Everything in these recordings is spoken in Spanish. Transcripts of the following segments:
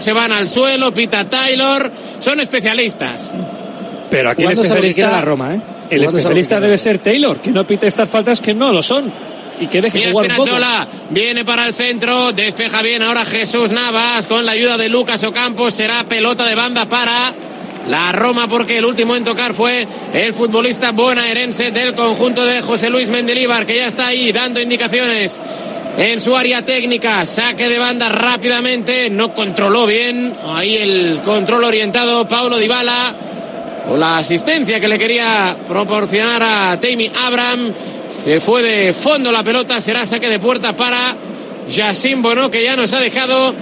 se van al suelo, pita Taylor, son especialistas. Pero aquí el especialista, la Roma, ¿eh? el especialista debe ser Taylor, que no pite estas faltas que no lo son. Y que deje jugar un poco. viene para el centro, despeja bien ahora Jesús Navas con la ayuda de Lucas Ocampos, será pelota de banda para la Roma porque el último en tocar fue el futbolista bonaerense del conjunto de José Luis Mendilíbar que ya está ahí dando indicaciones en su área técnica. Saque de banda rápidamente. No controló bien. Ahí el control orientado Paulo Dybala. O la asistencia que le quería proporcionar a Tammy Abraham. Se fue de fondo la pelota. Será saque de puerta para Yacine Bono que ya nos ha dejado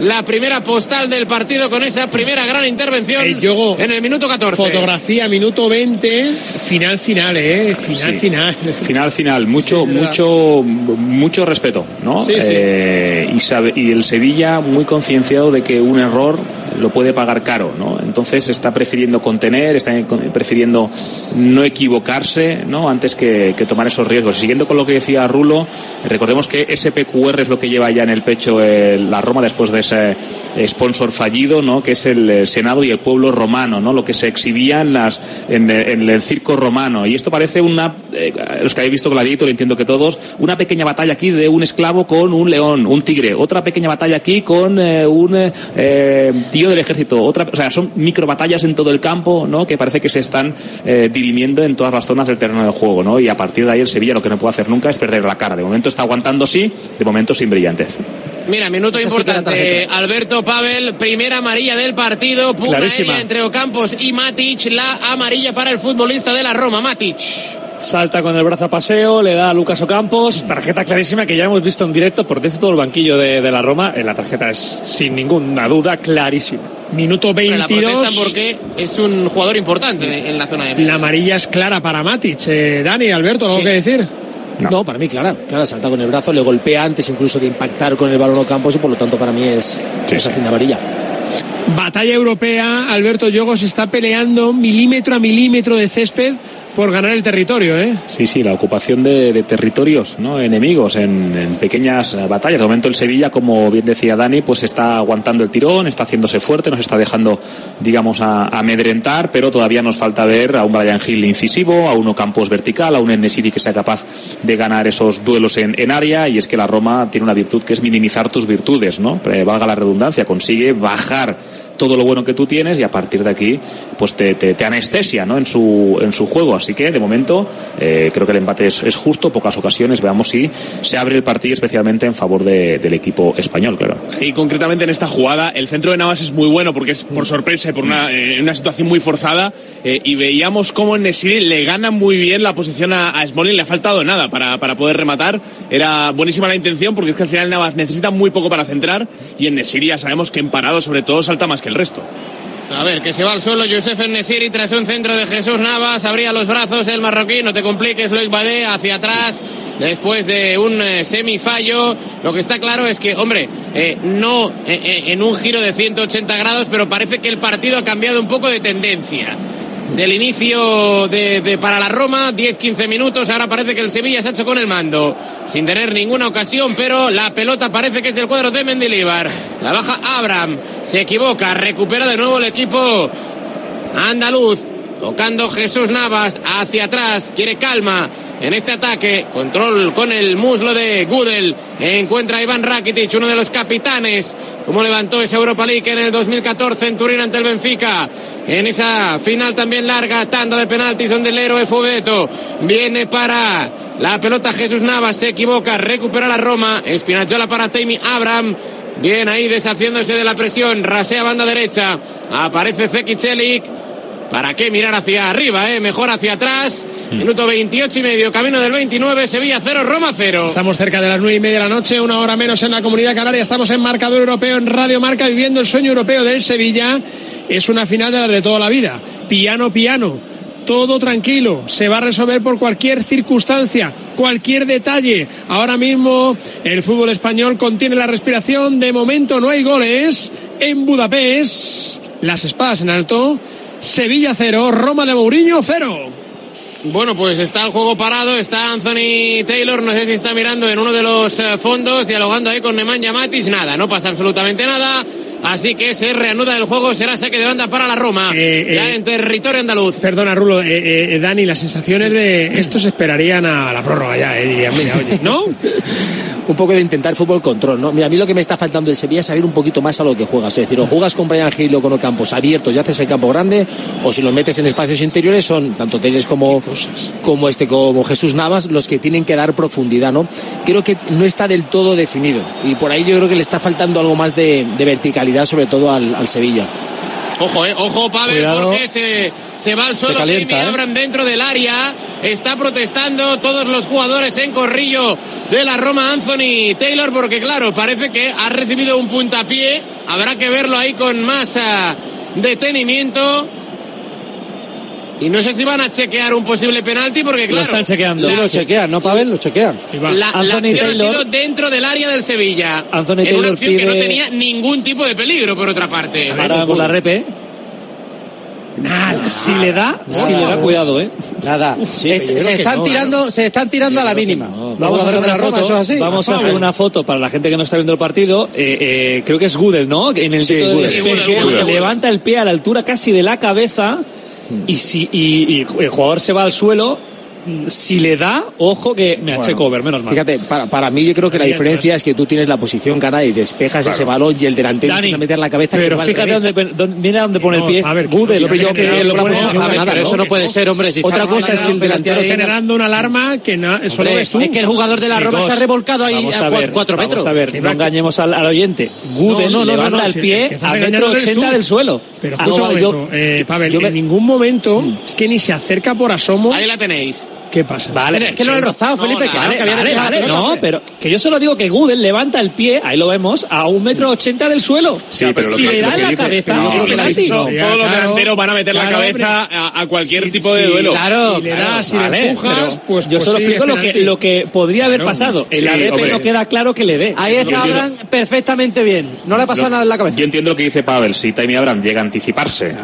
la primera postal del partido con esa primera gran intervención eh, en el minuto 14. Fotografía, minuto 20, final final, ¿eh? Final final. Final final, mucho, mucho, mucho respeto, ¿no? Eh, y, sabe, y el Sevilla muy concienciado de que un error lo puede pagar caro, ¿no? Entonces está prefiriendo contener, está prefiriendo no equivocarse, ¿no? Antes que, tomar esos riesgos. siguiendo con lo que decía Rulo, recordemos que SPQR es lo que lleva ya en el pecho la Roma después de ese sponsor fallido, ¿no? Que es el eh, Senado y el pueblo romano, ¿no? Lo que se exhibía en las en, el circo romano. Y esto parece una, eh, los que habéis visto Gladiator, entiendo que todos, una pequeña batalla aquí de un esclavo con un león, un tigre. Otra pequeña batalla aquí con eh, un tío del ejército. Otra, o sea, son micro batallas en todo el campo, ¿no? Que parece que se están dirimiendo en todas las zonas del terreno de juego, ¿no? Y a partir de ahí el Sevilla lo que no puede hacer nunca es perder la cara. De momento está aguantando sí, de momento sin brillantez. Mira, minuto importante. Alberto Pavel, primera amarilla del partido. Pugna entre Ocampos y Matic. La amarilla para el futbolista de la Roma, Matic. Salta con el brazo a paseo, le da a Lucas Ocampos. Tarjeta clarísima que ya hemos visto en directo por desde todo el banquillo de, la Roma. Eh, la tarjeta es sin ninguna duda clarísima. Minuto 22. La porque es un jugador importante en la zona de. La amarilla es clara para Matic. Eh, Dani, Alberto, ¿algo que decir? No. para mí, Clara. Clara salta con el brazo, le golpea antes incluso de impactar con el balón o campos y por lo tanto para mí es, sí. es amarilla. Batalla europea, Alberto Yogos está peleando milímetro a milímetro de césped por ganar el territorio, ¿eh? Sí, sí, la ocupación de, territorios, ¿no? Enemigos en, pequeñas batallas. De momento el Sevilla, como bien decía Dani, pues está aguantando el tirón, está haciéndose fuerte, nos está dejando, digamos, amedrentar, pero todavía nos falta ver a un Brian Hill incisivo, a uno Campos vertical, a un Enesiri que sea capaz de ganar esos duelos en, en área, y es que la Roma tiene una virtud que es minimizar tus virtudes, ¿no? valga la redundancia, consigue bajar todo lo bueno que tú tienes y a partir de aquí pues te, te, anestesia ¿no? en, su, en su juego. Así que de momento eh, creo que el empate es, es, justo, pocas ocasiones. Veamos si se abre el partido especialmente en favor de, del equipo español, claro. Y concretamente en esta jugada, el centro de Navas es muy bueno porque es por sorpresa y por una, eh, una situación muy forzada. Eh, y veíamos cómo Nesiri le gana muy bien la posición a, a Smalling, le ha faltado nada para, para poder rematar. Era buenísima la intención porque es que al final Navas necesita muy poco para centrar y en Nesiri ya sabemos que en parado sobre todo salta más que el resto. A ver, que se va al suelo Youssef Nesiri tras un centro de Jesús Navas. Abría los brazos el marroquí. No te compliques, Luis Badé hacia atrás después de un eh, semifallo. Lo que está claro es que, hombre, eh, no eh, en un giro de 180 grados, pero parece que el partido ha cambiado un poco de tendencia del inicio de, para la Roma, 10-15 minutos, ahora parece que el Sevilla se ha hecho con el mando, sin tener ninguna ocasión, pero la pelota parece que es del cuadro de Mendilibar, la baja Abraham, se equivoca, recupera de nuevo el equipo andaluz, tocando Jesús Navas hacia atrás, quiere calma, en este ataque. Control con el muslo de Gudel. Encuentra a Iván Rakitic, uno de los capitanes. Como levantó esa Europa League en el 2014 en Turín ante el Benfica. En esa final también larga, tanda de penaltis donde el héroe Fubeto viene para la pelota Jesús Navas. Se equivoca, recupera la Roma. Espinachola para Tammy Abraham. Bien ahí deshaciéndose de la presión. Rasea banda derecha. Aparece Zeki Celik. ¿Para qué mirar hacia arriba, eh? Mejor hacia atrás. Mm. Minuto 28 y medio, camino del 29, Sevilla 0, Roma 0. Estamos cerca de las 9 y media de la noche, una hora menos en la Comunidad Canaria. Estamos en marcador europeo, en Radio Marca, viviendo el sueño europeo del Sevilla. Es una final de la de toda la vida. Piano, piano. Todo tranquilo, se va a resolver por cualquier circunstancia, cualquier detalle. Ahora mismo el fútbol español contiene la respiración, de momento no hay goles. En Budapest, las espadas en alto, Sevilla 0, Roma de Mourinho 0. Bueno, pues está el juego parado, está Anthony Taylor, no sé si está mirando en uno de los eh, fondos, dialogando ahí con Nemanja Matic, nada, no pasa absolutamente nada. Así que se reanuda el juego, será saque de banda para la Roma, Eh, ya eh, en territorio andaluz. Perdona, Rulo, eh, eh, Dani, las sensaciones de estos esperarían a la prórroga ya, eh, dirían, mira, oye, ¿no? un poco de intentar fútbol control, ¿no? Mira, a mí lo que me está faltando del Sevilla es saber un poquito más a lo que juegas. Es decir, o juegas con Brian Gil o con Ocampos abiertos y haces el campo grande, o si los metes en espacios interiores son tanto Teles como, como este, como Jesús Navas los que tienen que dar profundidad, ¿no? Creo que no está del todo definido. Y por ahí yo creo que le está faltando algo más de, de verticalidad, sobre todo al, al Sevilla. Ojo, eh, ojo, Pavel, Cuidado. porque se, se va al suelo. calienta, Jamie ¿eh? Dentro del área. Está protestando todos los jugadores en corrillo de la Roma, Anthony Taylor, porque claro, parece que ha recibido un puntapié. Habrá que verlo ahí con más ah, detenimiento. Y no sé si van a chequear un posible penalti, porque claro. Sí, la- lo chequean, ¿no, Pavel? Lo chequean. La, la Anthony acción ha Taylor- sido dentro del área del Sevilla. Anthony en una acción que no tenía ningún tipo de peligro, por otra parte. Ahora con la repe. Nada. Si le da, si le da, cuidado, ¿eh. Nada. Sí, Este- se, están no, tirando, se están tirando a la mínima. Los Vamos a hacer de la una Roma, foto, así. Vamos a hacer una foto para la gente que no está viendo el partido. Eh, eh, creo que es Gudel, ¿no? En el Sí, de Gudel. Sí, Gudel, Gudel. levanta el pie a la altura casi de la cabeza y si y, el jugador se va al suelo, si le da, ojo que me ha cover, menos mal. Fíjate, para, para mí yo creo que la Bien, diferencia es que tú tienes la posición ganada y despejas ese balón y el delantero Dani, intenta meter la cabeza que pero fíjate dónde, dónde- mira dónde pone el pie. a ver, Gudel, yo pero creo que que lo pone A ver, ganada, pero eso no puede ser, hombre. Si Otra cosa es que el delantero generando una alarma que no, eso lo hombre, ves tú. es que el jugador de la Roma se ha revolcado ahí vamos a, a cua- ver, cuatro vamos metros. a ver, no engañemos al, al oyente. Gudel No, no, no, levanta no, el pie que a metro ochenta del suelo. Pero Ah, escucha no, un yo- momento, eh, Pavel, yo en ningún momento es que ni se acerca por asomo. Ahí la tenéis. ¿Qué pasa? Vale, Es que lo he rozado, No, Felipe, no, que Vale, que había vale, vale, no, pero que yo solo digo que Gudel levanta el pie, ahí lo vemos, a un metro ochenta del suelo. Sí, pero si le lo da que en la cabeza, no, es penalti. Todos los claro. delanteros van a meter la Claro, cabeza a, a cualquier Sí, tipo de duelo. Claro, si le claro, das, si le empujas, pero pues yo pues solo explico lo que, lo que podría haber Claro. pasado. En la hombre. no queda claro que le dé. Ahí está Abraham perfectamente bien. No le ha pasado nada en la cabeza. Yo entiendo lo que dice Pavel. Si Tammy Abraham llega a anticiparse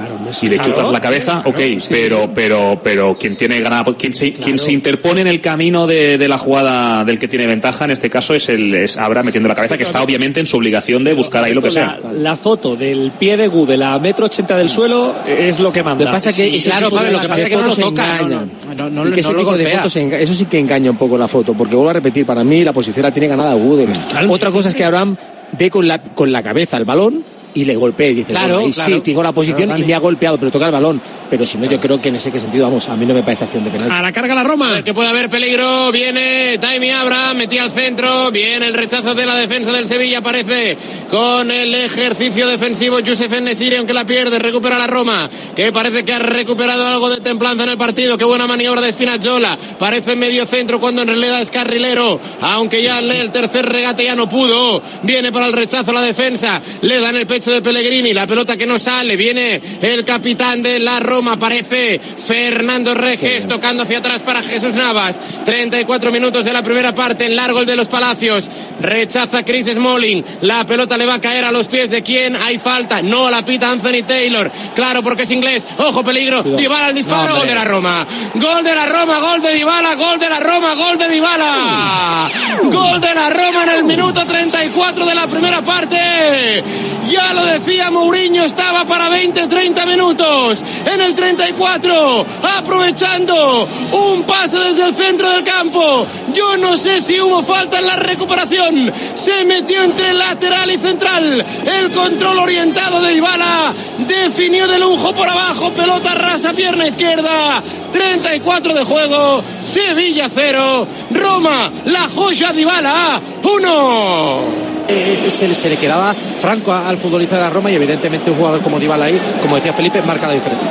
y le Claro. chutas la cabeza, ok. pero, pero, pero quien tiene ganado, quien se, quien se interpone en el camino de, de la jugada del que tiene ventaja, en este caso es el es Abraham metiendo la cabeza, que está obviamente en su obligación de buscar ahí lo que sea. La, la foto del pie de Gudel a metro ochenta del suelo es lo que manda. Lo que pasa es que Sí, claro, Pavel, lo que pasa es que no lo toca, engañan. no, no, no, no, Y que ese no lo tipo de golpea. fotos enga- eso sí que engaña un poco la foto, porque vuelvo a repetir, para mí la posición la tiene ganada Gudel. Otra cosa es que Abraham ve con la, con la cabeza el balón y le golpea y dice, Claro, bueno, ahí claro. sí, tengo la posición Claro, y me ha golpeado, pero toca el balón. Pero si no, yo creo que en ese sentido, vamos, a mí no me parece acción de penalti. A la carga la A Roma. ver que puede haber peligro. Viene Taimi Abra, metía al centro. Viene el rechazo de la defensa del Sevilla. Aparece con el ejercicio defensivo Yusef Enesiri, aunque la pierde. Recupera la Roma, que parece que ha recuperado algo de templanza en el partido. Qué buena maniobra de Spinazzola. Parece en medio centro cuando en realidad es carrilero. Aunque ya el tercer regate ya no pudo. Viene para el rechazo la defensa. Le dan el pecho de Pellegrini. La pelota que no sale. Viene el capitán de la Roma. Aparece Fernando Reges tocando hacia atrás para Jesús Navas. 34 minutos de la primera parte en largo el de los Palacios. Rechaza Chris Smalling. La pelota le va a caer a los pies de quién. Hay falta. No la pita Anthony Taylor. Claro porque es inglés. Ojo peligro. Dybala al disparo. gol de la Roma. Gol de la Roma. Gol de Dybala. Gol de la Roma. Gol de Dybala. Gol de la Roma en el minuto 34 de la primera parte. Ya lo decía Mourinho. Estaba para 20-30 minutos. En el 34. Aprovechando un pase desde el centro del campo. Yo no sé si hubo falta en la recuperación. Se metió entre lateral y central. El control orientado de Ibala. Definió de lujo por abajo. Pelota rasa, pierna izquierda. 34 de juego. Sevilla 0. Roma, la joya de Ibala 1. Eh, se, le- quedaba franco al futbolista de la Roma y evidentemente un jugador como Dybala ahí, como decía Felipe, marca la diferencia.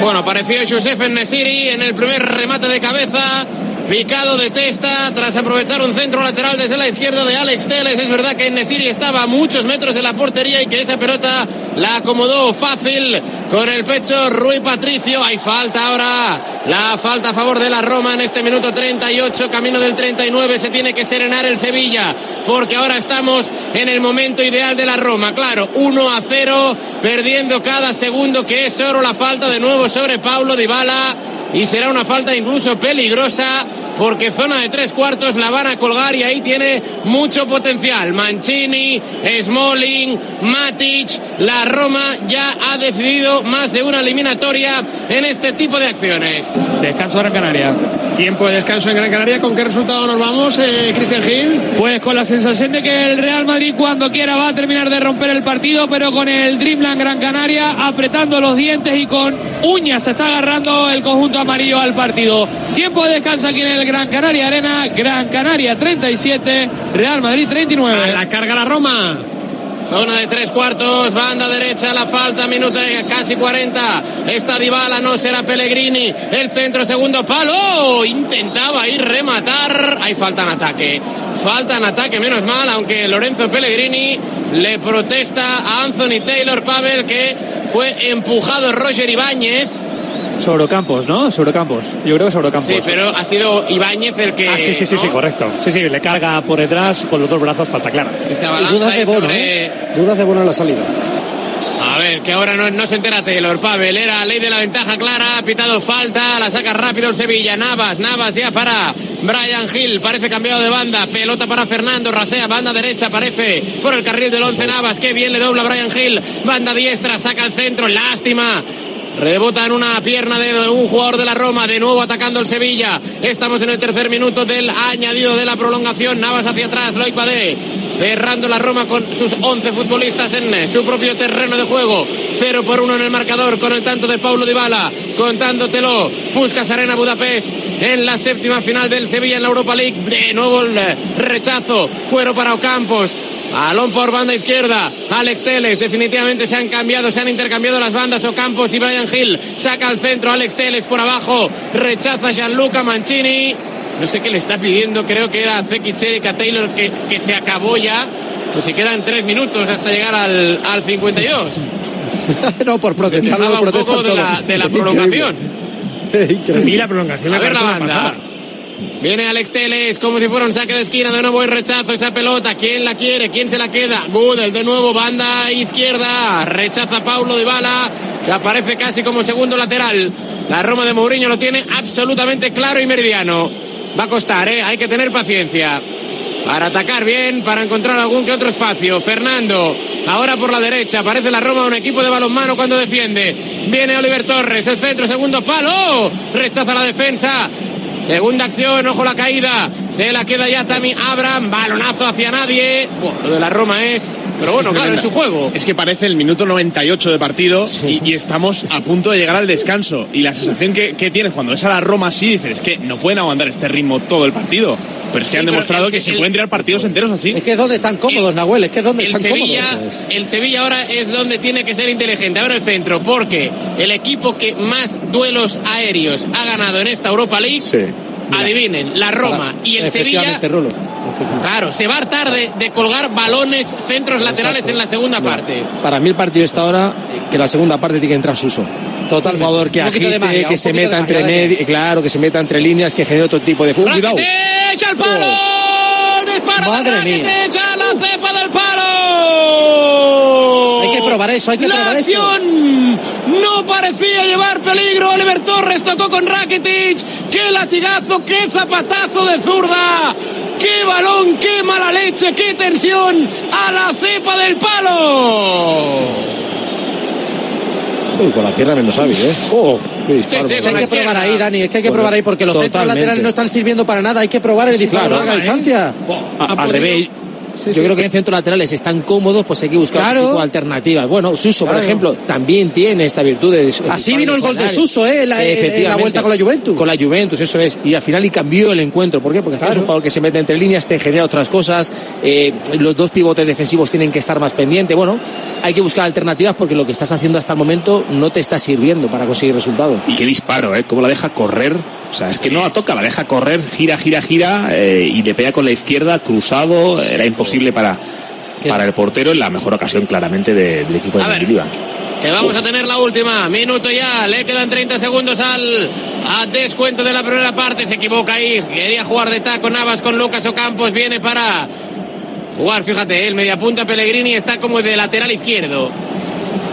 Bueno, apareció Josef Nesiri en el primer remate de cabeza. Picado de testa tras aprovechar un centro lateral desde la izquierda de Alex Teles. Es verdad que Nesiri estaba a muchos metros de la portería y que esa pelota la acomodó fácil con el pecho Rui Patricio. Hay falta ahora. La falta a favor de la Roma en este minuto 38, camino del 39. Se tiene que serenar el Sevilla porque ahora estamos en el momento ideal de la Roma. Claro, 1 a 0, perdiendo cada segundo que es oro la falta de nuevo sobre Paulo Dybala y será una falta incluso peligrosa porque zona de tres cuartos la van a colgar y ahí tiene mucho potencial. Mancini, Smalling, Matic, la Roma ya ha decidido más de una eliminatoria en este tipo de acciones. Descanso Gran Canaria. Tiempo de descanso en Gran Canaria. ¿Con qué resultado nos vamos, eh, Cristian Gil? Pues con la sensación de que el Real Madrid cuando quiera va a terminar de romper el partido, pero con el Dreamland Gran Canaria apretando los dientes y con uñas se está agarrando el conjunto amarillo al partido. Tiempo de descanso aquí en el Gran Canaria Arena. Gran Canaria 37, Real Madrid 39. A la carga la Roma. Zona de tres cuartos, banda derecha, la falta, minuto casi 40. Esta Dybala, no será Pellegrini. El centro, segundo palo. Intentaba ir rematar. Hay falta en ataque. Falta en ataque, menos mal, aunque Lorenzo Pellegrini le protesta a Anthony Taylor Pavel que fue empujado Roger Ibáñez. Sobre Campos, ¿no? Sobre Campos. Yo creo que sobre Campos. Sí, pero ha sido Ibáñez el que. Ah, sí, sí, sí, sí, correcto. Sí, sí, le carga por detrás con los dos brazos, falta clara. Y dudas de bono, ¿eh? Dudas de bono en la salida. A ver, que ahora no, no, se entera Taylor. Pavel era ley de la ventaja clara, ha pitado falta, la saca rápido el Sevilla. Navas, Navas ya para Brian Hill, parece cambiado de banda. Pelota para Fernando, rasea, banda derecha, parece por el carril del 11 Navas. Qué bien le dobla Brian Hill, banda diestra, saca el centro, lástima. Rebota en una pierna de un jugador de la Roma, de nuevo atacando el Sevilla. Estamos en el tercer minuto del añadido de la prolongación. Navas hacia atrás, Loic Badé cerrando la Roma con sus 11 futbolistas en su propio terreno de juego. 0 por 1 en el marcador con el tanto de Paulo Dybala, contándotelo. Puscas Arena Budapest en la séptima final del Sevilla en la Europa League. De nuevo el rechazo. Cuero para Ocampos. Balón por banda izquierda. Alex Teles. Definitivamente se han cambiado, se han intercambiado las bandas. Ocampos y Brian Hill. Saca al centro. Alex Teles por abajo. Rechaza Gianluca Mancini. No sé qué le está pidiendo. Creo que era Zeki a Taylor que, que se acabó ya. Pues si quedan tres minutos hasta llegar al, al 52. no, por protestar. Se un poco de la, de la prolongación. Mira, prolongación. A ver la banda. Viene Alex Teles como si fuera un saque de esquina. De nuevo el rechazo esa pelota. ¿Quién la quiere? ¿Quién se la queda? Gudel de nuevo, banda izquierda. Rechaza Paulo de Bala, que aparece casi como segundo lateral. La Roma de Mourinho lo tiene absolutamente claro y meridiano. Va a costar, ¿eh? Hay que tener paciencia. Para atacar bien, para encontrar algún que otro espacio. Fernando, ahora por la derecha. Aparece la Roma, un equipo de balonmano cuando defiende. Viene Oliver Torres, el centro, segundo palo. Rechaza la defensa. Segunda acción, ojo la caída. Se la queda ya Tami Abraham. Balonazo hacia nadie. lo de la Roma es. Pero bueno, claro, es su juego. Es que parece el minuto 98 de partido y, estamos a punto de llegar al descanso. Y la sensación que, que, tienes cuando ves a la Roma así, dices, es que no pueden aguantar este ritmo todo el partido. Pero es que han demostrado que se pueden tirar partidos enteros así. Es que es donde están cómodos, Nahuel, es que es donde están Sevilla, cómodos. El Sevilla ahora es donde tiene que ser inteligente. Ahora el centro, porque el equipo que más duelos aéreos ha ganado en esta Europa League Adivinen, la Roma y el Sevilla. Claro, se va a hartar de, colgar balones, centros laterales en la segunda parte. Para mí el partido está ahora que la segunda parte tiene que entrar Suso. Total, un jugador que agite, que se meta entre medio, claro, que se meta entre líneas, que genere otro tipo de fútbol. Cuidado. ¡Echa el palo! Oh. ¡Dispara! Madre mía. ¡Echa la cepa del palo! Hay que probar eso, hay que la probar acción no parecía llevar peligro. Oliver Torres tocó con Rakitic. ¡Qué latigazo, qué zapatazo de zurda! ¡Qué balón, qué mala leche, qué tensión! ¡A la cepa del palo! Uy, con la pierna menos hábil, ¿eh? ¡Oh! Qué disparo. Sí, sí, Es que hay que probar ahí, Dani, es que hay que probar ahí porque los centros Totalmente. laterales no están sirviendo para nada. Hay que probar el disparo claro. a larga distancia. A- al revés. Yo creo que en centros laterales están cómodos, pues hay que buscar Claro. tipo de alternativas. Bueno, Suso, Claro. por ejemplo, también tiene esta virtud de. Así vino el gol de Suso, ¿eh? La- en la vuelta con la Juventus. Con la Juventus, eso es. Y al final y cambió el encuentro. ¿Por qué? Porque al final Claro. es un jugador que se mete entre líneas, te genera otras cosas. eh, los dos pivotes defensivos tienen que estar más pendientes. Bueno, hay que buscar alternativas porque lo que estás haciendo hasta el momento no te está sirviendo para conseguir resultados. Y qué disparo, ¿eh? Cómo la deja correr. O sea, es que no la toca, la deja correr, gira, gira, gira eh, y le pega con la izquierda, cruzado. Era imposible para, para el portero en la mejor ocasión, claramente, de- del equipo de. Mendilibar. Que vamos a tener la última. Minuto ya. Le quedan 30 segundos al a descuento de la primera parte. Se equivoca ahí. Quería jugar de taco Navas con Lucas Ocampos. Viene para jugar, fíjate, el mediapunta Pellegrini está como de lateral izquierdo.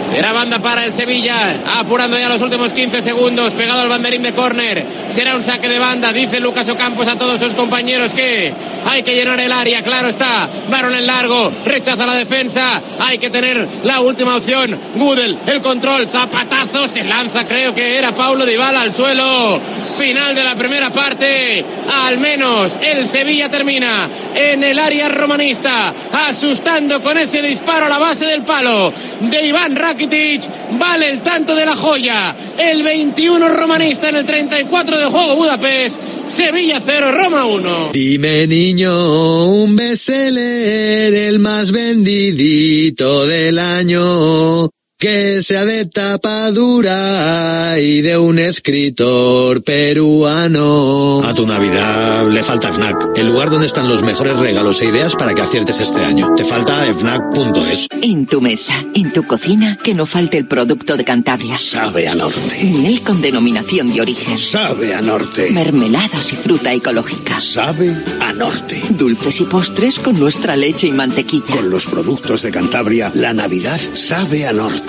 Será banda para el Sevilla, apurando ya los últimos 15 segundos, pegado al banderín de córner. Será un saque de banda, dice Lucas Ocampos a todos sus compañeros que hay que llenar el área, claro está. Varón en largo, rechaza la defensa, hay que tener la última opción. Gudel, el control, zapatazo, se lanza, creo que era Paulo Dybala al suelo. Final de la primera parte, al menos el Sevilla termina en el área romanista, asustando con ese disparo a la base del palo de Iván Rakitic. Vale el tanto de la joya. El 21 romanista en el 34 de juego Budapest. Sevilla 0, Roma 1. Dime niño, un bestseller, el más vendidito del año que sea de tapadura y de un escritor peruano. A tu Navidad le falta FNAC, el lugar donde están los mejores regalos e ideas para que aciertes este año. Te falta FNAC.es. En tu mesa, en tu cocina, que no falte el producto de Cantabria. Sabe a norte. Miel con denominación de origen. Sabe a norte. Mermeladas y fruta ecológica. Sabe a norte. Dulces y postres con nuestra leche y mantequilla. Con los productos de Cantabria, la Navidad sabe a norte.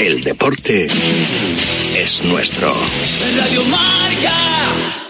El deporte es nuestro. Radio Marca.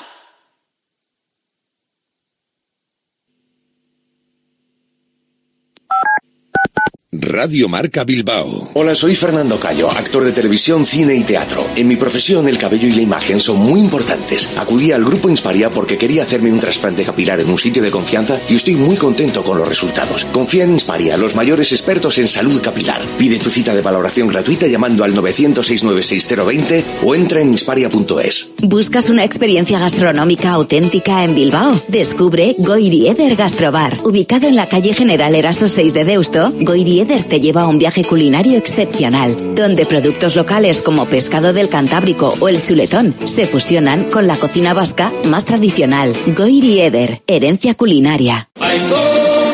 Radio Marca Bilbao. Hola, soy Fernando Cayo, actor de televisión, cine y teatro. En mi profesión, el cabello y la imagen son muy importantes. Acudí al grupo Insparia porque quería hacerme un trasplante capilar en un sitio de confianza y estoy muy contento con los resultados. Confía en Insparia, los mayores expertos en salud capilar. Pide tu cita de valoración gratuita llamando al 900-696-020 o entra en insparia.es. ¿Buscas una experiencia gastronómica auténtica en Bilbao? Descubre Goirieder Gastrobar. Ubicado en la calle General Eraso 6 de Deusto, Goirieder te lleva a un viaje culinario excepcional, donde productos locales como pescado del Cantábrico o el chuletón se fusionan con la cocina vasca más tradicional. Goiri Eder, herencia culinaria.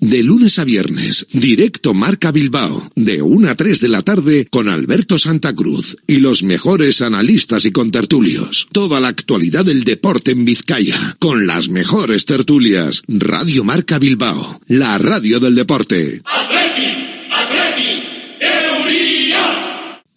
De lunes a viernes, directo Marca Bilbao, de 1 a 3 de la tarde con Alberto Santa Cruz y los mejores analistas y contertulios. Toda la actualidad del deporte en Vizcaya, con las mejores tertulias. Radio Marca Bilbao, la radio del deporte.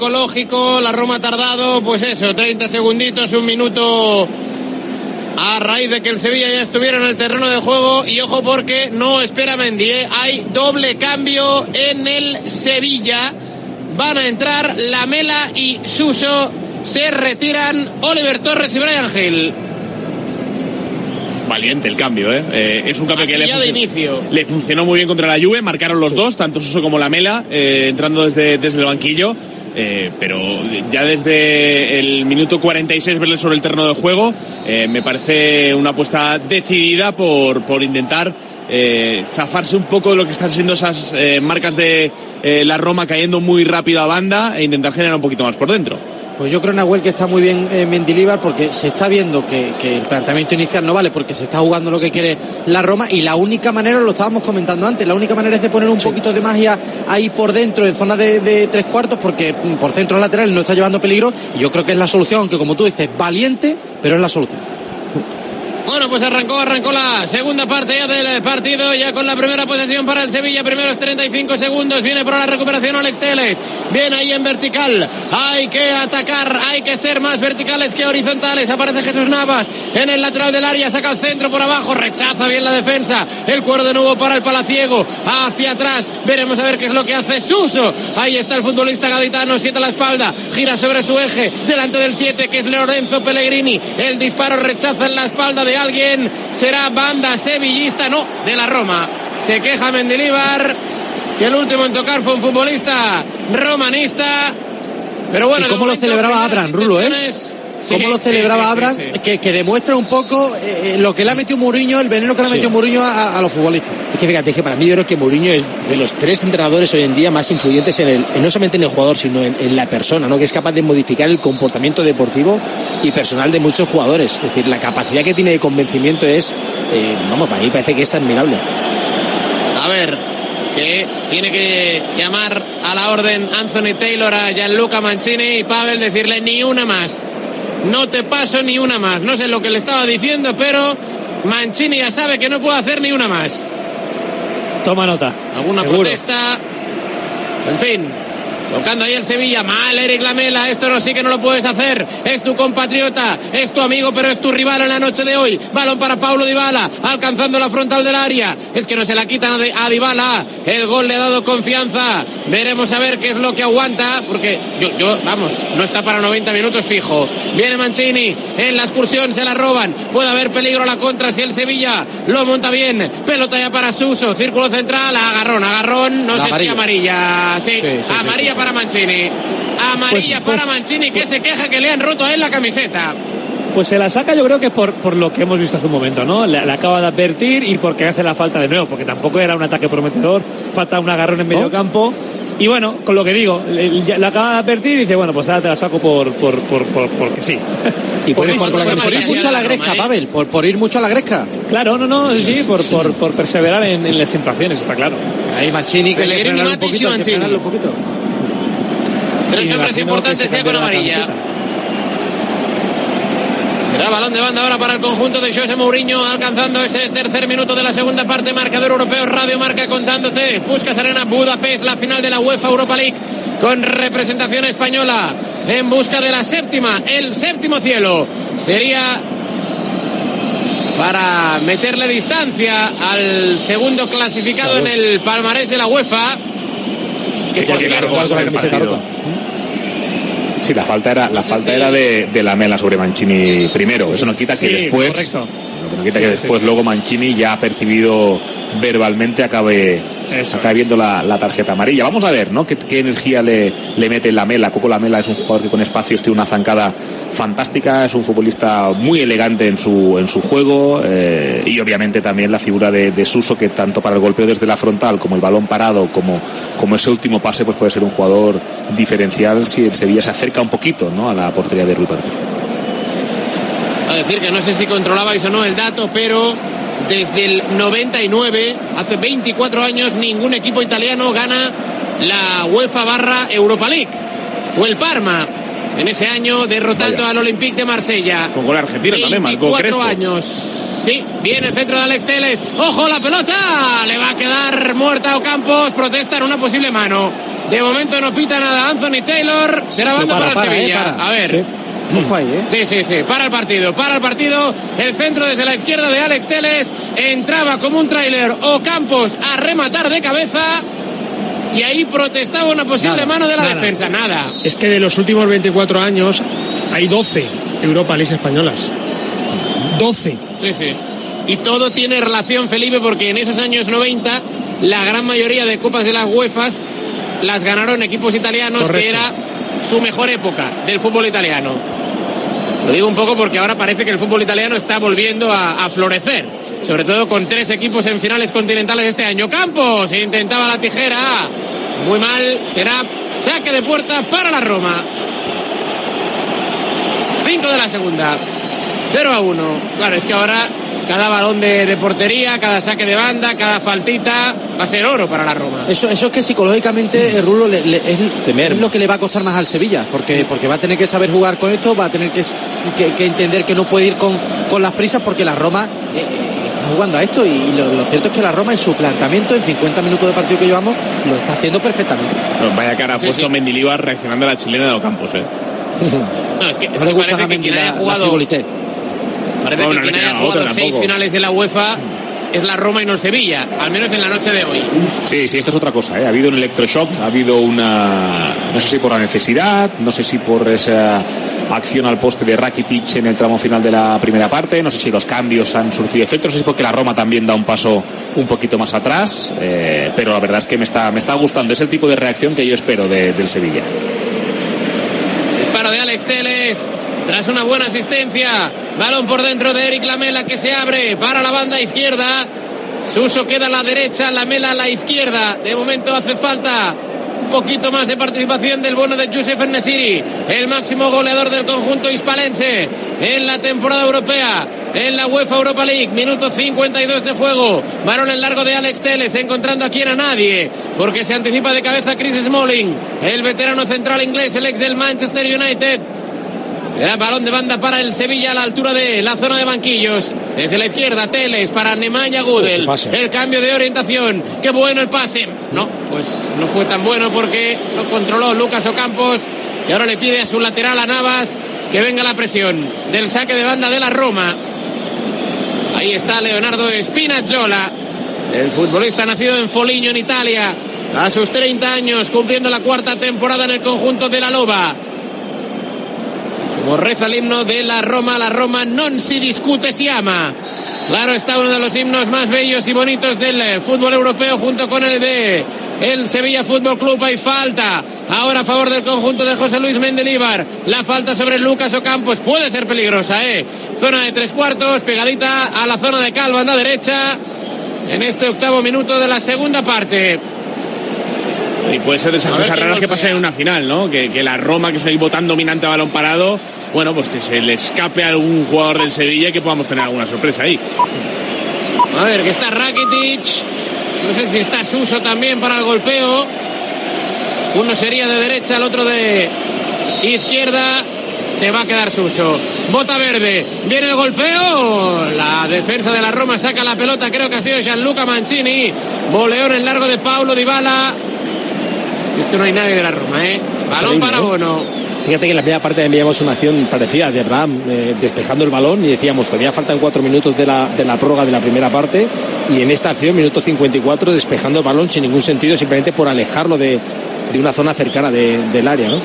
Ecológico, la Roma ha tardado, pues eso, 30 segunditos, un minuto a raíz de que el Sevilla ya estuviera en el terreno de juego y ojo porque no espera Mendy, ¿eh? hay doble cambio en el Sevilla, van a entrar Lamela y Suso, se retiran Oliver Torres y Brian Hill. Valiente el cambio, ¿eh? eh es un cambio Así que le de funcionó, inicio. le funcionó muy bien contra la Juve, marcaron los dos, tanto Suso como Lamela, eh, entrando desde, desde el banquillo. Eh, pero ya desde el minuto 46 verle sobre el terreno de juego eh, me parece una apuesta decidida por, por intentar eh, zafarse un poco de lo que están siendo esas eh, marcas de eh, la Roma cayendo muy rápido a banda e intentar generar un poquito más por dentro. Pues yo creo, Nahuel, que está muy bien eh, Mendilíbar porque se está viendo que, que, el planteamiento inicial no vale porque se está jugando lo que quiere la Roma y la única manera, lo estábamos comentando antes, la única manera es de poner un poquito de magia ahí por dentro, en zona de, de tres cuartos, porque mm, por centro lateral no está llevando peligro y yo creo que es la solución, aunque como tú dices, valiente, pero es la solución. Bueno, pues arrancó, arrancó la segunda parte ya del partido, ya con la primera posesión para el Sevilla, primeros 35 segundos, viene por la recuperación Alex Teles, viene ahí en vertical, hay que atacar, hay que ser más verticales que horizontales, aparece Jesús Navas en el lateral del área, saca el centro por abajo, rechaza bien la defensa, el cuero de nuevo para el Palaciego, hacia atrás, veremos a ver qué es lo que hace Suso, ahí está el futbolista gaditano, siete la espalda, gira sobre su eje, delante del 7 que es Lorenzo Pellegrini, el disparo rechaza en la espalda de alguien, será banda sevillista, no, de la Roma. Se queja Mendilíbar, que el último en tocar fue un futbolista romanista. Pero bueno, ¿Y cómo lo celebraba Abraham, Rulo, eh? Cómo lo celebraba sí, Abraham, que, que, demuestra un poco eh, lo que le ha metido Mourinho, el veneno que le ha metido Mourinho a, a, los futbolistas. Es que fíjate, que para mí yo creo que Mourinho es de los tres entrenadores hoy en día más influyentes en el, no solamente en el jugador, sino en, en, la persona, ¿no? que es capaz de modificar el comportamiento deportivo y personal de muchos jugadores. Es decir, la capacidad que tiene de convencimiento es, eh, vamos, para mí parece que es admirable. A ver, que tiene que llamar a la orden Anthony Taylor a Gianluca Mancini y Pavel decirle ni una más no te paso ni una más. No sé lo que le estaba diciendo, pero Mancini ya sabe que no puede hacer ni una más. Toma nota. ¿Alguna Seguro. protesta? En fin, Tocando ahí el Sevilla, mal Eric Lamela, esto no sí que no lo puedes hacer, es tu compatriota, es tu amigo, pero es tu rival en la noche de hoy. Balón para Paulo Dybala, alcanzando la frontal del área, es que no se la quitan a Dybala, el gol le ha dado confianza, veremos a ver qué es lo que aguanta, porque yo, yo, vamos, no está para 90 minutos fijo. Viene Mancini, en la excursión se la roban, puede haber peligro a la contra si el Sevilla lo monta bien, pelota ya para Suso, círculo central, agarrón, agarrón, no La sé si amarilla. sí, amarilla sí, para Mancini. Amarilla Pues- pues- para Mancini que se queja que le han roto a él la camiseta. Pues se la saca yo creo que por, por lo que hemos visto hace un momento, ¿no? Le, le acaba de advertir y porque hace la falta de nuevo, porque tampoco era un ataque prometedor, falta un agarrón en medio campo. Y bueno, con lo que digo, le, le- le acaba de advertir y dice, bueno, pues ahora te la saco por, por, por, por- porque sí. Y Por, ir- por ir camiseta. mucho a la gresca, Pavel, por, por ir mucho a la gresca. Claro, no, no, sí, por, por, por perseverar en, en las infracciones, está claro. Ahí Mancini que le frenarle un poquito, poquito. Tres hombres que importantes ya con amarilla. Será balón de banda ahora para el conjunto de José Mourinho, alcanzando ese tercer minuto de la segunda parte. Marcador europeo, Radio Marca contándote. Puskas Arena, Budapest, la final de la UEFA Europa League con representación española en busca de la séptima, el séptimo cielo. Sería para meterle distancia al segundo clasificado en el palmarés de la UEFA. Que por cierto, largo va a ser el camiseta partido. rota. Sí, la falta era, la falta era de, de la mela sobre Mancini primero. Eso no quita que Sí, después. correcto. Lo que no quita que después luego Mancini ya ha percibido verbalmente acabe, Eso. acabe viendo la, la tarjeta amarilla. Vamos a ver, ¿no? ¿Qué, qué energía le, le mete la mela? Coco Lamela es un jugador que con espacios tiene una zancada fantástica, es un futbolista muy elegante en su, en su juego eh, y obviamente también la figura de, de Suso que tanto para el golpeo desde la frontal como el balón parado como, como ese último pase pues puede ser un jugador diferencial si el Sevilla se acerca un poquito ¿no? a la portería de Rui Patricio. a decir que no sé si controlabais o no el dato, pero desde el 99, hace 24 años, ningún equipo italiano gana la UEFA barra Europa League. Fue el Parma en ese año derrotando Vaya. al Olympique de Marsella. Con gol argentino también, marcó 24 Crespo. años. Sí, viene el centro de Alex Teles. ¡Ojo la pelota! Le va a quedar muerta Ocampos. Protesta en una posible mano. De momento no pita nada Anthony Taylor. Será banda para, para, para, Sevilla. eh, para. A ver. Ojo ahí, ¿eh? Sí, sí, sí, para el partido, para el partido. El centro desde la izquierda de Alex Teles. Entraba como un tráiler o Campos a rematar de cabeza. Y ahí protestaba una posible Nada, mano de la nada. defensa. Nada. Es que de los últimos 24 años hay 12 Europa League españolas. 12. Sí, sí. Y todo tiene relación, Felipe, porque en esos años 90 la gran mayoría de copas de las UEFAs las ganaron equipos italianos, que era su mejor época del fútbol italiano. Lo digo un poco porque ahora parece que el fútbol italiano está volviendo a, florecer. Sobre todo con tres equipos en finales continentales este año. Campos intentaba la tijera. Muy mal. Será saque de puerta para la Roma. 5 de la segunda. 0 a 1. Claro, es que ahora cada balón de, portería, cada saque de banda, cada faltita va a ser oro para la Roma. Eso, eso es que psicológicamente el Rulo es, lo que le va a costar más al Sevilla, porque, porque va a tener que saber jugar con esto, va a tener que, que, entender que no puede ir con, con las prisas porque la Roma eh, está jugando a esto y lo, cierto es que la Roma en su planteamiento en 50 minutos de partido que llevamos lo está haciendo perfectamente. vaya cara ha puesto Mendilibar reaccionando a la chilena de los campos. ¿eh? no, es que, es que parece que quien haya jugado Parece que quien haya jugado seis finales de la UEFA es la Roma y no el Sevilla, al menos en la noche de hoy. Sí, sí, esto es otra cosa. ¿eh? Ha habido un electroshock, ha habido una. No sé si por la necesidad, no sé si por esa acción al poste de Rakitic en el tramo final de la primera parte, no sé si los cambios han surtido efecto, no sé si porque la Roma también da un paso un poquito más atrás, eh, pero la verdad es que me está, me está gustando. Es el tipo de reacción que yo espero del Sevilla. Disparo de Alex Teles. Tras una buena asistencia, balón por dentro de Eric Lamela que se abre para la banda izquierda. Suso queda a la derecha, Lamela a la izquierda. De momento hace falta un poquito más de participación del bueno de Josef Nesiri, el máximo goleador del conjunto hispalense en la temporada europea, en la UEFA Europa League. Minuto 52 de juego. Varón en largo de Alex Teles, encontrando aquí a nadie, porque se anticipa de cabeza Chris Smalling, el veterano central inglés, el ex del Manchester United el balón de banda para el Sevilla a la altura de la zona de banquillos. Desde la izquierda, Teles para Nemanja Gudel. El cambio de orientación. Qué bueno el pase. No, pues no fue tan bueno porque lo controló Lucas Ocampos. Y ahora le pide a su lateral a Navas que venga la presión del saque de banda de la Roma. Ahí está Leonardo Spinazzola, el futbolista nacido en Foligno, en Italia, a sus 30 años, cumpliendo la cuarta temporada en el conjunto de la Loba. Como reza el himno de la Roma, la Roma non si discute, si ama. Claro, está uno de los himnos más bellos y bonitos del eh, fútbol europeo junto con el de el Sevilla Fútbol Club. Hay falta ahora a favor del conjunto de José Luis Mendelíbar. La falta sobre Lucas Ocampos puede ser peligrosa, ¿eh? Zona de tres cuartos, pegadita a la zona de Calva, la derecha. En este octavo minuto de la segunda parte. Y puede ser de esas cosas raras que pasen en una final, ¿no? Que, que, la Roma, que es un equipo tan dominante a balón parado, bueno, pues que se le escape a algún jugador del Sevilla y que podamos tener alguna sorpresa ahí. A ver, que está Rakitic. No sé si está Suso también para el golpeo. Uno sería de derecha, el otro de izquierda. Se va a quedar Suso. Bota verde. Viene el golpeo. La defensa de la Roma saca la pelota. Creo que ha sido Gianluca Mancini. Boleón en largo de Paulo Dybala. Es que no hay nadie de la Roma, ¿eh? Balón para ¿eh? Bono. Fíjate que en la primera parte veíamos una acción parecida de Abraham eh, despejando el balón y decíamos todavía faltan cuatro minutos de la, de la prórroga de la primera parte y en esta acción, minuto 54, despejando el balón sin ningún sentido, simplemente por alejarlo de, de una zona cercana del área, ¿no?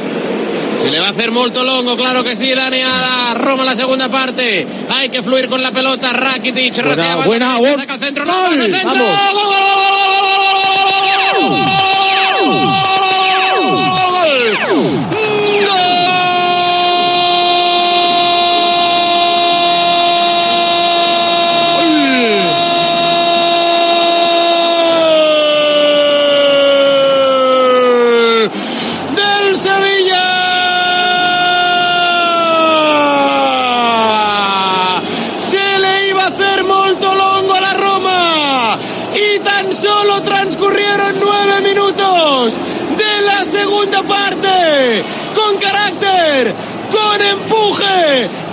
Se le va a hacer molto longo, claro que sí, Dani a Roma la segunda parte. Hay que fluir con la pelota, Rakitic, buena, buena, buena, saca centro, no, centro,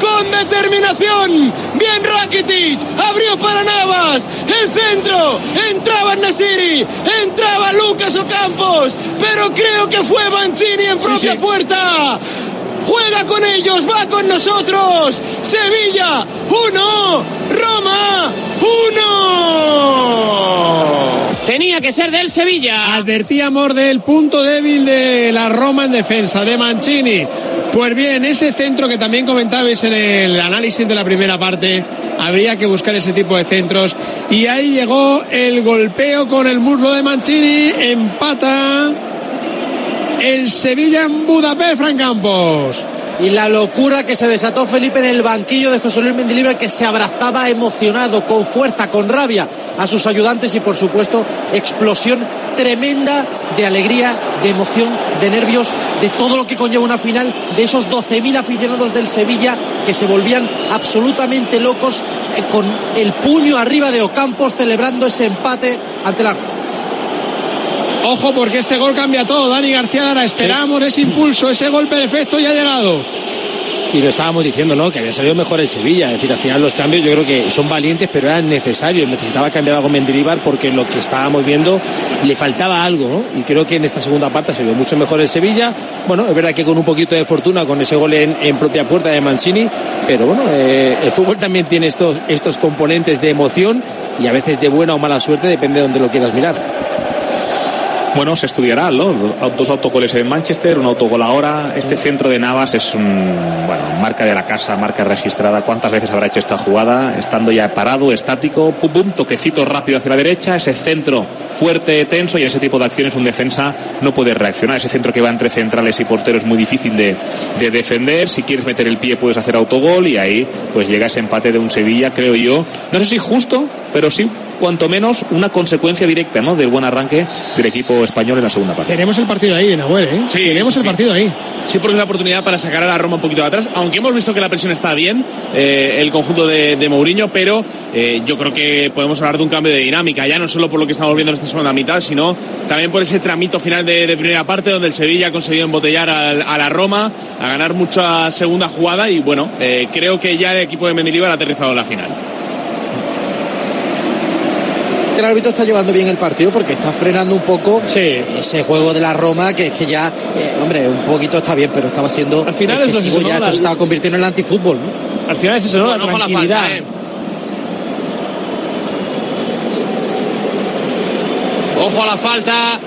con determinación. Bien Rakitic, abrió para Navas, el centro, entraba Nasiri, entraba Lucas Ocampos, pero creo que fue Mancini en propia puerta. Juega con ellos, va con nosotros. Sevilla, uno, Roma, uno. Tenía que ser del Sevilla. Advertíamos del punto débil de la Roma en defensa, de Mancini. Pues bien, ese centro que también comentabais en el análisis de la primera parte, habría que buscar ese tipo de centros. Y ahí llegó el golpeo con el muslo de Mancini, empata el Sevilla en Budapest, Fran Campos. Y la locura que se desató Felipe en el banquillo de José Luis Mendilibre, que se abrazaba emocionado, con fuerza, con rabia a sus ayudantes y por supuesto explosión tremenda de alegría, de emoción, de nervios, de todo lo que conlleva una final, de esos 12.000 aficionados del Sevilla que se volvían absolutamente locos eh, con el puño arriba de Ocampos celebrando ese empate ante la Ojo porque este gol cambia todo. Dani García Lara, esperamos ese impulso, ese golpe de efecto y ha llegado y lo estábamos diciendo, ¿no? Que había salido mejor el Sevilla. Es decir, al final los cambios yo creo que son valientes, pero eran necesarios. Necesitaba cambiar algo Mendilibar porque lo que estábamos viendo le faltaba algo, ¿no? Y creo que en esta segunda parte se vio mucho mejor el Sevilla. Bueno, es verdad que con un poquito de fortuna con ese gol en, propia puerta de Mancini, pero bueno, eh, el fútbol también tiene estos, estos componentes de emoción y a veces de buena o mala suerte, depende de donde lo quieras mirar. Bueno, se estudiará, ¿no? Dos autogoles en Manchester, un autogol ahora. Este centro de Navas es un, bueno, marca de la casa, marca registrada. ¿Cuántas veces habrá hecho esta jugada? Estando ya parado, estático, pum, pum, toquecito rápido hacia la derecha, ese centro fuerte, tenso y en ese tipo de acciones un defensa no puede reaccionar. Ese centro que va entre centrales y porteros es muy difícil de, de defender. Si quieres meter el pie puedes hacer autogol y ahí pues llega ese empate de un Sevilla, creo yo. No sé si justo, pero sí cuanto menos una consecuencia directa ¿no? del buen arranque del equipo español en la segunda parte. Tenemos el partido ahí, Nahuel, ¿eh? Sí, tenemos el partido ahí. Sí, porque es una oportunidad para sacar a la Roma un poquito de atrás, aunque hemos visto que la presión está bien, eh, el conjunto de, de Mourinho, pero eh, yo creo que podemos hablar de un cambio de dinámica, ya no solo por lo que estamos viendo en esta segunda mitad, sino también por ese tramito final de, primera parte, donde el Sevilla ha conseguido embotellar a, la Roma, a ganar mucha segunda jugada, y bueno, eh, creo que ya el equipo de Mendilibar ha aterrizado en la final el árbitro está llevando bien el partido porque está frenando un poco ese juego de la Roma que es que ya, eh, hombre, un poquito está bien, pero estaba siendo al final es lo ya esto se estaba convirtiendo en el antifútbol. Al final es eso, ¿no? la tranquilidad. Eh. Ojo a la falta.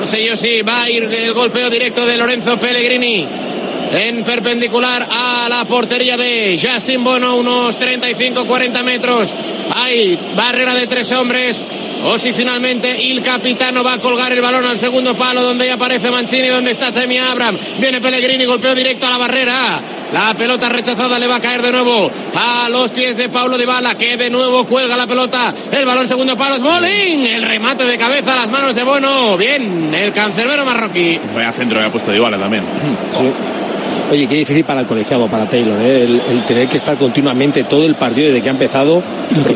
No sé yo si va a ir el golpeo directo de Lorenzo Pellegrini en perpendicular a la portería de Jacin Bono, unos 35-40 metros. Hay barrera de tres hombres. O si finalmente el capitano va a colgar el balón al segundo palo donde ya aparece Mancini, donde está Temi Abraham. Viene Pellegrini, golpeo directo a la barrera. La pelota rechazada le va a caer de nuevo a los pies de Paulo Bala que de nuevo cuelga la pelota. El balón segundo palo, Smolin. El remate de cabeza a las manos de Bono. Bien, el cancerbero marroquí. Vaya centro que ha puesto Dybala también. Sí. Oye, qué difícil para el colegiado, para Taylor, ¿eh? el, tener que estar continuamente todo el partido desde que ha empezado.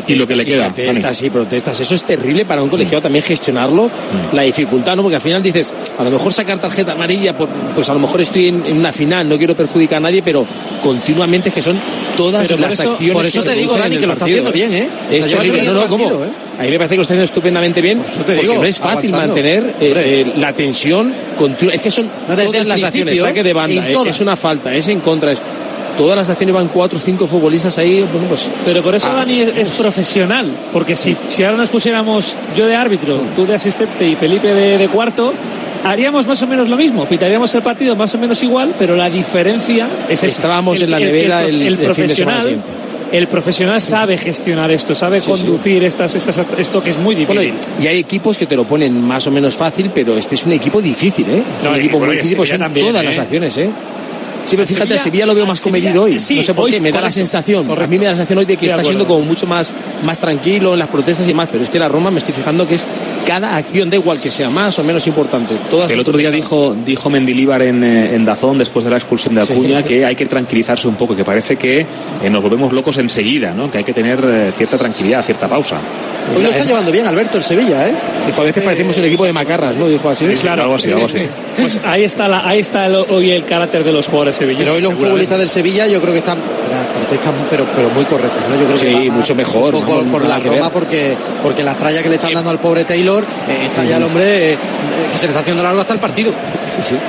Y lo que, le queda. Protestas y protestas. Eso es terrible para un colegiado también gestionarlo. Mm. La dificultad, ¿no? Porque al final dices, a lo mejor sacar tarjeta amarilla, pues a lo mejor estoy en, una final, no quiero perjudicar a nadie, pero continuamente es que son todas las acciones. Por eso te digo, Dani, que lo está haciendo bien, ¿eh? Es terrible. No, no, ¿cómo? ¿eh? A mí me parece que lo está haciendo estupendamente bien, porque no es fácil mantener eh, eh, la tensión continua. Es que son todas las acciones, saque de banda, es una falta, es en contra. Es, todas las acciones van cuatro o cinco futbolistas ahí. Bueno, pues, Pero por eso ah. Dani es, profesional, porque si, si ahora nos pusiéramos yo de árbitro, tú de asistente y Felipe de, cuarto, haríamos más o menos lo mismo, pitaríamos el partido más o menos igual, pero la diferencia es esa. Estábamos en la nevera el, profesional el profesional sabe gestionar esto, sabe conducir Estas, estas, esto que es muy difícil. y hay equipos que te lo ponen más o menos fácil, pero este es un equipo difícil, ¿eh? Es un equipo muy difícil, pues son todas las ¿eh? acciones, ¿eh? Sí, pero fíjate, Sevilla, Sevilla lo veo más comedido hoy. no sé por qué, me da la sensación. A mí me da la sensación hoy de que está siendo como mucho más, más tranquilo en las protestas y más, pero es que la Roma me estoy fijando que es cada acción, da igual que sea más o menos importante. Todas el otro día dijo, dijo Mendilíbar en, eh, en, Dazón, después de la expulsión de Acuña, que hay que tranquilizarse un poco, que parece que eh, nos volvemos locos enseguida, ¿no? que hay que tener eh, cierta tranquilidad, cierta pausa. Hoy lo está llevando bien Alberto el Sevilla, ¿eh? Dijo, a veces parecemos el equipo de macarras, ¿no? Dijo así. claro, algo así, algo así. Pues ahí está, la, ahí está hoy el carácter de los jugadores sevillanos. Pero hoy los futbolistas del Sevilla yo creo que están, están pero, pero muy correctos, ¿no? Yo creo sí, que mucho mejor. por, la Roma porque, porque la tralla que le están dando al pobre Taylor, eh, está ya el hombre eh, que se le está haciendo largo hasta el partido.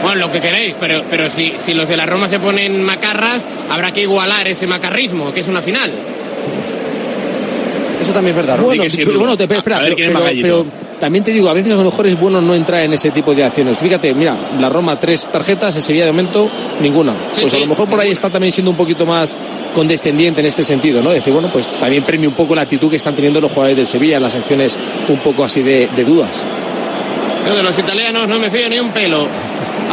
Bueno, lo que queréis, pero, pero si, si los de la Roma se ponen macarras, habrá que igualar ese macarrismo, que es una final. Eso también es verdad. Bueno, bueno te, espera, pero, también te digo, a veces a lo mejor es bueno no entrar en ese tipo de acciones. Fíjate, mira, la Roma tres tarjetas, el Sevilla de momento ninguna. pues a lo mejor por ahí está también siendo un poquito más condescendiente en este sentido, ¿no? Decir, bueno, pues también premio un poco la actitud que están teniendo los jugadores del Sevilla, las acciones un poco así de, de dudas. Yo de los italianos no me fío ni un pelo.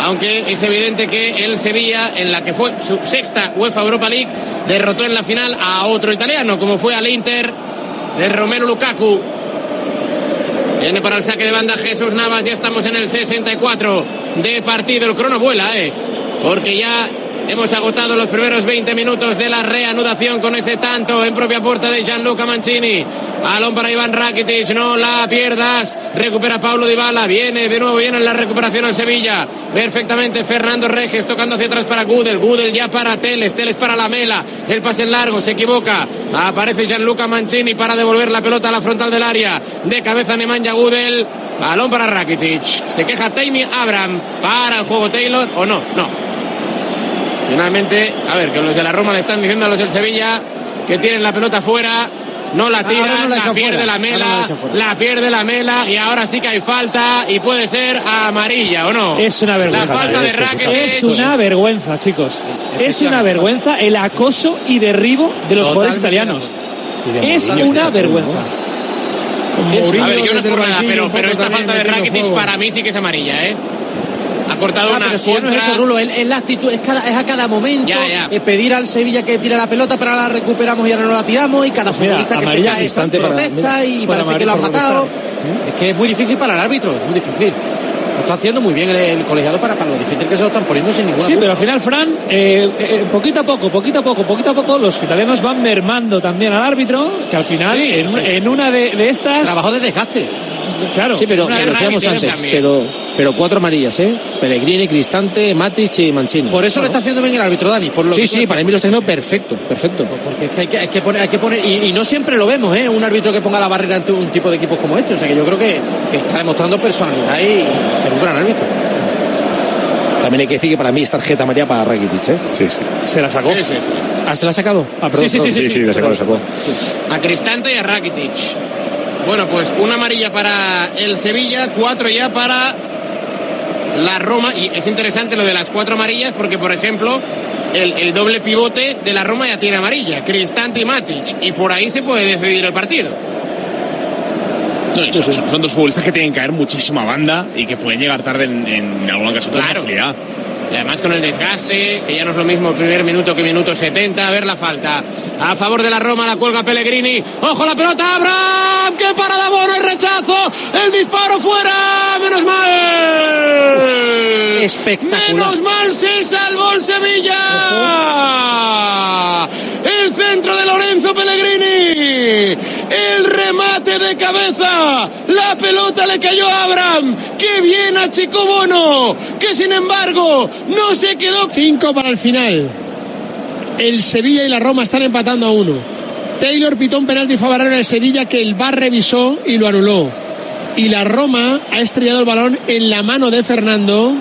Aunque es evidente que el Sevilla, en la que fue su sexta UEFA Europa League, derrotó en la final a otro italiano, como fue al Inter de Romero Lukaku. Viene para el saque de banda Jesús Navas, ya estamos en el 64 de partido. El crono vuela, ¿eh? Porque ya hemos agotado los primeros 20 minutos de la reanudación con ese tanto en propia puerta de Gianluca Mancini. Balón para Iván Rakitic, no la pierdas. Recupera Paulo Dybala, viene de nuevo, viene en la recuperación al Sevilla. Perfectamente Fernando Reges tocando hacia atrás para Gudel, Gudel ya para Teles, Teles para la Mela. El pase en largo, se equivoca. Aparece Gianluca Mancini para devolver la pelota a la frontal del área. De cabeza Nemanja Gudel. Balón para Rakitic. Se queja Taimi Abraham para el juego Taylor o no, no. Finalmente, a ver, que los de la Roma le están diciendo a los del Sevilla que tienen la pelota fuera. No la tira, no la la, pierde fuera. la no mela, la la pierde la mela y ahora sí que hay falta y puede ser amarilla o no. Es una vergüenza. La falta de Rakitic. Es una vergüenza, chicos. Es una vergüenza el acoso y derribo de los jugadores italianos. Es una vergüenza. A ver, yo no es por nada, pero, pero esta falta de Rakitic para mí sí que es amarilla, ¿eh? Ha cortado Ah, una pero si ya no es eso, Rulo, es, es la actitud, es, cada, es a cada momento Ya, ya. eh, pedir al Sevilla que tire la pelota, pero ahora la recuperamos y ahora no la tiramos, y cada Mira, futbolista que se cae para- protesta mira, y para parece que lo han matado. Es que es muy difícil para el árbitro, es muy difícil. Lo está haciendo muy bien el, el colegiado para, para lo difícil que se lo están poniendo sin ninguna Sí, duda. pero al final, Fran, eh, eh, poquito a poco, poquito a poco, poquito a poco, los italianos van mermando también al árbitro, que al final, Sí, sí, en, sí. en una de, de estas. Trabajo de desgaste. Claro, Sí, pero lo de decíamos antes, también. pero, pero cuatro amarillas, ¿eh? Pellegrini, Cristante, Matic y Mancini. Por eso lo está haciendo bien el árbitro, Dani. Por lo Sí, que sí, para mí lo está haciendo perfecto, perfecto. Porque es que hay que, hay que poner, hay que poner y, y no siempre lo vemos, ¿eh? Un árbitro que ponga la barrera ante un tipo de equipos como este. O sea que yo creo que, que está demostrando personalidad y ser un gran árbitro. También hay que decir que para mí es tarjeta amarilla para Rakitic, ¿eh? Sí, sí. Se la sacó. Sí, sí, sí. ¿Ah, se la ha sacado? Ah, perdón, Sí, sí, sí. Sí, sí, le sacó, le sacó. A Cristante y a Rakitic. Bueno, pues una amarilla para el Sevilla, cuatro ya para la Roma. Y es interesante lo de las cuatro amarillas porque, por ejemplo, el, el doble pivote de la Roma ya tiene amarilla, Cristante y Matic. Y por ahí se puede decidir el partido. No, son, son dos futbolistas que tienen que caer muchísima banda y que pueden llegar tarde en, en algún caso con Claro. Y además con el desgaste, que ya no es lo mismo el primer minuto que minuto 70. A ver la falta. A favor de la Roma, la cuelga Pellegrini. ¡Ojo la pelota! ¡Abraham! ¡Qué parada bono! ¡El rechazo! ¡El disparo fuera! ¡Menos mal! Espectacular. ¡Menos mal se salvó el Sevilla! El centro de Lorenzo Pellegrini. El remate de cabeza. La pelota le cayó a Abraham. ¡Qué bien achicó Bono! Que sin embargo no se quedó. Cinco para el final. El Sevilla y la Roma están empatando a uno. Taylor pitó un penalti favorable al Sevilla que el VAR revisó y lo anuló. Y la Roma ha estrellado el balón en la mano de Fernando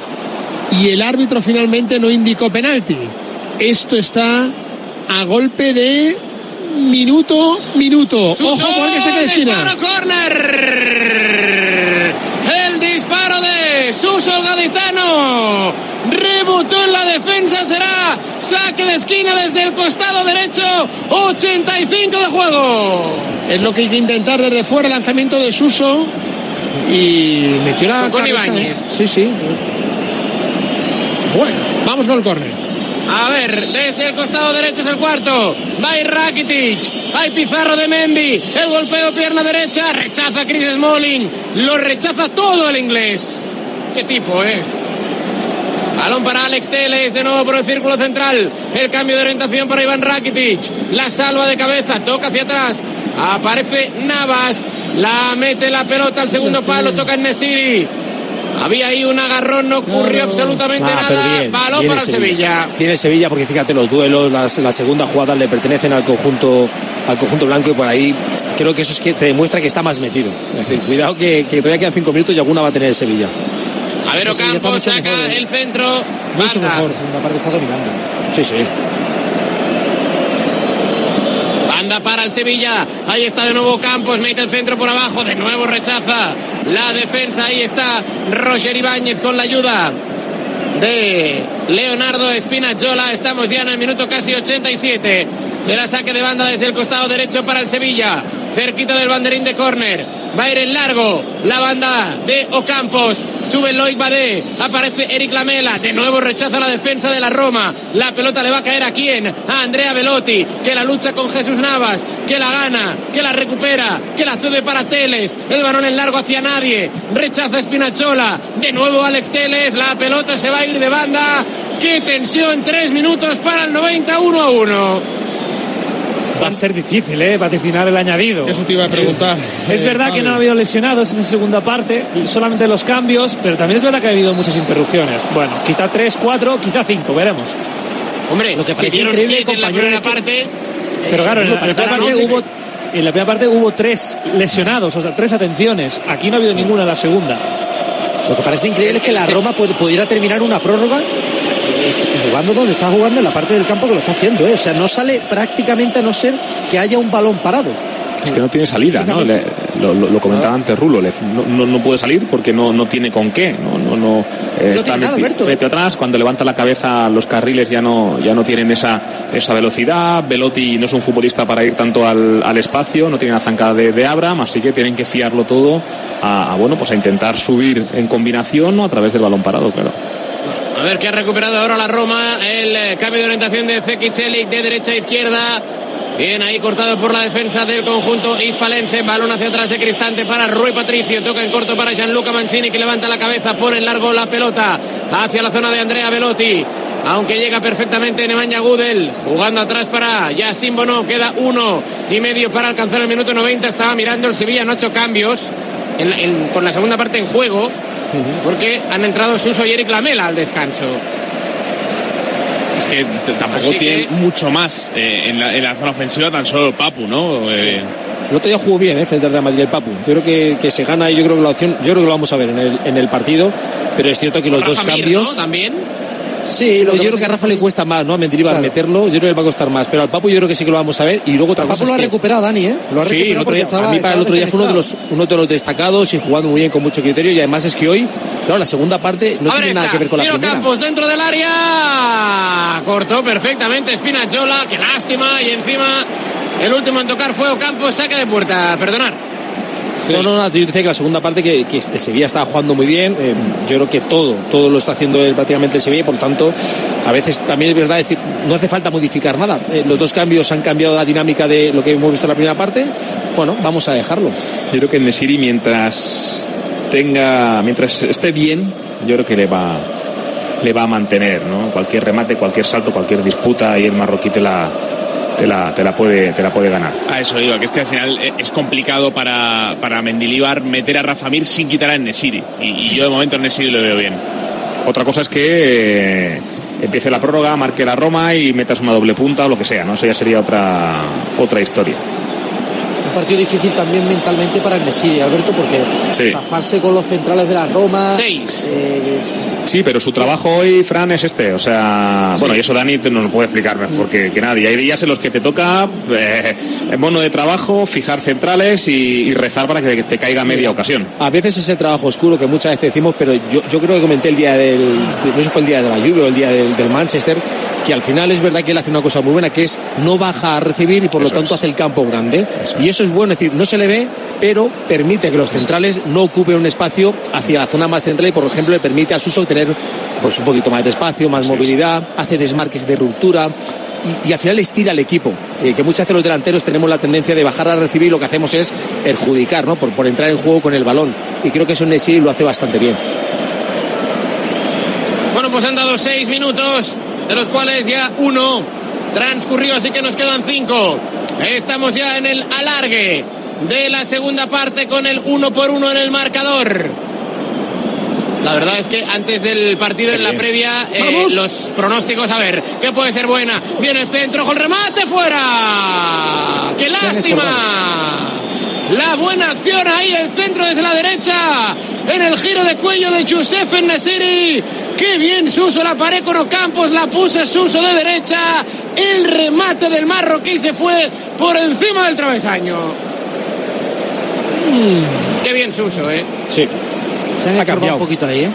y el árbitro finalmente no indicó penalti. Esto está a golpe de minuto, minuto. Ojo porque saca de esquina. Disparo córner. El disparo de Suso Gaditano. Rebotó en la defensa. Será saque de esquina desde el costado derecho. 85 de juego. Es lo que hay que intentar desde fuera, el lanzamiento de Suso. Y metió la Con cabeza, Ibáñez. ¿eh? Sí, sí. Bueno, vamos con el córner. A ver, desde el costado derecho es el cuarto. Va Rakitic. Hay Pizarro de Mendy. El golpeo pierna derecha. Rechaza Chris Smalling. Lo rechaza todo el inglés. Qué tipo, eh. Balón para Alex Teles, de nuevo por el círculo central. El cambio de orientación para Iván Rakitic. La salva de cabeza, toca hacia atrás. Aparece Navas. La mete la pelota al segundo palo, toca en Nesiri. Había ahí un agarrón, no ocurrió absolutamente Ah, nada. bien, Balón bien para el Sevilla. El Sevilla porque fíjate los duelos, las, las segundas jugadas le pertenecen al conjunto al conjunto blanco y por ahí creo que eso es que te demuestra que está más metido. Es decir, cuidado que, que todavía quedan cinco minutos y alguna va a tener el Sevilla. A ver, Sevilla Ocampo saca mejor, ¿eh? el centro. Mucho Banda. mejor, segunda parte está dominando. Sí, sí. Para el Sevilla. Ahí está de nuevo Campos. Mete el centro por abajo. De nuevo rechaza la defensa. Ahí está Roger Ibáñez con la ayuda de Leonardo Espinachola. Estamos ya en el minuto casi 87. Será saque de banda desde el costado derecho para el Sevilla. Cerquita del banderín de córner. Va a ir en largo la banda de Ocampos. Sube Loic Badé. Aparece Eric Lamela. De nuevo rechaza la defensa de la Roma. La pelota le va a caer a quién? A Andrea Velotti. Que la lucha con Jesús Navas. Que la gana. Que la recupera. Que la cede para Teles. El balón en largo hacia nadie. Rechaza Espinachola. De nuevo Alex Teles. La pelota se va a ir de banda. Qué tensión. Tres minutos para el 91 a 1 va a ser difícil, ¿eh? Vaticinar el añadido. Eso te iba a preguntar. Es eh, verdad que no ha habido lesionados en la segunda parte, solamente los cambios, pero también es verdad que ha habido muchas interrupciones. Bueno, quizá tres, cuatro, quizá cinco, veremos. Hombre, lo que pareció increíble, en la primera parte. Pero claro, en la, primera parte hubo, en la primera parte hubo tres lesionados, o sea, tres atenciones. Aquí no ha habido ninguna en la segunda. Lo que parece increíble es que la Roma pudiera terminar una prórroga jugando donde está jugando en la parte del campo que lo está haciendo. ¿eh? O sea, no sale prácticamente a no ser que haya un balón parado. Es que no tiene salida, ¿no? lo, comentaba antes Rulo, no, no, puede salir porque no, no tiene con qué, no, no, no eh, está metido atrás, cuando levanta la cabeza los carriles ya no, ya no tienen esa, esa velocidad, Velotti no es un futbolista para ir tanto al, al espacio, no tiene la zancada de, de, Abraham, así que tienen que fiarlo todo a, a, bueno, pues a intentar subir en combinación o a través del balón parado, claro. A ver qué ha recuperado ahora la Roma. El eh, cambio de orientación de Zekicelik de derecha a izquierda. Bien ahí cortado por la defensa del conjunto hispalense. Balón hacia atrás de Cristante para Rui Patricio. Toca en corto para Gianluca Mancini que levanta la cabeza. Pone en largo la pelota hacia la zona de Andrea Velotti. Aunque llega perfectamente Nemanja Gudel. Jugando atrás para Yassin Bono. Queda uno y medio para alcanzar el minuto 90. Estaba mirando el Sevilla en ocho cambios. con la segunda parte en juego porque han entrado Suso y Eric Lamela al descanso. Es que tampoco tiene mucho más eh, en, la, zona ofensiva, tan solo el Papu, ¿no? Eh, el otro día jugó bien, ¿eh? Frente al Real Madrid el Papu. Yo creo que, que, se gana y yo creo que la opción, yo creo que lo vamos a ver en el, en el partido, pero es cierto que los dos cambios. También. Sí, yo creo que a Rafa le cuesta más, ¿no? A Mendilibar meterlo, yo creo que le va a costar más. Pero al Papu yo creo que sí que lo vamos a ver. Y luego otra Papu lo ha recuperado, Dani, ¿eh? Lo ha sí, el otro día, a mí para el otro día fue uno de, los, uno de los destacados y jugando muy bien con mucho criterio. Y además es que hoy, claro, la segunda parte no tiene nada que ver con la primera. Campos dentro del área. Cortó perfectamente Spinachola, qué lástima. Y encima el último en tocar fue Ocampos, saca de puerta. Perdonar. No, no, no, yo decía que la segunda parte que, que el Sevilla estaba jugando muy bien. Eh, yo creo que todo, todo lo está haciendo prácticamente el Sevilla, por lo tanto, a veces también es verdad decir, no hace falta modificar nada. Eh, los dos cambios han cambiado la dinámica de lo que hemos visto en la primera parte. Bueno, vamos a dejarlo. Yo creo que el Nesiri mientras tenga, mientras esté bien, yo creo que le va le va a mantener, ¿no? Cualquier remate, cualquier salto, cualquier disputa y el marroquí te la, te la, te la, puede, te la puede ganar. A eso digo, que es que al final es complicado para, para Mendilibar meter a Rafa Mir sin quitar a Nesiri. Y, yo de momento a Nesiri lo veo bien. Otra cosa es que eh, empiece la prórroga, marque la Roma y metas una doble punta o lo que sea, ¿no? Eso ya sería otra, otra historia un partido difícil también mentalmente para el Nesiri, Alberto, porque sí. con los centrales de la Roma. Seis. Eh, Sí, pero su trabajo hoy, Fran, es este. O sea, bueno, y eso Dani nos lo puede explicar mejor que, que, nadie. Hay días en los que te toca, eh, mono de trabajo, fijar centrales y, rezar para que te caiga media ocasión. A veces es el trabajo oscuro que muchas veces decimos, pero yo, yo creo que comenté el día del, no sé si fue el día de la lluvia o el día del, del Manchester, que al final es verdad que él hace una cosa muy buena, que es no baja a recibir y por lo tanto hace el campo grande. Y eso es bueno, es decir, no se le ve, pero permite que los centrales no ocupen un espacio hacia la zona más central y, por ejemplo, le permite a Suso tener pues, un poquito más de espacio, más movilidad, hace desmarques de ruptura. Y, al final estira al equipo. Eh, que muchas veces los delanteros tenemos la tendencia de bajar a recibir y lo que hacemos es perjudicar, ¿no? Por, por entrar en juego con el balón. Y creo que eso Nesiri lo hace bastante bien. Bueno, pues han dado seis minutos de los cuales ya uno transcurrió, así que nos quedan cinco. Estamos ya en el alargue de la segunda parte con el uno por uno en el marcador. La verdad es que antes del partido en la previa, eh, los pronósticos, a ver, ¿qué puede ser buena? Viene el centro, el remate fuera. ¡Qué lástima! La buena acción ahí, el centro desde la derecha, en el giro de cuello de Josef Nesiri. Qué bien Suso la pared con Ocampos, la puso Suso de derecha. El remate del marroquí se fue por encima del travesaño. Mm. Qué bien Suso, ¿eh? Sí. Se ha cambiado un poquito ahí, ¿eh?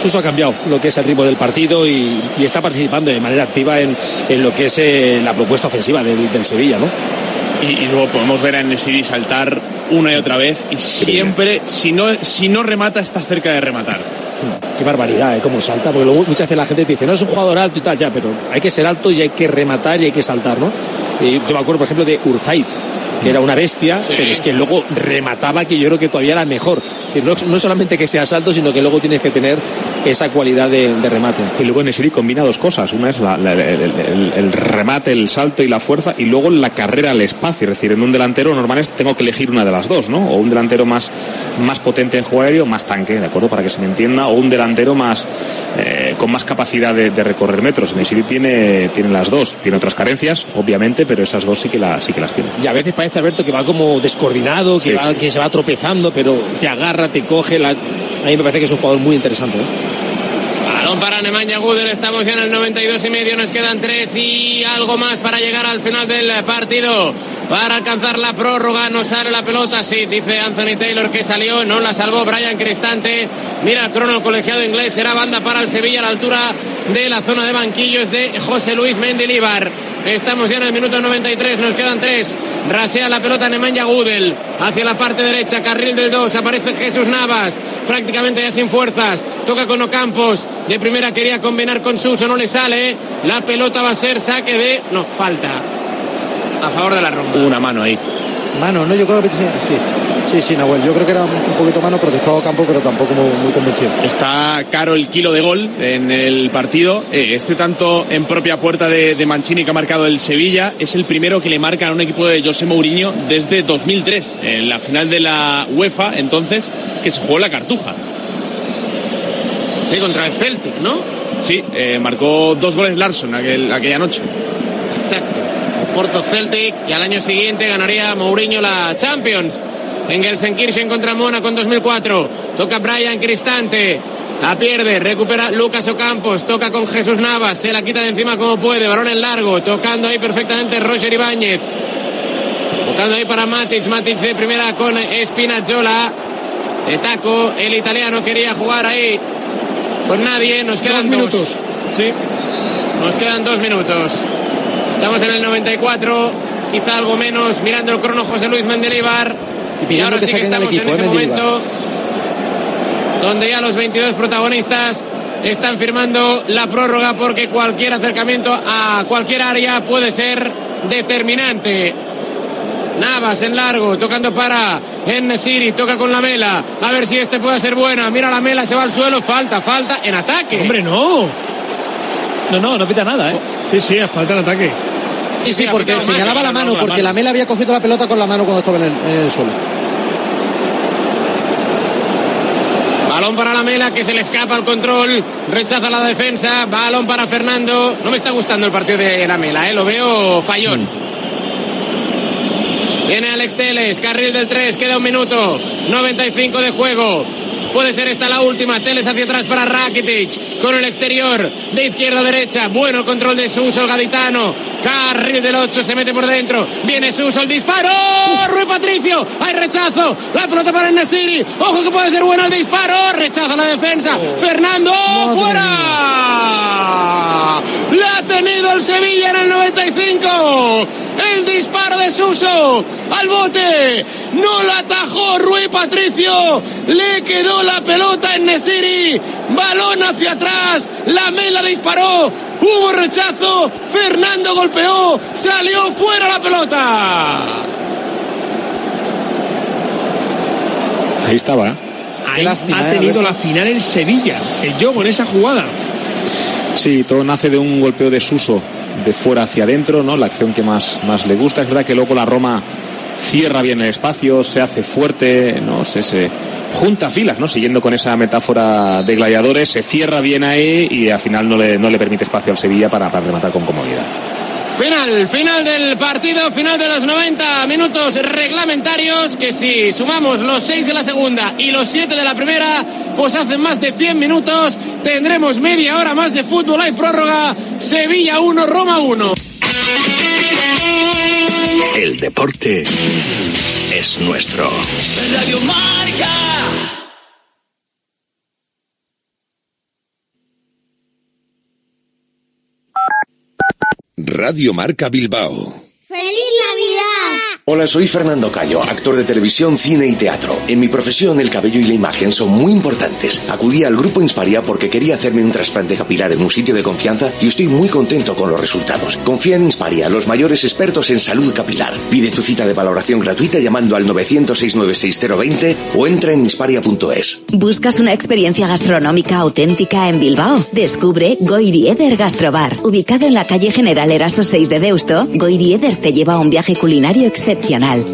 Suso ha cambiado lo que es el ritmo del partido y, está participando de manera activa en, lo que es eh, la propuesta ofensiva del, Sevilla, ¿no? Y, luego podemos ver a Nesiri saltar una y otra vez y siempre, si no, si no remata, está cerca de rematar. Qué barbaridad, ¿eh? Cómo salta, porque luego muchas veces la gente te dice, no es un jugador alto y tal, ya, pero hay que ser alto y hay que rematar y hay que saltar, ¿no? Y yo me acuerdo, por ejemplo, de Urzaiz, que era una bestia, pero es que luego remataba que yo creo que todavía era mejor. Que no, no solamente que seas alto, sino que luego tienes que tener esa cualidad de, de remate. Y luego Nesiri combina dos cosas. Una es la- la- el, el- el remate, el salto y la fuerza, y luego la carrera al espacio. Es decir, en un delantero normal es, tengo que elegir una de las dos, ¿no? O un delantero más, más potente en juego aéreo, más tanque, ¿de acuerdo? Para que se me entienda, o un delantero más eh, con más capacidad de, de recorrer metros. Nesiri tiene, tiene las dos. Tiene otras carencias, obviamente, pero esas dos sí que, la, sí que las tiene. Y a veces parece, Alberto, que va como descoordinado, que, Sí, va- sí. que se va tropezando, pero te agarra, te coge. La... A mí me parece que es un jugador muy interesante. ¿eh? Para Nemanja Gudel, estamos ya en el 92 y medio, nos quedan tres y algo más para llegar al final del partido. Para alcanzar la prórroga, no sale la pelota, sí, dice Anthony Taylor que salió, no la salvó Brian Cristante. Mira crono, colegiado inglés, será banda para el Sevilla a la altura de la zona de banquillos de José Luis Mendilibar. Estamos ya en el minuto 93, nos quedan tres. Rasea la pelota Nemanja Gudel hacia la parte derecha, carril del 2, aparece Jesús Navas, prácticamente ya sin fuerzas, toca con Ocampos, de primera quería combinar con Suso, no le sale, la pelota va a ser saque de... no, falta. A favor de la Roma. Una mano ahí. Mano, no, yo creo que sí, sí, sí, Nahuel. Yo creo que era un, poquito mano protestado a campo, pero tampoco muy, muy convencido. Está caro el kilo de gol en el partido. Eh, este tanto en propia puerta de, de Mancini que ha marcado el Sevilla es el primero que le marca a un equipo de José Mourinho desde 2003, en la final de la UEFA, entonces, que se jugó la Cartuja. Sí, contra el Celtic, ¿no? Sí, eh, marcó dos goles Larson aquel- aquella noche. Exacto. Porto Celtic y al año siguiente ganaría Mourinho la Champions. En Gelsenkirchen contra Mónaco en 2004. Toca Brian Cristante. La pierde, recupera Lucas Ocampos, toca con Jesús Navas, se la quita de encima como puede, balón en largo, tocando ahí perfectamente Roger Ibáñez. Tocando ahí para Matic, Matic de primera con Spinazzola. De taco, el italiano quería jugar ahí con nadie, nos quedan Dos dos. minutos. Sí. Nos quedan dos minutos. Estamos en el 94, quizá algo menos, mirando el crono José Luis Mendelibar. Y pidiendo ahora que sí que saquen al estamos equipo, en ¿eh, ese momento donde ya los 22 protagonistas están firmando la prórroga porque cualquier acercamiento a cualquier área puede ser determinante. Navas en largo, tocando para en Siri, toca con la mela. A ver si este puede ser buena. Mira la mela, se va al suelo. Falta, falta en ataque. Hombre, no. No, no, no pita nada, ¿eh? Sí, sí, falta el ataque. Sí, sí, porque señalaba la no mano, porque la Mela había cogido la pelota con la mano cuando estaba en el, en el suelo. Balón para la Mela que se le escapa al control, rechaza la defensa, balón para Fernando. No me está gustando el partido de la Mela, ¿eh? lo veo fallón. Viene Alex Teles, carril del 3, queda un minuto, 95 de juego. Puede ser esta la última. Teles hacia atrás para Rakitic. Con el exterior. De izquierda a derecha. Bueno el control de Suso, el gaditano. Carril del 8 se mete por dentro. Viene Suso, el disparo. Rui Patricio. Hay rechazo. La pelota para el Nesiri. Ojo que puede ser bueno el disparo. Rechaza la defensa. Fernando. ¡Fuera! La ha tenido el Sevilla en el 95. El disparo de Suso. Al bote. No la atajó Rui Patricio. Le quedó la pelota en Nesiri. Balón hacia atrás. La Mela disparó. Hubo rechazo. Fernando golpeó. Salió fuera la pelota. Ahí estaba, ¿eh? Ahí lástima, ha eh, tenido la final el Sevilla. El yogo en esa jugada. Sí, todo nace de un golpeo de Suso de fuera hacia adentro, ¿no? La acción que más, más le gusta. Es verdad que luego la Roma cierra bien el espacio, se hace fuerte, ¿no? Se, se junta filas, ¿no? Siguiendo con esa metáfora de gladiadores, se cierra bien ahí y al final no le, no le permite espacio al Sevilla para, rematar con comodidad. Final, final del partido, final de los 90 minutos reglamentarios, que si sumamos los 6 de la segunda y los 7 de la primera, pues hacen más de 100 minutos, tendremos media hora más de fútbol, hay prórroga, Sevilla 1, Roma 1. El deporte es nuestro. Radio Marca. Radio Marca Bilbao. ¡Feliz Navidad! Hola, soy Fernando Cayo, actor de televisión, cine y teatro. En mi profesión, el cabello y la imagen son muy importantes. Acudí al grupo Insparia porque quería hacerme un trasplante capilar en un sitio de confianza y estoy muy contento con los resultados. Confía en Insparia, los mayores expertos en salud capilar. Pide tu cita de valoración gratuita llamando al 900-696-020 o entra en insparia.es. ¿Buscas una experiencia gastronómica auténtica en Bilbao? Descubre Goirieder Gastrobar. Ubicado en la calle General Eraso 6 de Deusto, Goirieder te lleva a un viaje culinario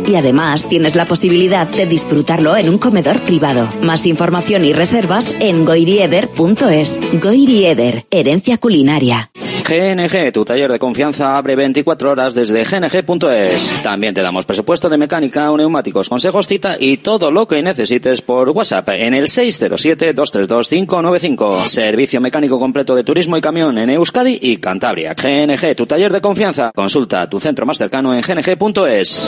y además tienes la posibilidad de disfrutarlo en un comedor privado. Más información y reservas en goirieder.es. Goirieder, herencia culinaria. GNG, tu taller de confianza, abre 24 horas desde gng.es. También te damos presupuesto de mecánica neumáticos, consejos, cita y todo lo que necesites por WhatsApp en el 607-232-595. Servicio mecánico completo de turismo y camión en Euskadi y Cantabria. GNG, tu taller de confianza. Consulta tu centro más cercano en gng.es.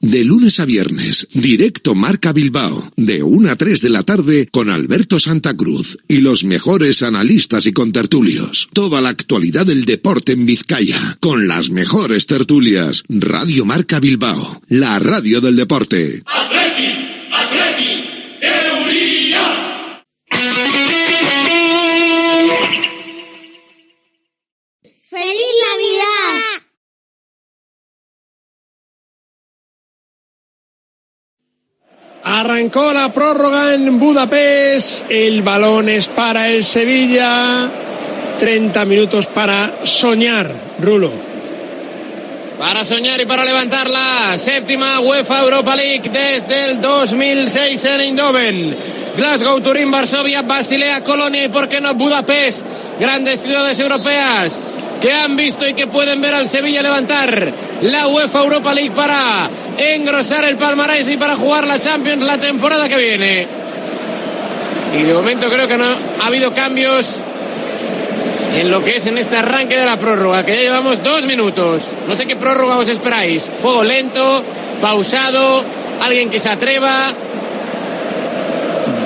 De lunes a viernes, directo Marca Bilbao, de 1 a 3 de la tarde con Alberto Santa Cruz y los mejores analistas y contertulios. Toda la actualidad del deporte en Vizcaya, con las mejores tertulias. Radio Marca Bilbao, la radio del deporte. ¡Feliz Arrancó la prórroga en Budapest. El balón es para el Sevilla. 30 minutos para soñar, Rulo. Para soñar y para levantar la séptima UEFA Europa League desde el 2006 en Eindhoven. Glasgow, Turín, Varsovia, Basilea, Colonia y por qué no Budapest. Grandes ciudades europeas que han visto y que pueden ver al Sevilla levantar la UEFA Europa League para engrosar el palmarés y para jugar la Champions la temporada que viene. Y de momento creo que no ha habido cambios en lo que es en este arranque de la prórroga, que ya llevamos dos minutos. No sé qué prórroga os esperáis. Juego lento, pausado, alguien que se atreva.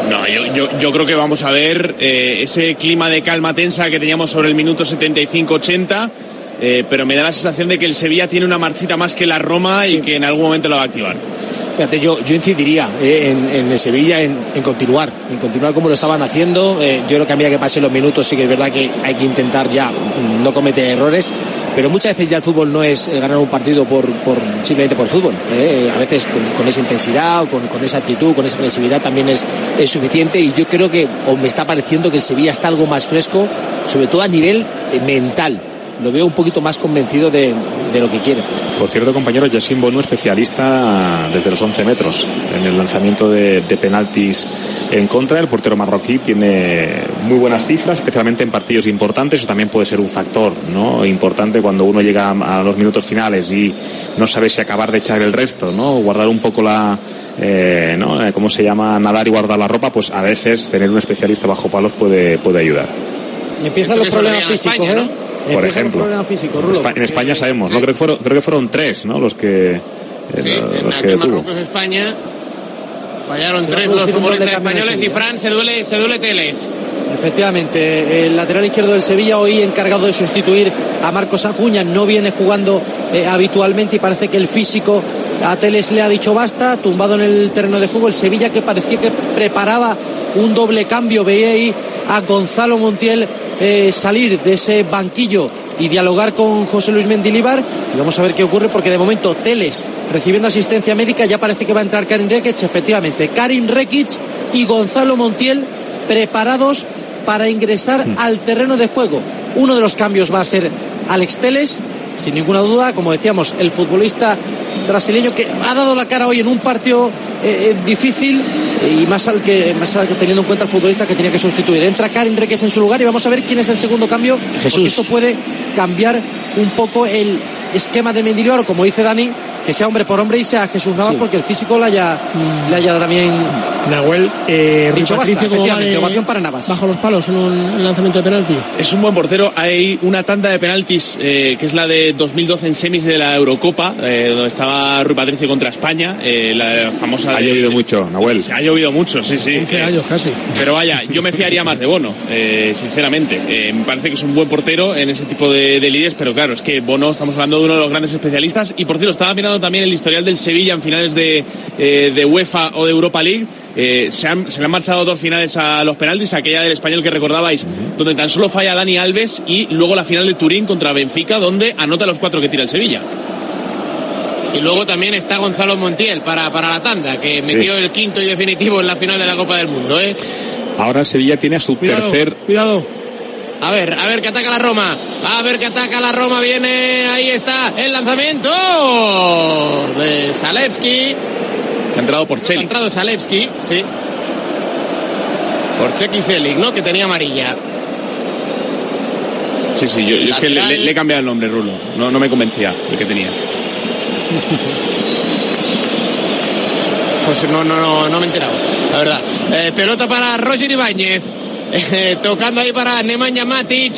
No, yo, yo, yo creo que vamos a ver eh, ese clima de calma tensa que teníamos sobre el minuto 75-80. Eh, pero me da la sensación de que el Sevilla tiene una marchita más que la Roma y que en algún momento lo va a activar. Fíjate, yo, yo incidiría eh, en, en, el Sevilla en, en, continuar, en continuar como lo estaban haciendo. Eh, yo creo que a medida que pasen los minutos sí que es verdad que hay que intentar ya no cometer errores, pero muchas veces ya el fútbol no es ganar un partido por, por simplemente por fútbol. a veces con, con, esa intensidad, con, con, esa actitud, con esa flexibilidad también es, es suficiente y yo creo que o me está pareciendo que el Sevilla está algo más fresco, sobre todo a nivel mental lo veo un poquito más convencido de, de lo que quiere. Por cierto, compañero, Yassin Bono especialista desde los 11 metros en el lanzamiento de, de, penaltis en contra. El portero marroquí tiene muy buenas cifras, especialmente en partidos importantes. Eso también puede ser un factor ¿no? importante cuando uno llega a, los minutos finales y no sabe si acabar de echar el resto, ¿no? guardar un poco la, eh, ¿no? ¿Cómo se llama? Nadar y guardar la ropa, pues a veces tener un especialista bajo palos puede, puede ayudar. Y empiezan los problemas físicos, España, ¿eh? ¿no? Por ejemplo. Físico, Rulo, en España sabemos, ¿no? Creo que fueron, creo que fueron tres, ¿no? Los que, eh, sí, los en que tuvo. Marruecos, España fallaron tres los futbolistas españoles y Fran se duele, se duele Teles. Efectivamente, el lateral izquierdo del Sevilla hoy encargado de sustituir a Marcos Acuña no viene jugando eh, habitualmente y parece que el físico a Teles le ha dicho basta, tumbado en el terreno de juego el Sevilla que parecía que preparaba un doble cambio, veía ahí a Gonzalo Montiel eh, salir de ese banquillo y dialogar con José Luis Mendilíbar y vamos a ver qué ocurre porque de momento Teles recibiendo asistencia médica ya parece que va a entrar Karin Rekic efectivamente. Karin Rekic y Gonzalo Montiel preparados para ingresar Mm. al terreno de juego. Uno de los cambios va a ser Alex Teles sin ninguna duda como decíamos el futbolista brasileño que ha dado la cara hoy en un partido eh, difícil y más al que más al teniendo en cuenta el futbolista que tenía que sustituir. Entra Karim Requez en su lugar y vamos a ver quién es el segundo cambio. Jesús. Porque esto puede cambiar un poco el esquema de Mendilibar como dice Dani, que sea hombre por hombre y sea Jesús Navas Sí. porque el físico le haya, le haya también Nahuel, eh, Dicho Rui basta, Patricio, ¿cómo va de- ovación para Navas. Bajo los palos en un lanzamiento de penalti. Es un buen portero. Hay una tanda de penaltis eh, que es la de 2012 en semis de la Eurocopa, eh, donde estaba Rui Patricio contra España, eh, la famosa. Ha de- llovido mucho, Nahuel. Se ha llovido mucho, sí, sí. 11 Eh, años casi. Pero vaya, yo me fiaría más de Bono, eh, sinceramente. Eh, me parece que es un buen portero en ese tipo de, de líderes, pero claro, es que Bono, estamos hablando de uno de los grandes especialistas. Y por cierto, estaba mirando también el historial del Sevilla en finales de, eh, de UEFA o de Europa League. Eh, se, han- se le han marchado dos finales a los penaltis, aquella del español que recordabais, donde tan solo falla Dani Alves y luego la final de Turín contra Benfica, donde anota los cuatro que tira el Sevilla. Y luego también está Gonzalo Montiel para, para la tanda, que metió el quinto y definitivo en la final de la Copa del Mundo. ¿eh? Ahora el Sevilla tiene a su Cuidado, tercer. Cuidado. A ver, a ver que ataca la Roma. A ver que ataca la Roma. Viene, ahí está el lanzamiento de Zalewski. Ha entrado por Ha Cheli. entrado Zalewski, sí. Por Cheki Celic, ¿no? Que tenía amarilla. Sí, sí, yo, yo es que le, Lateral. le- le he cambiado el nombre, Rulo. No, no me convencía el que tenía. Pues no, no, no, no me he enterado, la verdad. Eh, pelota para Roger Ibáñez. Eh, tocando ahí para Nemanja Matic.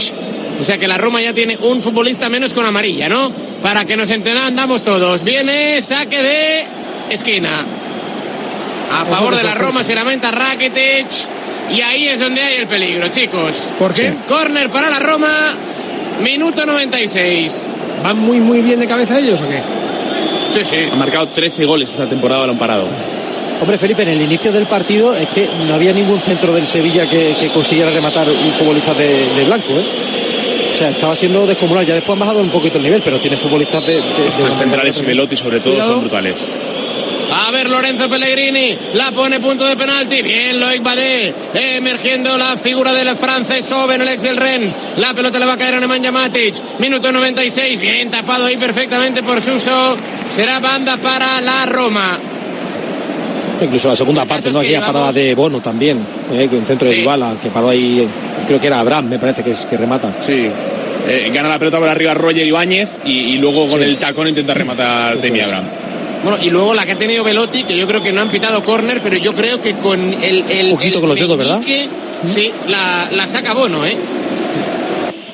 O sea que la Roma ya tiene un futbolista menos con amarilla, ¿no? Para que nos entendamos todos. Viene saque de esquina. A favor de la. Roma se lamenta Rakitic. Y ahí es donde hay el peligro, chicos. ¿Por qué? Corner para la Roma. Minuto 96. ¿Van muy, muy bien de cabeza ellos o qué? Sí, sí. Ha marcado 13 goles esta temporada, lo han parado. Hombre, Felipe, en el inicio del partido es que no había ningún centro del Sevilla que, que consiguiera rematar un futbolista de, de blanco, ¿eh? O sea, estaba siendo descomunal. Ya después han bajado un poquito el nivel, pero tiene futbolistas de. de, de Los centrales y Velotti, sobre todo, Cuidado. son brutales. A ver, Lorenzo Pellegrini la pone punto de penalti. Bien, Loic Badé. Emergiendo la figura del francés joven, el ex del Rennes. La pelota le va a caer a Nemanja Matic. Minuto 96. Bien tapado ahí perfectamente por Suso. Será banda para la Roma. Incluso la segunda parte, ¿no? que Aquella llevamos- parada de Bono también, eh, en centro de Sí. Dybala, que paró ahí, creo que era Abraham, me parece que es que remata. Sí. Eh, gana la pelota por arriba Roger Ibáñez y, y luego con Sí. el tacón intenta rematar Demi es. Bueno, y luego la que ha tenido Velotti, que yo creo que no han pitado córner, pero yo creo que con el. el Ojito el con los dedos, ¿verdad? meñique, Sí, la, la saca Bono, ¿eh?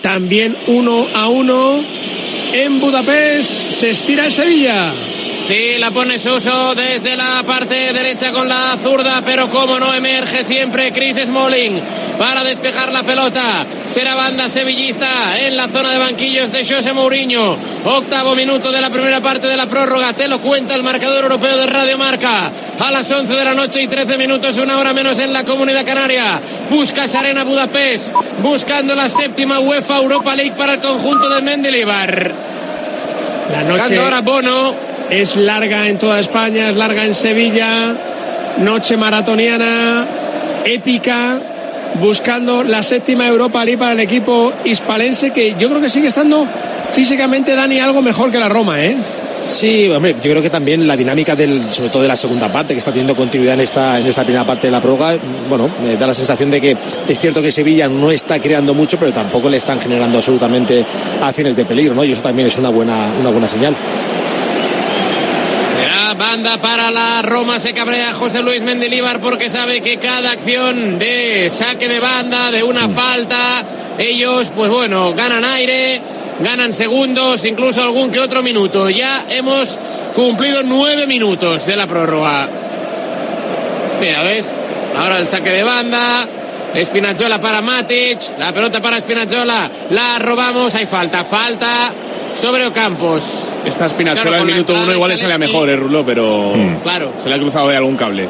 También uno a uno en Budapest. Se estira el Sevilla. Sí, la pone Suso desde la parte derecha con la zurda, pero como no emerge siempre Chris Smalling para despejar la pelota. Será banda sevillista en la zona de banquillos de José Mourinho. Octavo minuto de la primera parte de la prórroga. Te lo cuenta el marcador europeo de Radio Marca. A las 11 de la noche y 13 minutos, una hora menos en la comunidad canaria. Buscas Arena Budapest, buscando la séptima UEFA Europa League para el conjunto de Mendilibar. La noche ahora Bono. es larga en toda España, es larga en Sevilla. Noche maratoniana, épica, buscando la séptima Europa League para el equipo hispalense, que yo creo que sigue estando físicamente, Dani, algo mejor que la Roma, ¿eh? Sí, hombre, yo creo que también la dinámica del, sobre todo de la segunda parte, que está teniendo continuidad en esta, en esta primera parte de la prórroga, bueno, me da la sensación de que es cierto que Sevilla no está creando mucho, pero tampoco le están generando absolutamente acciones de peligro, ¿no? Y eso también es una buena, una buena señal. Banda para la Roma. Se cabrea José Luis Mendilíbar porque sabe que cada acción de saque de banda, de una falta, ellos, pues bueno, ganan aire, ganan segundos, incluso algún que otro minuto. Ya hemos cumplido nueve minutos de la prórroga. Mira, ¿ves? Ahora el saque de banda. Espinachola para Matic. La pelota para Espinachola. La robamos. Hay falta. Falta sobre Ocampos. Esta espinachola Claro, el minuto uno de igual le sale mejor, eh, Rulo, pero Claro. se le ha cruzado ahí algún cable.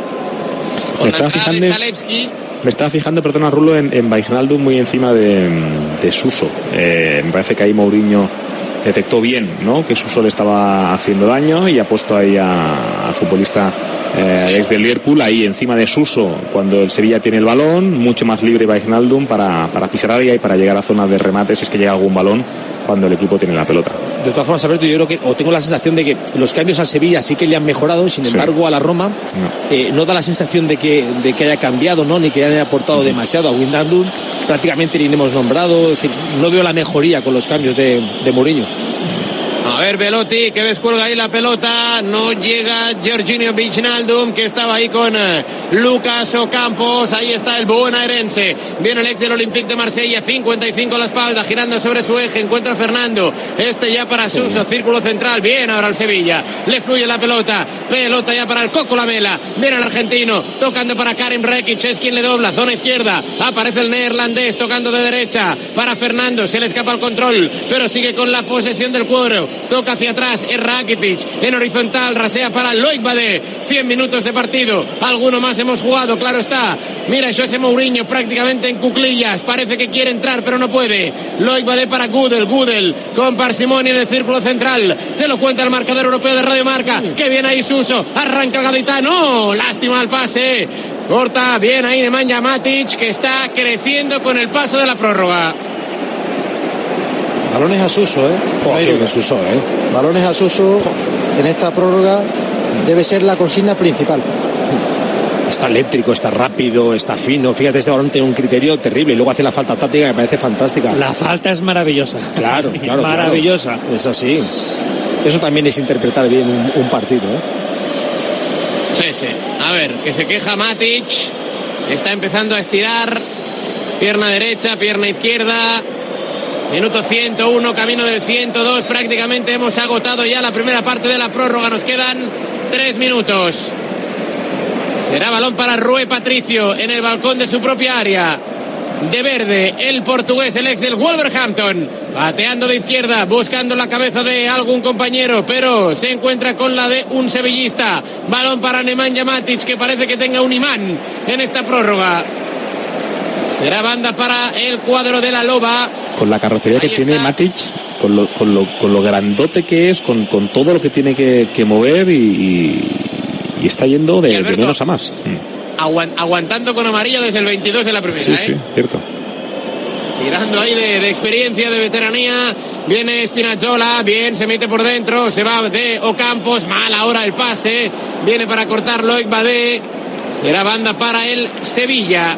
Con Me la fijando de Zalewski. Me estaba fijando, perdona Rulo, en, en Wijnaldum muy encima de, de Suso. Eh, me parece que ahí Mourinho detectó bien ¿no? que Suso le estaba haciendo daño y ha puesto ahí a- al futbolista eh, ex del Liverpool ahí encima de Suso cuando el Sevilla tiene el balón, mucho más libre Wijnaldum para, para pisar área y para llegar a zonas de remate si es que llega algún balón cuando el equipo tiene la pelota. De todas formas, Alberto, yo creo que, o tengo la sensación de que los cambios al Sevilla sí que le han mejorado, sin Sí. embargo, a la Roma No. eh, no da la sensación de que, de que haya cambiado, ¿no? Ni que haya aportado demasiado a Windandum. Prácticamente ni hemos nombrado. Es decir, no veo la mejoría con los cambios de, de Mourinho. A ver, ver Velotti que descuelga ahí la pelota. No llega Giorginio Vichnaldum que estaba ahí con eh, Lucas Ocampos. Ahí está el bonaerense. Viene el ex del Olympique de Marsella. 55 a la espalda. Girando sobre su eje. Encuentra a Fernando. Este ya para Suso. Círculo central. Bien ahora el Sevilla. Le fluye la pelota. Pelota ya para el Coco Lamela. Viene el argentino. Tocando para Karim Rekic. Es quien le dobla. Zona izquierda. Aparece el neerlandés. Tocando de derecha. Para Fernando. Se le escapa el control. Pero sigue con la posesión del cuadro. Toca hacia atrás. Es Rakitic. En horizontal. Rasea para Loic Bade. 100 minutos de partido. Alguno más hemos jugado. Claro está. Mira, José Mourinho prácticamente en cuclillas. Parece que quiere entrar, pero no puede. Loic Bade para Gudel. Gudel con parsimonia en el círculo central. Te lo cuenta el marcador europeo de Radio Marca. Que viene ahí Suso. Arranca el gaditano. Lástima el pase. Corta bien ahí de Manja Matic que está creciendo con el paso de la prórroga. Balones a Suso, ¿eh? Joder. Suso, ¿eh? Balones a Suso en esta prórroga debe ser la consigna principal. Está eléctrico, está rápido, está fino. Fíjate, este balón tiene un criterio terrible. Y luego hace la falta táctica que me parece fantástica. La falta es maravillosa. Claro, claro. Maravillosa. claro. Es así. Eso también es interpretar bien un, un partido. ¿eh? Sí, sí. A ver, que se queja Matic. Está empezando a estirar. Pierna derecha, pierna izquierda. Minuto 101, camino del 102. Prácticamente hemos agotado ya la primera parte de la prórroga. Nos quedan tres minutos. Será balón para Rue Patricio en el balcón de su propia área. De verde, el portugués, el ex del Wolverhampton. Pateando de izquierda, buscando la cabeza de algún compañero, pero se encuentra con la de un sevillista. Balón para Nemanja Matic, que parece que tenga un imán en esta prórroga. Será banda para el cuadro de la Loba. Con la carrocería que tiene. Matic, con lo, con, lo, con lo grandote que es, con, con todo lo que tiene que, que mover y, y- y está yendo de, menos a más. Aguan- aguantando con amarilla desde el 22 de la primera, Sí, ¿eh? sí, cierto. Tirando ahí de, de experiencia, de veteranía. Viene Spinazzola, bien, se mete por dentro, se va de Ocampos, mal ahora el pase. Viene para cortar Loic Badé. Será banda para el Sevilla.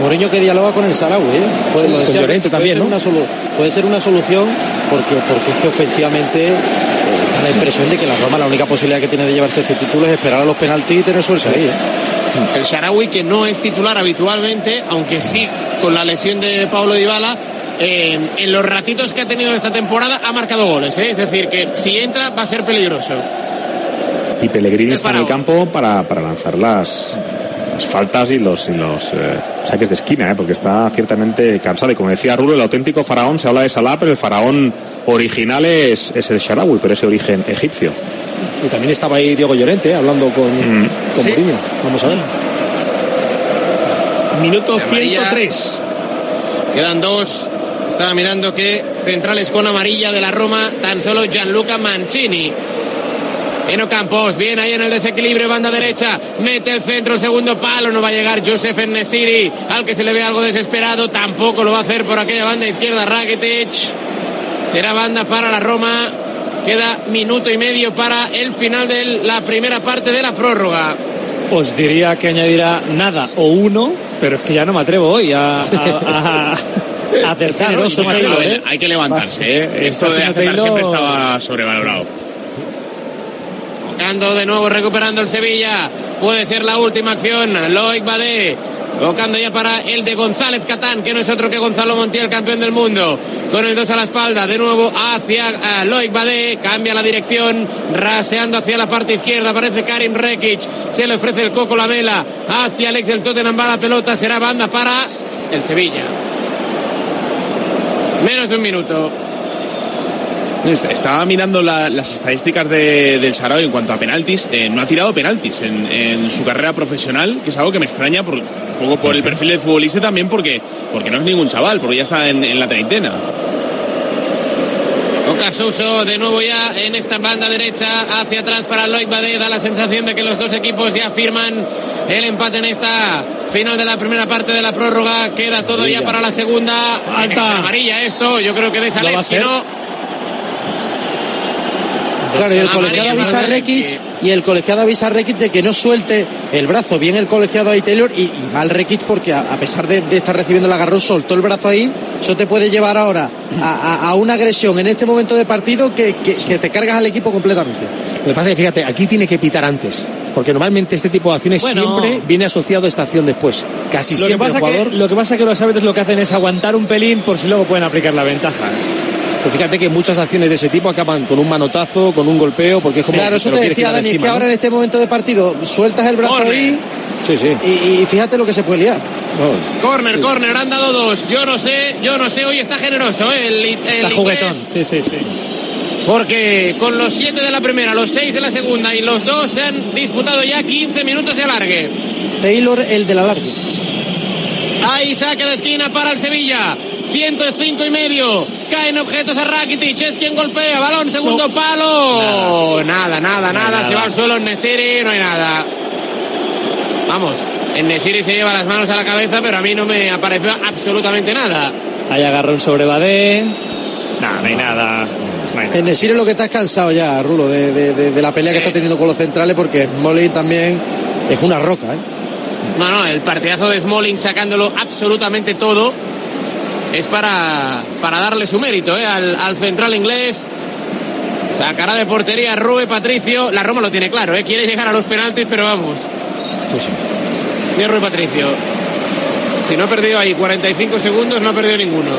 Mourinho que dialoga con el Sarawi, ¿eh? Puede, lo Con decía, Llorente puede también, ser ¿no? una solu- puede ser una solución porque, porque es que ofensivamente eh, da la impresión de que la Roma la única posibilidad que tiene de llevarse este título es esperar a los penaltis y tener suerte ahí. ¿eh? El Sharawi que no es titular habitualmente, aunque sí con la lesión de Paulo Dybala. eh, en los ratitos que ha tenido esta temporada ha marcado goles, ¿eh? es decir, que si entra va a ser peligroso. Y Pellegrini Es está en el campo para, para lanzar las, las faltas y los, y los eh, saques de esquina, ¿eh? porque está ciertamente cansado. Y como decía Rulo, el auténtico faraón, se habla de Salah, pero el faraón original es, es el Sharawi, pero ese origen egipcio. Y también estaba ahí Diego Llorente ¿eh? hablando con, con Sí. Mourinho. Vamos a ver. Minuto Amarilla. 103. Quedan dos. Estaba mirando que centrales con amarilla de la Roma, tan solo Gianluca Mancini. En Ocampos, bien ahí en el desequilibrio, banda derecha, mete el centro, el segundo palo, no va a llegar Josef Nesiri, al que se le ve algo desesperado, tampoco lo va a hacer por aquella banda izquierda Rakitic. Será banda para la Roma, queda minuto y medio para el final de la primera parte de la prórroga. Os diría que añadirá nada o uno, pero es que ya no me atrevo hoy a, a, acertar. No Taylor, atrevo. ¿eh? Hay que levantarse, ¿eh? Esto de Taylor- siempre estaba sobrevalorado. Tocando de nuevo, recuperando el Sevilla. Puede ser la última acción. Loic Badé. Tocando ya para el de González Catán, que no es otro que Gonzalo Montiel, campeón del mundo. Con el 2 a la espalda, de nuevo hacia eh, Loic Badé. Cambia la dirección, raseando hacia la parte izquierda. Aparece Karim Rekic. Se le ofrece el Coco Lamela. Hacia Alex del Tottenham va la pelota. Será banda para el Sevilla. Menos de un minuto. Est- Estaba mirando la- las estadísticas de- del Sarawi en cuanto a penaltis. eh, no ha tirado penaltis en, en su carrera profesional, que es algo que me extraña por, un poco por el perfil del futbolista también porque, porque no es ningún chaval, porque ya está en, en la treintena. Ocasuso de nuevo ya en esta banda derecha hacia atrás para Loic Badé. Da la sensación de que los dos equipos ya firman el empate en esta final de la primera parte de la prórroga. Queda todo ya para la segunda. Alta. Amarilla esto. Yo creo que de ¿Lo va a Salef, si no. Claro, y el colegiado avisa a Rekic. Y el colegiado avisa a Rekic de que no suelte el brazo. Bien el colegiado ahí Taylor y, y mal Rekic porque a, pesar de, estar recibiendo el agarrón soltó el brazo ahí. Eso te puede llevar ahora a, una agresión en este momento de partido que, te cargas al equipo completamente. Lo que pasa es que fíjate, aquí tiene que pitar antes. Porque normalmente este tipo de acciones siempre viene asociado a esta acción después. Casi lo siempre que pasa jugador... Que, lo que pasa es que los árbitros lo que hacen es aguantar un pelín por si luego pueden aplicar la ventaja. Pues fíjate que muchas acciones de ese tipo acaban con un manotazo, con un golpeo, porque es como. Claro, eso te, decía Dani, es que ahora en este momento de partido sueltas el brazo ahí. Sí, sí. Y, fíjate lo que se puede liar. Corner, corner, han dado dos. Yo no sé, yo no sé, hoy está generoso ¿eh? el, el está juguetón, sí, sí, sí. Porque con los siete de la primera, los seis de la segunda y los dos se han disputado ya 15 minutos de alargue. Taylor, el de la alargue. Ahí saque de esquina para el Sevilla. 105 y medio. Caen objetos a Rakitic. Es quien golpea. Balón, segundo palo. Nada, nada, nada. Se va al suelo en Nesiri. No hay nada. Vamos. En Nesiri se lleva las manos a la cabeza, pero a mí no me apareció absolutamente nada. Hay agarrón sobre Badé. Nada, no hay nada. En Nesiri lo que estás cansado ya, Rulo, de, la pelea que está teniendo con los centrales, porque Molly también es una roca, ¿eh? No, no, el partidazo de Smalling sacándolo absolutamente todo es para, para darle su mérito ¿eh? al, central inglés. Sacará de portería Rube Patricio. La Roma lo tiene claro, ¿eh? quiere llegar a los penaltis, pero vamos. Sí, sí. Rube Patricio. Si no ha perdido ahí 45 segundos, no ha perdido ninguno.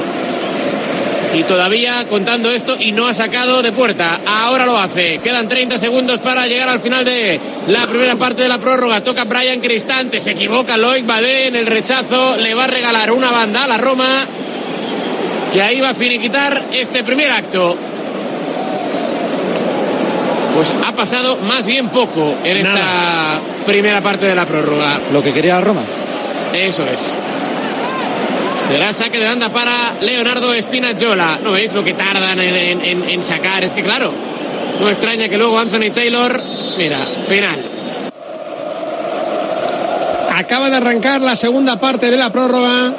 Y todavía contando esto y no ha sacado de puerta. Ahora lo hace. Quedan 30 segundos para llegar al final de la primera parte de la prórroga. Toca Brian Cristante. Se equivoca Loic Badé en el rechazo. Le va a regalar una banda a la Roma que ahí va a finiquitar este primer acto. Pues ha pasado más bien poco en esta primera parte de la prórroga. Lo que quería Roma. Eso es. Será saque de banda para Leonardo Spinazzola. ¿No veis lo que tardan en, sacar? Es que claro, no extraña que luego Anthony Taylor, mira, final. Acaba de arrancar la segunda parte de la prórroga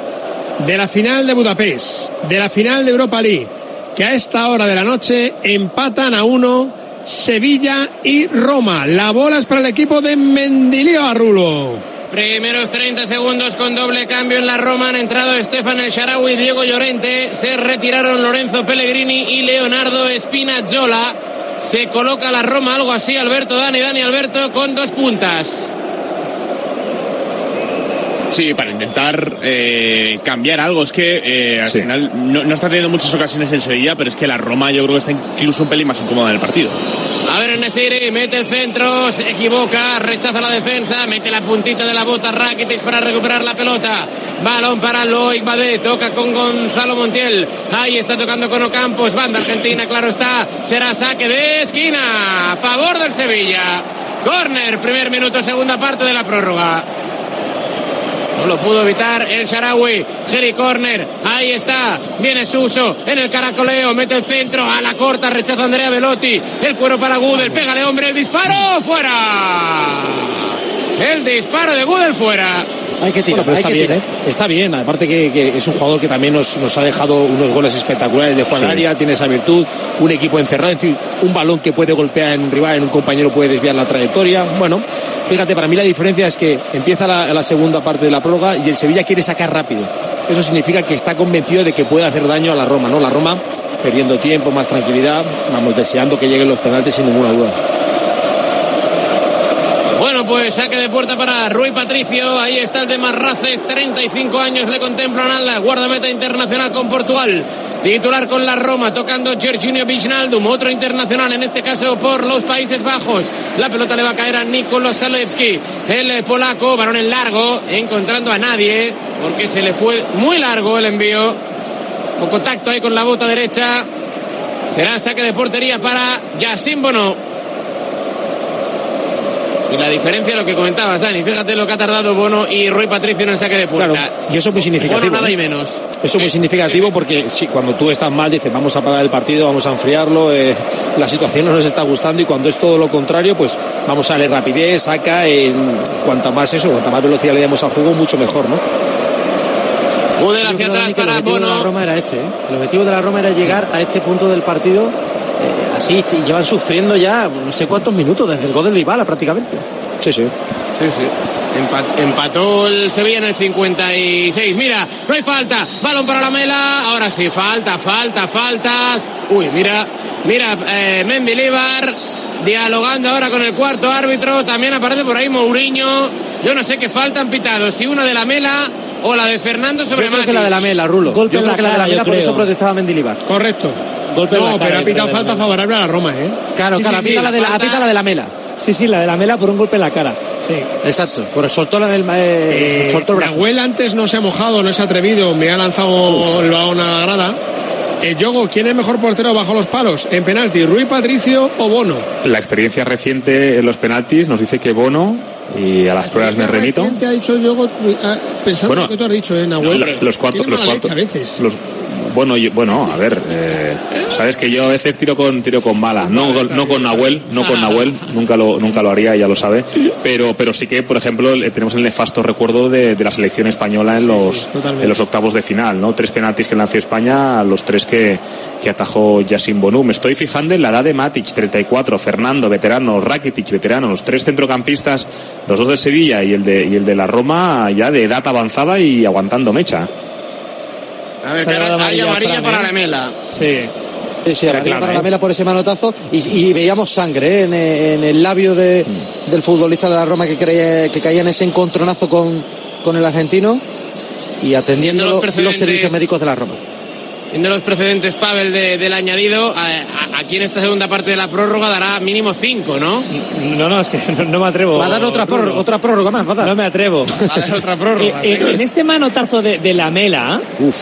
de la final de Budapest, de la final de Europa League, que a esta hora de la noche empatan a uno Sevilla y Roma. La bola es para el equipo de Mendilio Arrulo. Primeros 30 segundos con doble cambio en la Roma. Han entrado Estefan El Sharawi y Diego Llorente. Se retiraron Lorenzo Pellegrini y Leonardo Spinazzola. Se coloca la Roma algo así. Alberto Dani, Dani Alberto con dos puntas. Sí, para intentar eh, cambiar algo. Es que eh, al final no, está teniendo muchas ocasiones en Sevilla, pero es que la Roma yo creo que está incluso un pelín más incómoda en el partido. A ver, Nesiri mete el centro, se equivoca, rechaza la defensa, mete la puntita de la bota Rakitic para recuperar la pelota. Balón para Loic Badé, toca con Gonzalo Montiel. Ahí está tocando con Ocampos, banda argentina, claro está. Será saque de esquina a favor del Sevilla. Corner, primer minuto, segunda parte de la prórroga. No lo pudo evitar el Sharawi. Jerry Corner. Ahí está. Viene Suso en el caracoleo. Mete el centro. A la corta. Rechaza Andrea Velotti. El cuero para Gudel. Pégale, hombre. El disparo. Fuera. El disparo de Gudel fuera. Hay que tirar, está bien, ¿eh? Está bien, aparte que, es un jugador que también nos, ha dejado unos goles espectaculares de Juan Aria, tiene esa virtud, un equipo encerrado, es decir, un balón que puede golpear en un rival, en un compañero puede desviar la trayectoria. Bueno, fíjate, para mí la diferencia es que empieza la, segunda parte de la prórroga y el Sevilla quiere sacar rápido. Eso significa que está convencido de que puede hacer daño a la Roma, ¿no? La Roma perdiendo tiempo, más tranquilidad, vamos deseando que lleguen los penaltis sin ninguna duda. Bueno, pues saque de puerta para Rui Patricio. Ahí está el de Marraces. 35 años le contemplan al guardameta internacional con Portugal. Titular con la Roma, tocando Giorginio Wijnaldum, otro internacional, en este caso por los Países Bajos. La pelota le va a caer a Nikolo Zalewski, el polaco, varón en largo, encontrando a nadie, porque se le fue muy largo el envío. Con contacto ahí con la bota derecha. Será saque de portería para Yacine Bono. Y la diferencia, lo que comentabas, Dani, fíjate lo que ha tardado Bono y Rui Patricio en el saque de puerta. Claro, y eso es muy significativo. nada y menos. Eso es muy significativo porque si, cuando tú estás mal, dices, vamos a parar el partido, vamos a enfriarlo, eh, la situación no nos está gustando y cuando es todo lo contrario, pues vamos a darle rapidez, saca, en cuanta más eso, cuanta más velocidad le damos al juego, mucho mejor, ¿no? hacia atrás para Bono. El objetivo de la Roma era este, ¿eh? El objetivo de la Roma era llegar a este punto del partido eh, así llevan sufriendo ya no sé cuántos minutos desde el gol del Dybala prácticamente. Sí, sí. Sí, sí. empató el Sevilla en el 56. Mira, no hay falta. Balón para la mela. Ahora sí, falta, falta, faltas. Uy, mira, mira, eh, Mendilibar dialogando ahora con el cuarto árbitro. También aparece por ahí Mourinho. Yo no sé qué falta han pitado. Si una de la mela o la de Fernando sobre Yo creo que la de la mela, Rulo. yo creo que la de la mela, por eso protestaba Mendilibar. Correcto. No, pero ha pitado falta favorable a la Roma, ¿eh? Claro, claro, sí, la, de la, la de la mela. Sí, sí, la de la mela por un golpe en la cara. Sí. Exacto. Por soltó la del eh, eh, soltó el brazo. antes no se ha mojado, no se ha atrevido, me ha lanzado el balón a la grada. El Yogo, ¿quién es mejor portero bajo los palos? En penalti, ¿Rui Patricio o Bono? La experiencia reciente en los penaltis nos dice que Bono y a las pruebas me remito. ha dicho Yogo, ah, pensando lo que tú has dicho, ¿eh, Los cuatro, los cuatro, los, bueno, bueno, a ver, eh, sabes que yo a veces tiro con tiro con bala, no, no con Nahuel, no con Nahuel, nunca lo nunca lo haría, ya lo sabe, pero pero sí que, por ejemplo, tenemos el nefasto recuerdo de, la selección española en los en los octavos de final, ¿no? Tres penaltis que lanzó España, los tres que que atajó Yassin Bonú. Me estoy fijando en la edad de Matic, 34, Fernando, veterano, Rakitic, veterano, los tres centrocampistas, los dos de Sevilla y el de y el de la Roma ya de edad avanzada y aguantando mecha. A ver, hay amarilla para la mela. Sí. Sí, amarilla para la mela por ese manotazo y, veíamos sangre ¿eh? en, el labio de, del futbolista de la Roma que, creía, que caía en ese encontronazo con, con el argentino y atendiendo los, los servicios médicos de la Roma viendo los precedentes Pavel del añadido, aquí en esta segunda parte de la prórroga dará mínimo cinco, ¿no? No, no, es que no, me atrevo. Va a dar otra prórroga, otra prórroga más, No me atrevo. Va a dar otra prórroga. Eh, eh, en este manotazo de, de la mela, Uf.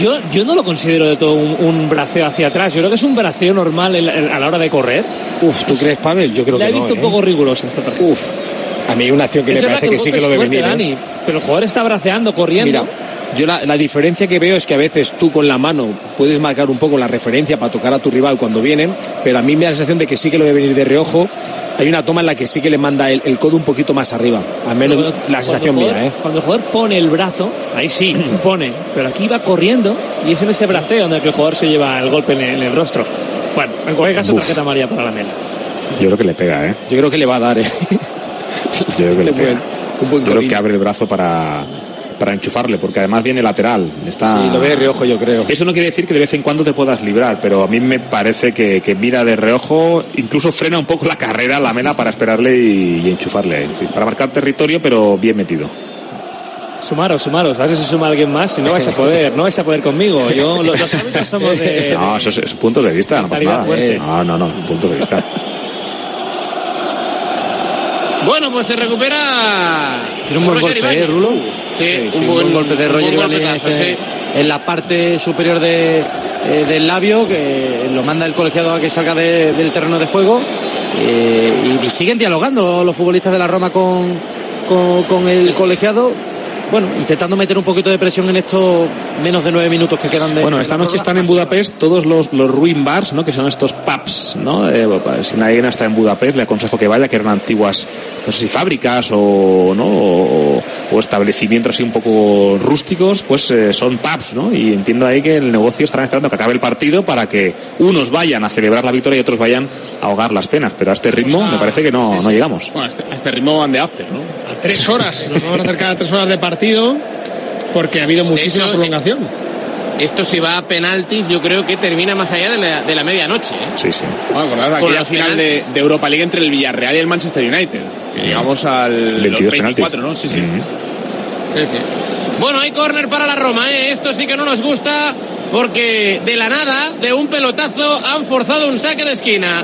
Yo, yo no lo considero de todo un, braceo hacia atrás. Yo creo que es un braceo normal a la hora de correr. Uf, ¿tú crees, Pavel? Yo creo La que he visto un poco riguroso esta parte. Uf. A mí una acción que me parece que, sí que lo debe venir. ¿eh? pero el jugador está braceando, corriendo. Yo la, diferencia que veo es que a veces tú con la mano puedes marcar un poco la referencia para tocar a tu rival cuando vienen, pero a mí me da la sensación de que sí que lo debe venir de reojo. Hay una toma en la que sí que le manda el, codo un poquito más arriba, al menos la sensación mía. ¿eh? Cuando el jugador pone el brazo, ahí sí, pone, pero aquí va corriendo y es en ese braceo donde el jugador se lleva el golpe en el, rostro. Bueno, en cualquier caso, tarjeta María para la mela. Yo creo que le pega, ¿eh? Yo creo que le va a dar, ¿eh? Yo creo que le pega. Yo creo que abre el brazo para, para enchufarle, porque además viene lateral. Está... Sí, lo ve de reojo, yo creo. Eso no quiere decir que de vez en cuando te puedas librar, pero a mí me parece que, que mira de reojo, incluso frena un poco la carrera, la mena, para esperarle y, enchufarle. para marcar territorio, pero bien metido. Sumaros, sumaros, a ver si suma alguien más, si no vais a poder, no vais a poder conmigo. Yo, los, somos de. No, eso es, punto de vista, no pasa nada. No, no, no, punto de vista. Bueno, pues se recupera. Tiene un buen golpe, ¿eh, Rulo? Sí, un, buen, golpe de Roger en, la parte superior de, eh, del labio, que lo manda el colegiado a que salga del terreno de juego. Eh, y, siguen dialogando los futbolistas de la Roma con, con, el colegiado bueno, intentando meter un poquito de presión en estos menos de nueve minutos que quedan de. Bueno, esta noche están en Budapest todos los, los ruin bars, ¿no? Que son estos pubs, ¿no? Eh, si nadie está en Budapest, le aconsejo que vaya, que eran antiguas, no sé si fábricas o, ¿no? O, establecimientos así un poco rústicos, pues eh, son pubs, ¿no? Y entiendo ahí que el negocio estará esperando que acabe el partido para que unos vayan a celebrar la victoria y otros vayan a ahogar las penas. Pero a este ritmo me parece que no, no llegamos. Bueno, a este, a este ritmo van de after, ¿no? A tres horas, nos vamos a acercar a tres horas de partido partido porque ha habido muchísima prolongación. Esto si va a penaltis, yo creo que termina más allá de la, de la medianoche. ¿eh? Sí, sí. Bueno, Con la final, de, Europa League entre el Villarreal y el Manchester United. llegamos al 24, ¿no? Sí, sí. Sí, sí. Bueno, hay córner para la Roma, ¿eh? Esto sí que no nos gusta porque de la nada, de un pelotazo, han forzado un saque de esquina.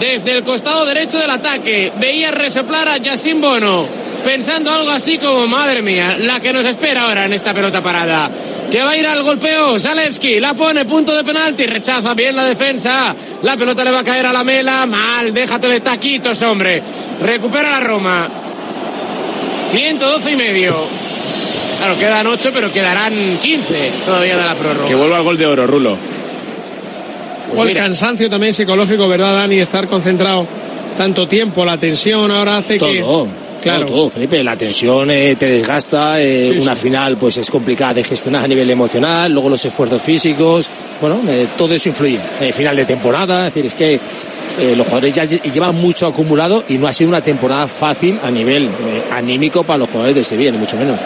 Desde el costado derecho del ataque, veía resoplar a Yacine Bono pensando algo así como, madre mía, la que nos espera ahora en esta pelota parada. Que va a ir al golpeo, Zalewski, la pone, punto de penalti, rechaza bien la defensa. La pelota le va a caer a la mela, mal, déjate de taquitos, hombre. Recupera la Roma. 112 y medio. Claro, quedan 8, pero quedarán 15 todavía de la prórroga. Que vuelva al gol de oro, Rulo. o el cansancio también psicológico, ¿verdad, Dani? Estar concentrado tanto tiempo, la tensión ahora hace que Claro. todo, Felipe. La tensión eh, te desgasta, eh, una final pues es complicada de gestionar a nivel emocional, luego los esfuerzos físicos, bueno, eh, todo eso influye. final de temporada, es decir, es que los jugadores ya llevan mucho acumulado y no ha sido una temporada fácil a nivel anímico para los jugadores de Sevilla, ni mucho menos.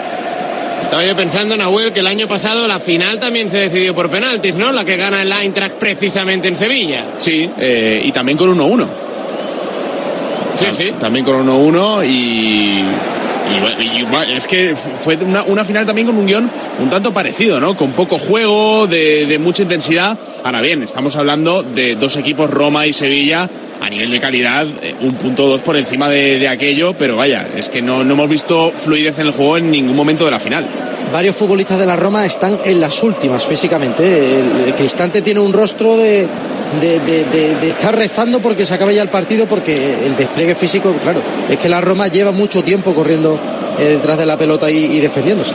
Estaba yo pensando, Nahuel, que el año pasado la final también se decidió por penaltis, ¿no? La que gana el Eintracht precisamente en Sevilla. Sí, y también con 1-1. Sí, sí. También con 1-1 y, es que fue una, final también con un guion un tanto parecido, ¿no? Con poco juego, de, mucha intensidad. Ahora bien, estamos hablando de dos equipos, Roma y Sevilla, a nivel de calidad, eh, un punto dos por encima de, aquello, pero vaya, es que no, no hemos visto fluidez en el juego en ningún momento de la final varios futbolistas de la Roma están en las últimas físicamente. El, Cristante tiene un rostro de, de, estar rezando porque se acabe ya el partido, porque el despliegue físico, claro, es que la Roma lleva mucho tiempo corriendo eh, detrás de la pelota y, defendiéndose.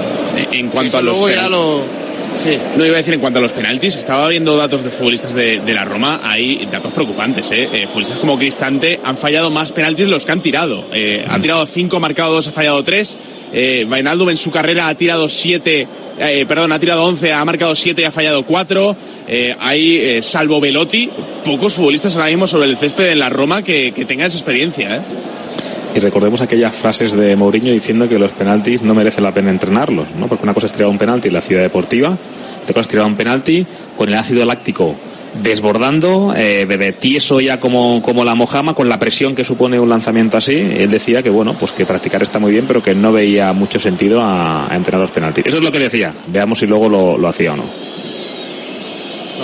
En cuanto a los No iba a decir en cuanto a los penaltis, estaba viendo datos de futbolistas de, la Roma, hay datos preocupantes. ¿eh? eh futbolistas como Cristante han fallado más penaltis de los que han tirado. Eh, ha tirado cinco, ha marcado dos, ha fallado tres. Eh, en su carrera ha tirado siete eh, perdón, ha tirado 11, ha marcado 7 y ha fallado 4. Eh, hay, eh, salvo Velotti, pocos futbolistas ahora mismo sobre el césped en la Roma que, tengan esa experiencia. Y recordemos aquellas frases de Mourinho diciendo que los penaltis no merece la pena entrenarlos, ¿no? Porque una cosa es tirar un penalti en la ciudad deportiva, otra cosa es tirar un penalti con el ácido láctico desbordando, eh, bebé tieso ya como, como la mojama, con la presión que supone un lanzamiento así. Él decía que bueno, pues que practicar está muy bien, pero que no veía mucho sentido a, entrenar los penaltis. Eso es lo que decía. Veamos si luego lo, lo hacía o no.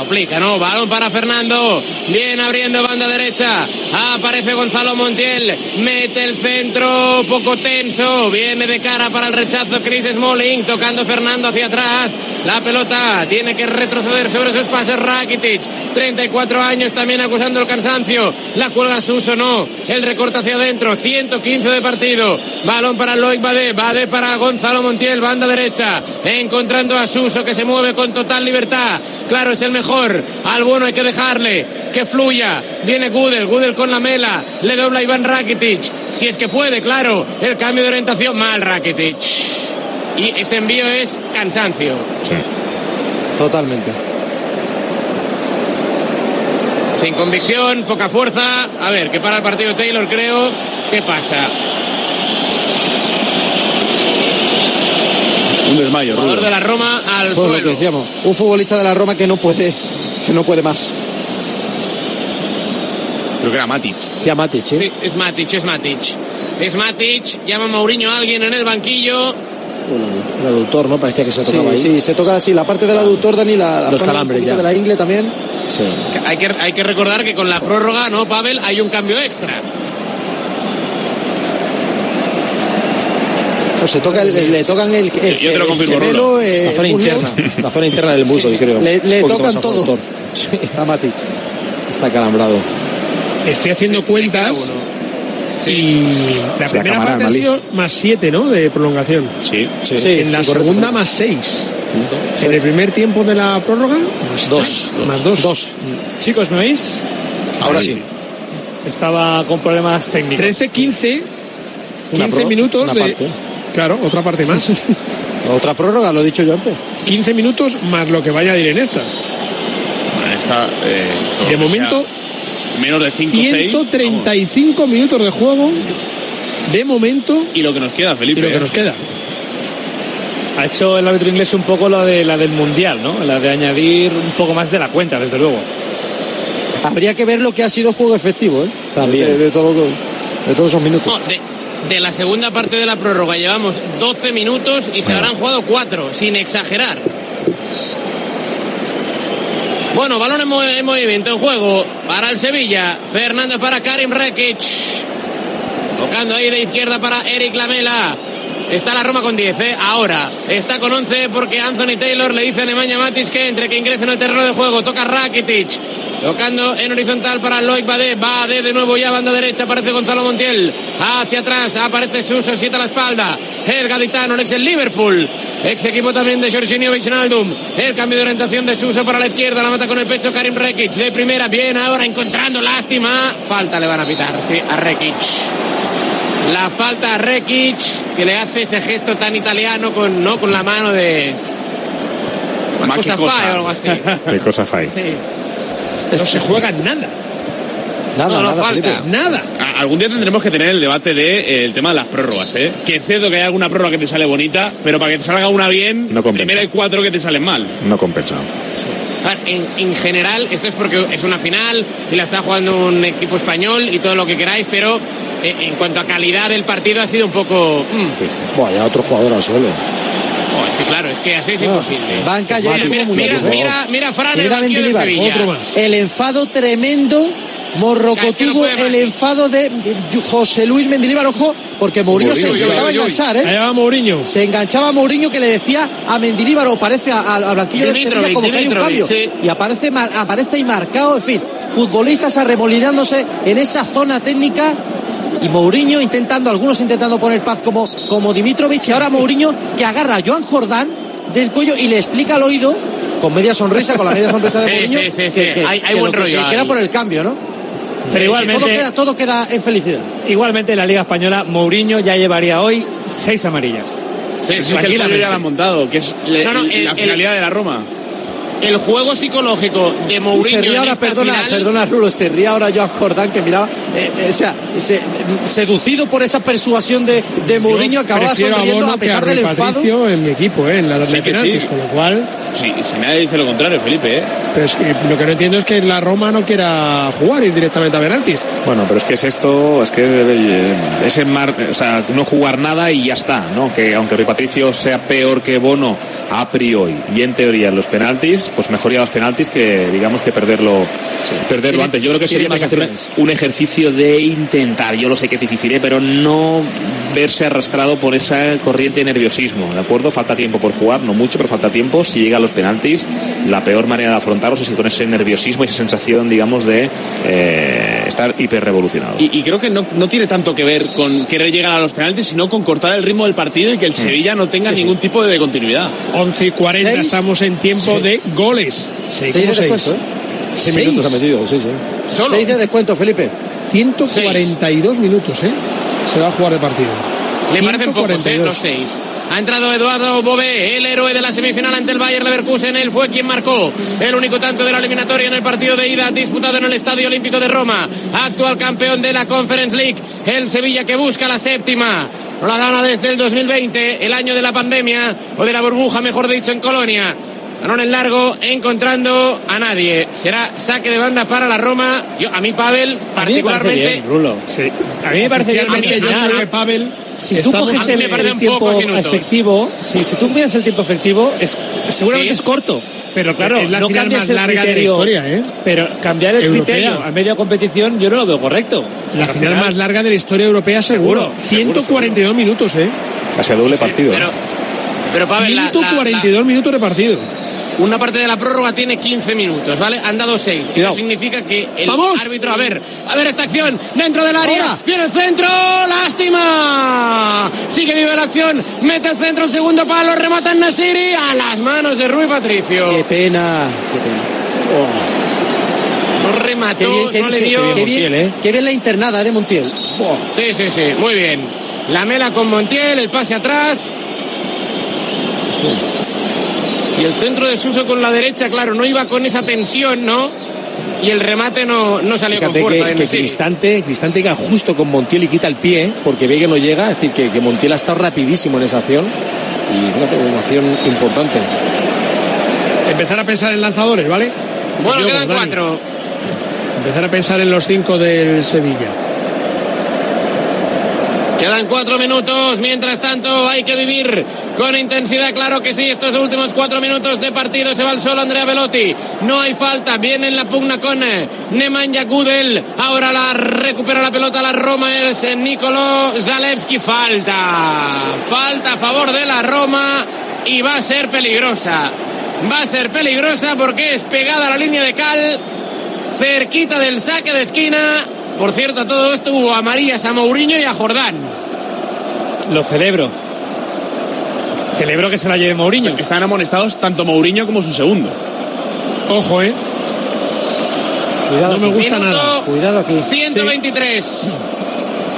Lo aplica, ¿no? Balón para Fernando. Bien abriendo banda derecha. Aparece Gonzalo Montiel. Mete el centro poco tenso. Viene de cara para el rechazo Chris Smalling. Tocando Fernando hacia atrás. La pelota tiene que retroceder sobre sus pases Rakitic. 34 años también acusando el cansancio. La cuelga Suso, no. El recorte hacia adentro. 115 de partido. Balón para Loic Bade. Bade para Gonzalo Montiel. Banda derecha. Encontrando a Suso que se mueve con total libertad. Claro, es el mejor mejor. Al bueno hay que dejarle que fluya. Viene Gudel, Gudel con la mela. Le dobla Iván Rakitic. Si es que puede, claro. El cambio de orientación. Mal Rakitic. Y ese envío es cansancio. Sí. Totalmente. Sin convicción, poca fuerza. A ver, que para el partido Taylor, creo. ¿Qué pasa? Un desmayo. Jugador de la Roma al suelo. Lo que decíamos, un futbolista de la Roma que no puede, que no puede más. Creo que era Matic. Ya Matic, ¿eh? Sí, es Matic, es Matic. Es Matic, llama Mourinho a alguien en el banquillo. el aductor, ¿no? Parecía que se tocaba sí, ahí. Sí, se toca así, la parte del aductor, Dani, la, Los calambres ya. de la ingle también. Sí. Hay que, hay que recordar que con la prórroga, ¿no, Pavel? Hay un cambio extra. Se toca le tocan el, el, yo te lo confirmo, eh, la zona interna, la zona interna del muslo, creo. Le, tocan todo a Matic. Está calambrado. Estoy haciendo cuentas. Y la primera parte ha sido más 7, ¿no? De prolongación. Sí, sí. en la segunda más 6. En el primer tiempo de la prórroga, más 2. Más 2. Dos. Chicos, ¿me oís? Ahora sí. Estaba con problemas técnicos. 13, 15. 15 minutos una de, parte. Claro, otra parte más. otra prórroga, lo he dicho yo antes. 15 minutos más lo que vaya a ir en esta. esta eh, de momento, menos de 5 135 minutos de juego. De momento. Y lo que nos queda, Felipe. Y lo que nos queda. Ha hecho el árbitro inglés un poco la de la del mundial, ¿no? La de añadir un poco más de la cuenta, desde luego. Habría que ver lo que ha sido juego efectivo, ¿eh? También. De, todo, de todos esos minutos de la segunda parte de la prórroga llevamos 12 minutos y se habrán jugado 4, sin exagerar. Bueno, balón en, movimiento, en juego para el Sevilla. Fernando para Karim Rekic. Tocando ahí de izquierda para Eric Lamela. Está la Roma con 10, ¿eh? Ahora está con 11 porque Anthony Taylor le dice a Nemanja Matic que entre, que ingrese en el terreno de juego. Toca Rakitic. Tocando en horizontal para Loic Bade. Bade de nuevo ya, banda derecha. Aparece Gonzalo Montiel. Hacia atrás aparece Suso, siete a la espalda. El gaditano, ex el Liverpool. Ex equipo también de Jorginho Wijnaldum. El cambio de orientación de Suso para la izquierda. La mata con el pecho Karim Rekic. De primera, bien ahora encontrando lástima. Falta le van a pitar, sí, a Rekic. La falta a Rekic, que le hace ese gesto tan italiano con, ¿no? con la mano de. Ma, cosa qué cosa. fai o algo así. Qué cosa fai. No se juega nada. Nada, no, no nada, falta. Felipe. Nada. Algún día tendremos que tener el debate de eh, el tema de las prórrogas, ¿eh? Que cierto que hay alguna prórroga que te sale bonita, pero para que te salga una bien, No compensa. primero hay cuatro que te salen mal. No compensa. En, en general, esto es porque es una final y la está jugando un equipo español y todo lo que queráis, pero eh, en cuanto a calidad del partido ha sido un poco. mm, Buah, ya otro jugador al suelo. oh, es que claro, es que así es No, imposible. van cayendo mira, mira, mira, mira, Fran, el mira Mendilibar, Sevilla. El enfado tremendo. Más. el enfado de José Luis Mendilibar, ojo, porque Mourinho se intentaba uy, uy, uy. enganchar, Allá ¿eh? va Mourinho. Se enganchaba a Mourinho que le decía a Mendilibar, o parece a- al al banquillo del Sevilla como que hay un cambio. sí. Y aparece, mar- aparece ahí marcado, en fin, futbolistas arremolinándose en esa zona técnica y Mourinho intentando, algunos intentando poner paz como, como Dimitrovic y ahora Mourinho que agarra a Joan Jordán del cuello y le explica al oído con media sonrisa, con la media sonrisa de Mourinho, sí, sí, que, sí. que- Hay- hay que buen lo que- rollo que era por el cambio, ¿no? Pero Todo igualmente, queda, todo queda en felicidad. igualmente en la Liga Española, Mourinho ya llevaría hoy seis amarillas. Sí, Es sí, que el ya lo han montado, que es le- No, no, el- la el- finalidad de la Roma. El juego psicológico de Mourinho se ríe en ahora, esta perdona, final- perdona Rulo, se ríe ahora Joan Jordán que miraba, eh, eh, o sea, se- seducido por esa persuasión de, de Mourinho, Yo acababa sonriendo Bono a pesar del enfado. En mi equipo, ¿eh? en la Sí de sí. con lo cual. Sí, si nadie dice lo contrario, Felipe, ¿eh? Pero es que lo que no entiendo es que la Roma no quiera jugar ir directamente a penaltis. Bueno, pero es que es esto, es que eh, es en mar, o sea, no jugar nada y ya está, ¿no? Que aunque Rui Patricio sea peor que Bono a priori y en teoría en los penaltis, pues mejor ir a los penaltis que digamos que perderlo, perderlo antes. Yo creo que sería más que hacer un ejercicio de intentar, yo lo sé que es difícil, ¿eh? pero no verse arrastrado por esa corriente de nerviosismo, ¿de acuerdo? Falta tiempo por jugar, no mucho, pero falta tiempo. Si llega los penaltis, la peor manera de afrontarlos es con ese nerviosismo y esa sensación, digamos, de eh, estar hiperrevolucionado. Y, y creo que no, no tiene tanto que ver con querer llegar a los penaltis, sino con cortar el ritmo del partido y que el Sevilla no tenga ningún tipo de continuidad. 11 y 40 Seis. estamos en tiempo Sí. de goles. Seis, Seis de ¿cómo seis? descuento, ¿eh? Seis Seis. minutos ha metido, sí, sí. Solo. Seis de descuento, Felipe. 142 minutos, ¿eh? Se va a jugar el partido. Le parecen pocos, ¿eh? 142. Los seis. Ha entrado Eduardo Bové, el héroe de la semifinal ante el Bayer Leverkusen. Él fue quien marcó el único tanto de la eliminatoria en el partido de ida disputado en el Estadio Olímpico de Roma. Actual campeón de la Conference League. El Sevilla que busca la séptima. No la gana desde el 2020, el año de la pandemia, o de la burbuja, mejor dicho, en Colonia. Balón en largo, encontrando a nadie. Será saque de banda para la Roma. Yo, a mí, Pavel, A mí me parece particularmente. bien, Rulo. Sí. A mí me parece bien Oficialmente, porque yo creo que Pavel si tú estamos- coges a mí el, el tiempo efectivo, si, si tú miras el tiempo efectivo, es, seguramente Sí. es corto. Pero claro, Es la no final más el larga de la criterio. historia, ¿eh? Pero cambiar el Europea. criterio a media competición yo no lo veo correcto. La Al final más larga de la historia europea, seguro. Seguro, 142 minutos, ¿eh? Casi a doble partido. Pero, pero Pavel, la- la- la- 142 minutos de partido. Una parte de la prórroga tiene 15 minutos, ¿vale? Han dado 6. Eso significa que el ¡Vamos! árbitro, a ver, a ver esta acción dentro del área. Ahora. Viene el centro, lástima. Sigue vive la acción, mete el centro, el segundo palo, remata en Nasiri a las manos de Rui Patricio. Qué pena. Qué pena. No remató, Qué bien, qué no le dio. qué bien, Montiel, ¿eh? qué bien la internada de Montiel. Sí, sí, sí, muy bien. La mela con Montiel, el pase atrás. Y el centro de Suso con la derecha, claro, no iba con esa tensión, ¿no? Y el remate no, no salió Fíjate con fuerza. que, en que sí. Cristante, Cristante llega justo con Montiel y quita el pie, porque ve que no llega, es decir, que, que Montiel ha estado rapidísimo en esa acción. Y fíjate, una acción importante. Empezar a pensar en lanzadores, ¿vale? Bueno, Yo, quedan cuatro. Empezar a pensar en los cinco del Sevilla. Quedan cuatro minutos. Mientras tanto, hay que vivir con intensidad. Claro que sí. Estos últimos cuatro minutos de partido se va al solo Andrea Velotti. No hay falta. Viene en la pugna con eh, Nemanja Gudel. Ahora la recupera la pelota la Roma. Es eh, Nicolo Zalewski. Falta. Falta a favor de la Roma. Y va a ser peligrosa. Va a ser peligrosa porque es pegada a la línea de cal. Cerquita del saque de esquina. Por cierto, a todo esto hubo a Marías, a Mourinho y a Jordán. Lo celebro. Celebro que se la lleve Mourinho. Están amonestados tanto Mourinho como su segundo. Ojo, ¿eh? Cuidado, No me gusta Minuto nada. Cuidado aquí. 123.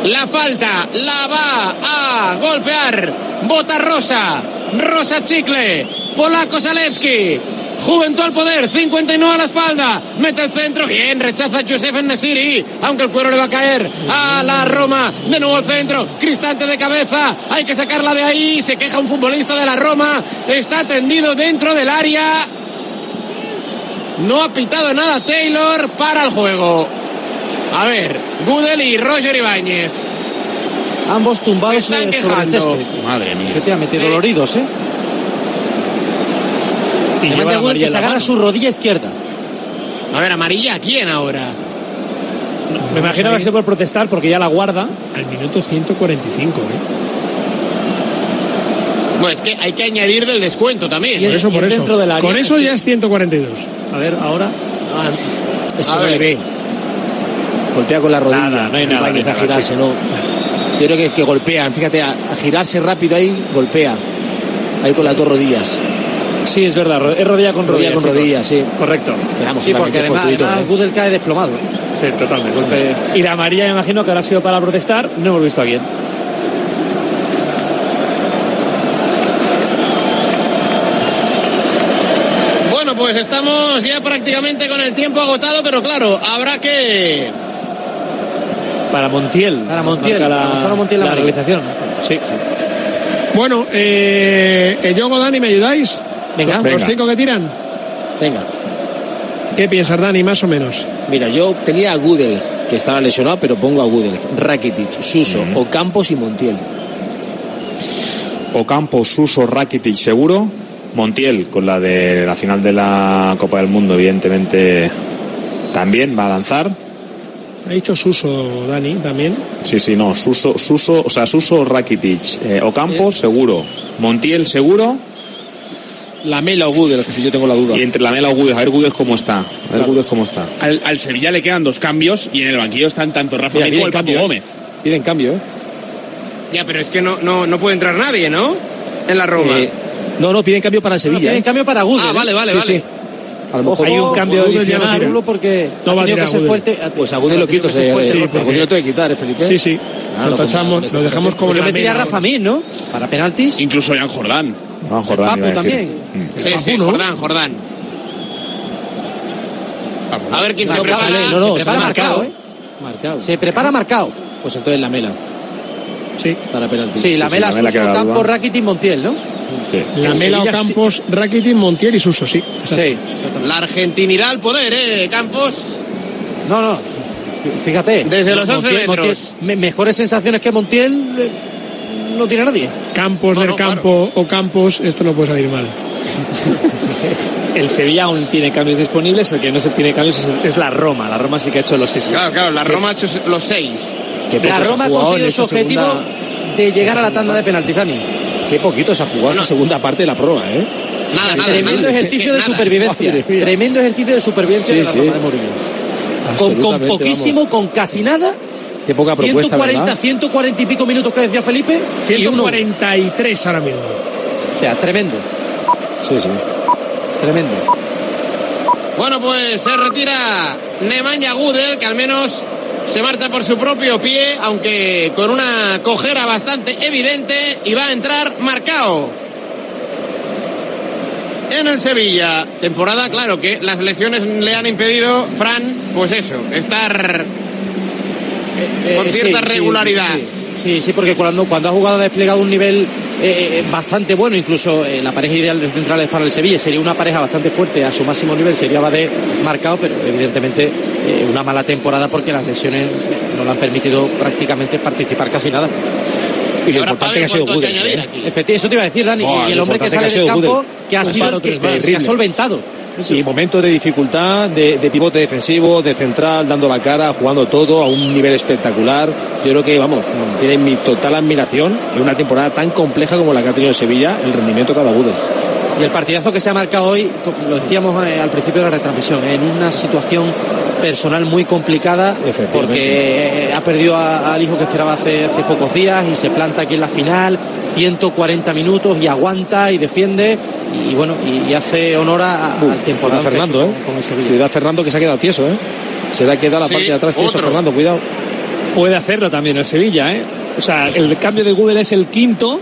La falta la va a golpear. Bota Rosa. Rosa Chicle. Polaco Zalewski. Juventud al poder, 59 a la espalda, mete el centro, bien, rechaza Josef Nesiri, aunque el cuero le va a caer a la Roma, de nuevo el centro, Cristante de cabeza, hay que sacarla de ahí, se queja un futbolista de la Roma, está tendido dentro del área, no ha pitado nada Taylor para el juego. A ver, Gudel y Roger Ibáñez. Ambos tumbados están sobre el césped. Madre mía. Efectivamente, Sí. doloridos, ¿eh? Y lleva que en se agarra mano. su rodilla izquierda. A ver, amarilla, ¿a quién ahora? Me imagino que ha sido por protestar porque ya la guarda. Al minuto 145, ¿eh? Pues es que hay que añadir del descuento también. Y Por eso, y por es eso. dentro del área. Con eso ya es 142. A ver, ahora. Ah, es que A no ver. le ve. Golpea con la rodilla. Nada, no hay nada, no hay a nada, girarse, no. Yo creo que, que golpean, fíjate, a, a girarse rápido ahí, golpea. Ahí con las dos rodillas. Sí, es verdad, es rodilla con rodilla. Rodilla con chicos. rodilla, sí. Correcto. Sí, porque además, fortuito, además ¿eh? Gudel cae desplomado. ¿eh? Sí, totalmente. Golpe- Y la amarilla me imagino que habrá sido para protestar. No hemos visto a quién. Bueno, pues estamos ya prácticamente con el tiempo agotado, pero claro, habrá que Para Montiel. Para Montiel, Marca para Montiel la, la realización. Sí, sí. Bueno, eh, Yogo, Dani, ¿me ayudáis? Venga. Los Venga. cinco que tiran. Venga. ¿Qué piensas, Dani, más o menos? Mira, yo tenía a Gudel, que estaba lesionado, pero pongo a Gudel, Rakitic, Suso, Ocampos y Montiel. Ocampo, Suso, Rakitic seguro. Montiel, con la de la final de la Copa del Mundo, evidentemente también va a lanzar. Ha dicho Suso, Dani, también. Sí, sí, no. Suso, Suso, o sea, Suso, Rakitic. Eh, Ocampo, seguro. Montiel, seguro. La Mela o que si yo tengo la duda. Y entre la Mela o Gudel, a ver Gudel cómo está. A ver Gudel cómo está. Al, al Sevilla le quedan dos cambios y en el banquillo están tanto Rafa Mira, Mir como piden el cambio, ¿eh? Gómez. Piden cambio, ¿eh? Ya, pero es que no, no, no puede entrar nadie, ¿no? En la Roma. Eh, no, no, piden cambio para el No, Sevilla. tienen ¿eh? cambio para Gudel. ah, ¿eh? vale, vale, Sí, vale. sí. A lo mejor Hay un cambio no adicional. tira. porque No ha va a que ser fuerte. Pues a lo quito, se fuerte. sí, porque- a Gudel lo tengo que quitar, ¿eh, Felipe? Sí, sí. Ah, lo como- tachamos, este lo dejamos como Porque la metería a Rafa Mir, ¿no? Para penaltis. Incluso Jan Jordán. Juan Jordán Papu a también. Mm. Sí, sí, Papu, ¿no? Jordán, Jordán. A ver quién se No, prepara. No, no, Se prepara ha marcado, marcado, ¿eh? ¿eh? Marcado. Se prepara marcado. Pues entonces la Mela, Sí. para penalti. Sí, la sí, Mela, la Mela Suso, queda Campo, duda. Rakitic, Montiel, ¿no? Sí. La El Mela, Sevilla Ocampos, Rakitic, Montiel y Suso, sí. Sí. La argentinidad al poder, ¿eh? Campos. No, no. Fíjate. Desde los 11 Montiel- metros. Montiel- mejores sensaciones que Montiel eh, no tiene nadie. Campos No, del no, campo o Campos, esto no puede salir mal. El Sevilla aún tiene cambios disponibles, el que no se tiene cambios es, es la Roma. La Roma sí que ha hecho los seis. Claro, claro, la Roma ha hecho los seis. Qué La Roma ha conseguido su objetivo segunda- de llegar a la tanda de penaltis, Dani. Qué poquito se ha jugado esta segunda parte de la prueba, ¿eh? Nada, nada. Tremendo nada. ejercicio de supervivencia. Tremendo ejercicio de supervivencia Sí, de la sí. Roma de Mourinho. Con, poquísimo, con casi nada. Qué poca propuesta, 140, ¿verdad? 140 y pico minutos que decía Felipe. Y uno. 143 ahora mismo. O sea, tremendo. Sí, sí. Tremendo. Bueno, pues se retira Nemanja Gudel, que al menos se marcha por su propio pie, aunque con una cojera bastante evidente, y va a entrar marcado. En el Sevilla, temporada, claro que las lesiones le han impedido, Fran, pues eso, estar con Eh, cierta sí, sí, regularidad. Sí, sí, sí, porque cuando, cuando ha jugado ha desplegado un nivel eh, eh, bastante bueno, incluso eh, la pareja ideal de centrales para el Sevilla sería una pareja bastante fuerte a su máximo nivel, sería Badé marcado, pero evidentemente eh, una mala temporada porque las lesiones no le han permitido prácticamente participar casi nada. Y lo importante que ha sido Gudel. ¿eh? Efectivamente, eso te iba a decir, Dani, y el hombre que sale que del campo, que ha sido que, ha solventado. Sí, momentos de dificultad, de, de pivote defensivo, de central, dando la cara, jugando todo a un nivel espectacular. Yo creo que, vamos, tiene mi total admiración en una temporada tan compleja como la que ha tenido Sevilla, el rendimiento cada Gudel. Y el partidazo que se ha marcado hoy, lo decíamos eh, al principio de la retransmisión, en una situación personal muy complicada, porque eh, ha perdido a- al hijo que esperaba hace, hace pocos días y se planta aquí en la final, 140 minutos y aguanta y defiende y bueno, y, y hace honor a- al temporada Cuidado Fernando, ¿eh? con el Sevilla. Cuidado Fernando que se ha quedado tieso, ¿eh? Se le ha quedado la Sí, parte de atrás tieso otro. Fernando, cuidado. puede hacerlo también el Sevilla, ¿eh? O sea, el cambio de Google es el quinto.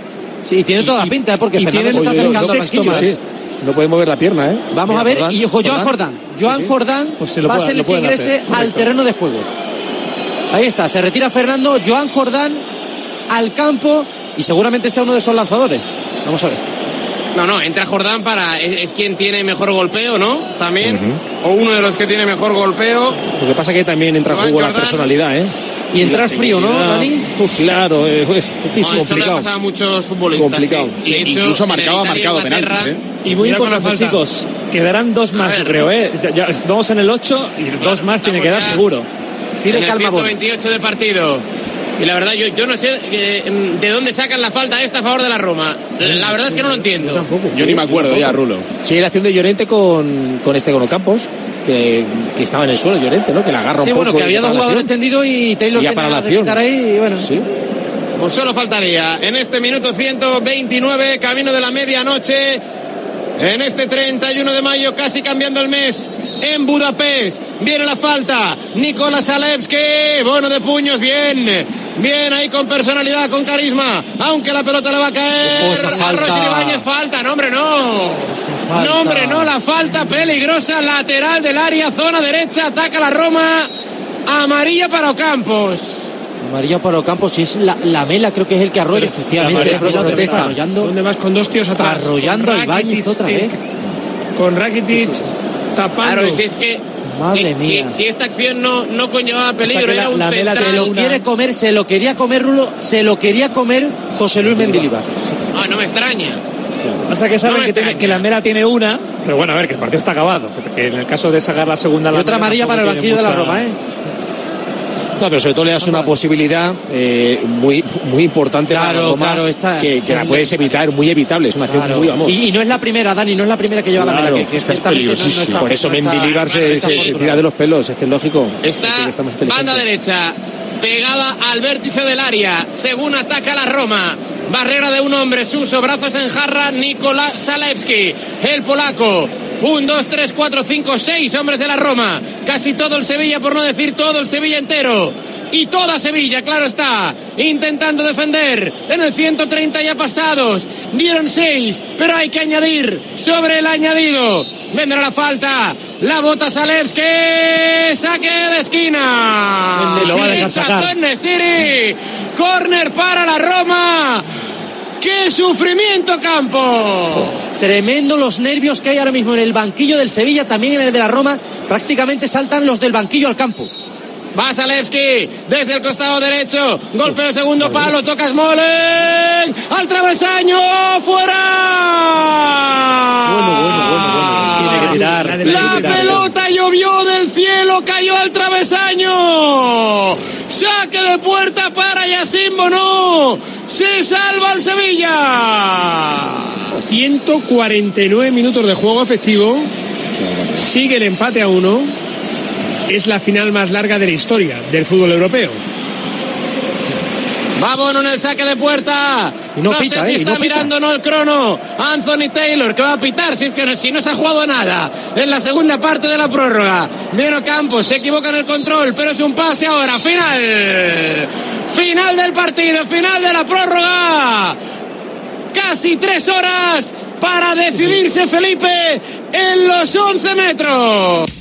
Sí, tiene toda la pinta, ¿eh? porque y Fernando se está acercando al sexto banquillo. Sí. No puede mover la pierna, ¿eh? Vamos a ver, Mira, y ojo, Joan Jordán. Joan Jordán Pues va a ser el que ingrese hacer, al correcto. terreno de juego. Ahí está, se retira Fernando, Joan Jordán al campo y seguramente sea uno de esos lanzadores. Vamos a ver. No, no, entra Jordán para. Es, es quien tiene mejor golpeo, ¿no? También. O uno de los que tiene mejor golpeo. Lo que pasa es que también entra en Joan juego la Jordán. personalidad, ¿eh? Y entrar la frío, ¿no. Dani? Uf, claro, eh, pues, es No, difícil, eso le ha complicado. pasado a muchos futbolistas. Complicado. sí. De Sí, hecho, incluso marcado, penaltis, ¿eh? Y muy importante, chicos. Quedarán dos más, ver. creo, ¿eh? Ya vamos en el 8 y dos más tiene que dar seguro. Pide en el calma, Bono. 128 de partido. Y la verdad, yo, yo no sé eh, de dónde sacan la falta esta a favor de la Roma. La verdad es que no lo entiendo. Yo ni me acuerdo ya, Rulo. Sí, la acción de Llorente con, con este con Ocampos, que, que estaba en el suelo Llorente, ¿no? Que la agarra Sí, un poco. bueno, que había dos jugadores tendidos y Taylor Y ya tenía para de quitar ahí y bueno. Sí. Pues solo faltaría en este minuto 129, camino de la medianoche, en este 31 de mayo, casi cambiando el mes, en Budapest. Viene la falta, Nicolás Alevski, bueno de puños, bien, bien ahí con personalidad, con carisma, aunque la pelota le va a caer. A falta. Falta, no hombre, no. falta. No hombre, no, la falta peligrosa, lateral del área, zona derecha, ataca la Roma, amarilla para Ocampos. María para Ocampos, si es la, la mela, creo que es el que arrolla, efectivamente. María La Mela protesta. arrollando, ¿Dónde vas con dos tíos atrás? arrollando a Ibáñez otra vez. Con Rakitic tapando. Claro, si es que. Madre si, mía. si- si esta acción no, no conllevaba peligro, la- era un la central. Se lo quiere comer, se lo quería comer Rulo, se lo quería comer José Luis Mendilibar. Ah, no me extraña. Pasa que saben No que, tiene- extraña. que la Mera tiene una, pero bueno, a ver, que el partido está acabado. Que en el caso de sacar la segunda Y la otra Mera amarilla para el banquillo de la Roma, ¿eh? No, pero sobre todo le das una posibilidad eh, muy, muy importante para Claro, la Roma, claro, esta- que, que la es puedes evitar, muy evitable. Es una acción Claro. muy, vamos. Y, y no es la primera, Dani, no es la primera que lleva la mela, que, que es ciertamente no- no peligrosísima. está- Por eso Mendilibar se, se- tira de los pelos, es que es lógico. Está banda derecha, pegada al vértice del área, según ataca la Roma. Barrera de un hombre, Suso, brazos en jarra, Nicolás Zalewski, el polaco. Un, dos, tres, cuatro, cinco, seis hombres de la Roma. Casi todo el Sevilla, por no decir todo el Sevilla entero. Y toda Sevilla, claro está, intentando defender. En el 130 ya pasados. Dieron seis, pero hay que añadir sobre el añadido. Vendrá la falta. La bota Zalewski. Saque de esquina. Lo va a dejar sacar. Corner para la Roma. ¡Qué sufrimiento, Campo! Tremendo los nervios que hay ahora mismo en el banquillo del Sevilla, también en el de la Roma. Prácticamente saltan los del banquillo al campo. Va Zalewski desde el costado derecho. Golpeo de segundo palo. Toca Smolen. Al travesaño. ¡Fuera! Bueno, bueno, bueno, bueno. Tiene que tirar. La tirar. pelota llovió del cielo, cayó al travesaño. Saque de puerta para Yacine Bono. Se salva el Sevilla. 149 minutos de juego efectivo. Sigue el empate a uno. Es la final más larga de la historia del fútbol europeo. Va Bono en el saque de puerta. Y no no pita, sé si ¿eh? Está no mirando o no el crono. Anthony Taylor, que va a pitar si, es que no, si no se ha jugado nada en la segunda parte de la prórroga. Viene Campos, se equivoca en el control, pero es un pase ahora. Final. Final del partido, final de la prórroga. Casi tres horas para decidirse Felipe en los 11 metros.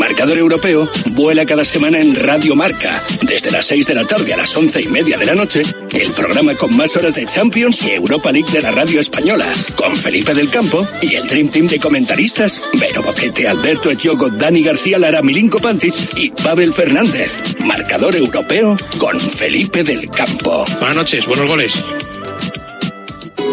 Marcador Europeo vuela cada semana en Radio Marca. Desde las 6 de la tarde a las once y media de la noche, el programa con más horas de Champions y Europa League de la radio española, con Felipe del Campo y el Dream Team de comentaristas, Vero Boquete, Alberto Echogo, Dani García Lara, Milinko Pantic y Pavel Fernández. Marcador Europeo con Felipe del Campo. Buenas noches, buenos goles.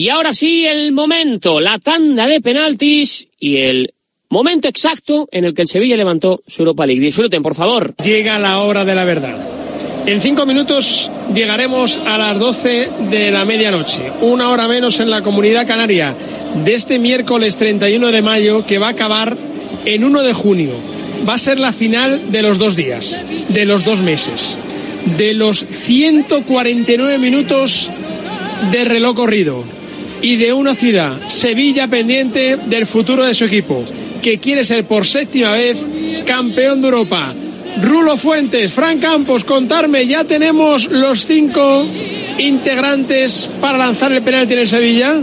Y ahora sí, el momento, la tanda de penaltis y el momento exacto en el que el Sevilla levantó su Europa League. Disfruten, por favor. Llega la hora de la verdad. En cinco minutos llegaremos a las 12 de la medianoche, una hora menos en la comunidad canaria, de este miércoles 31 de mayo que va a acabar en 1 de junio. Va a ser la final de los dos días, de los dos meses, de los 149 minutos de reloj corrido y de una ciudad, Sevilla, pendiente del futuro de su equipo, que quiere ser por séptima vez campeón de Europa. Rulo Fuentes, Fran Campos, contarme, ya tenemos los cinco integrantes para lanzar el penalti en el Sevilla.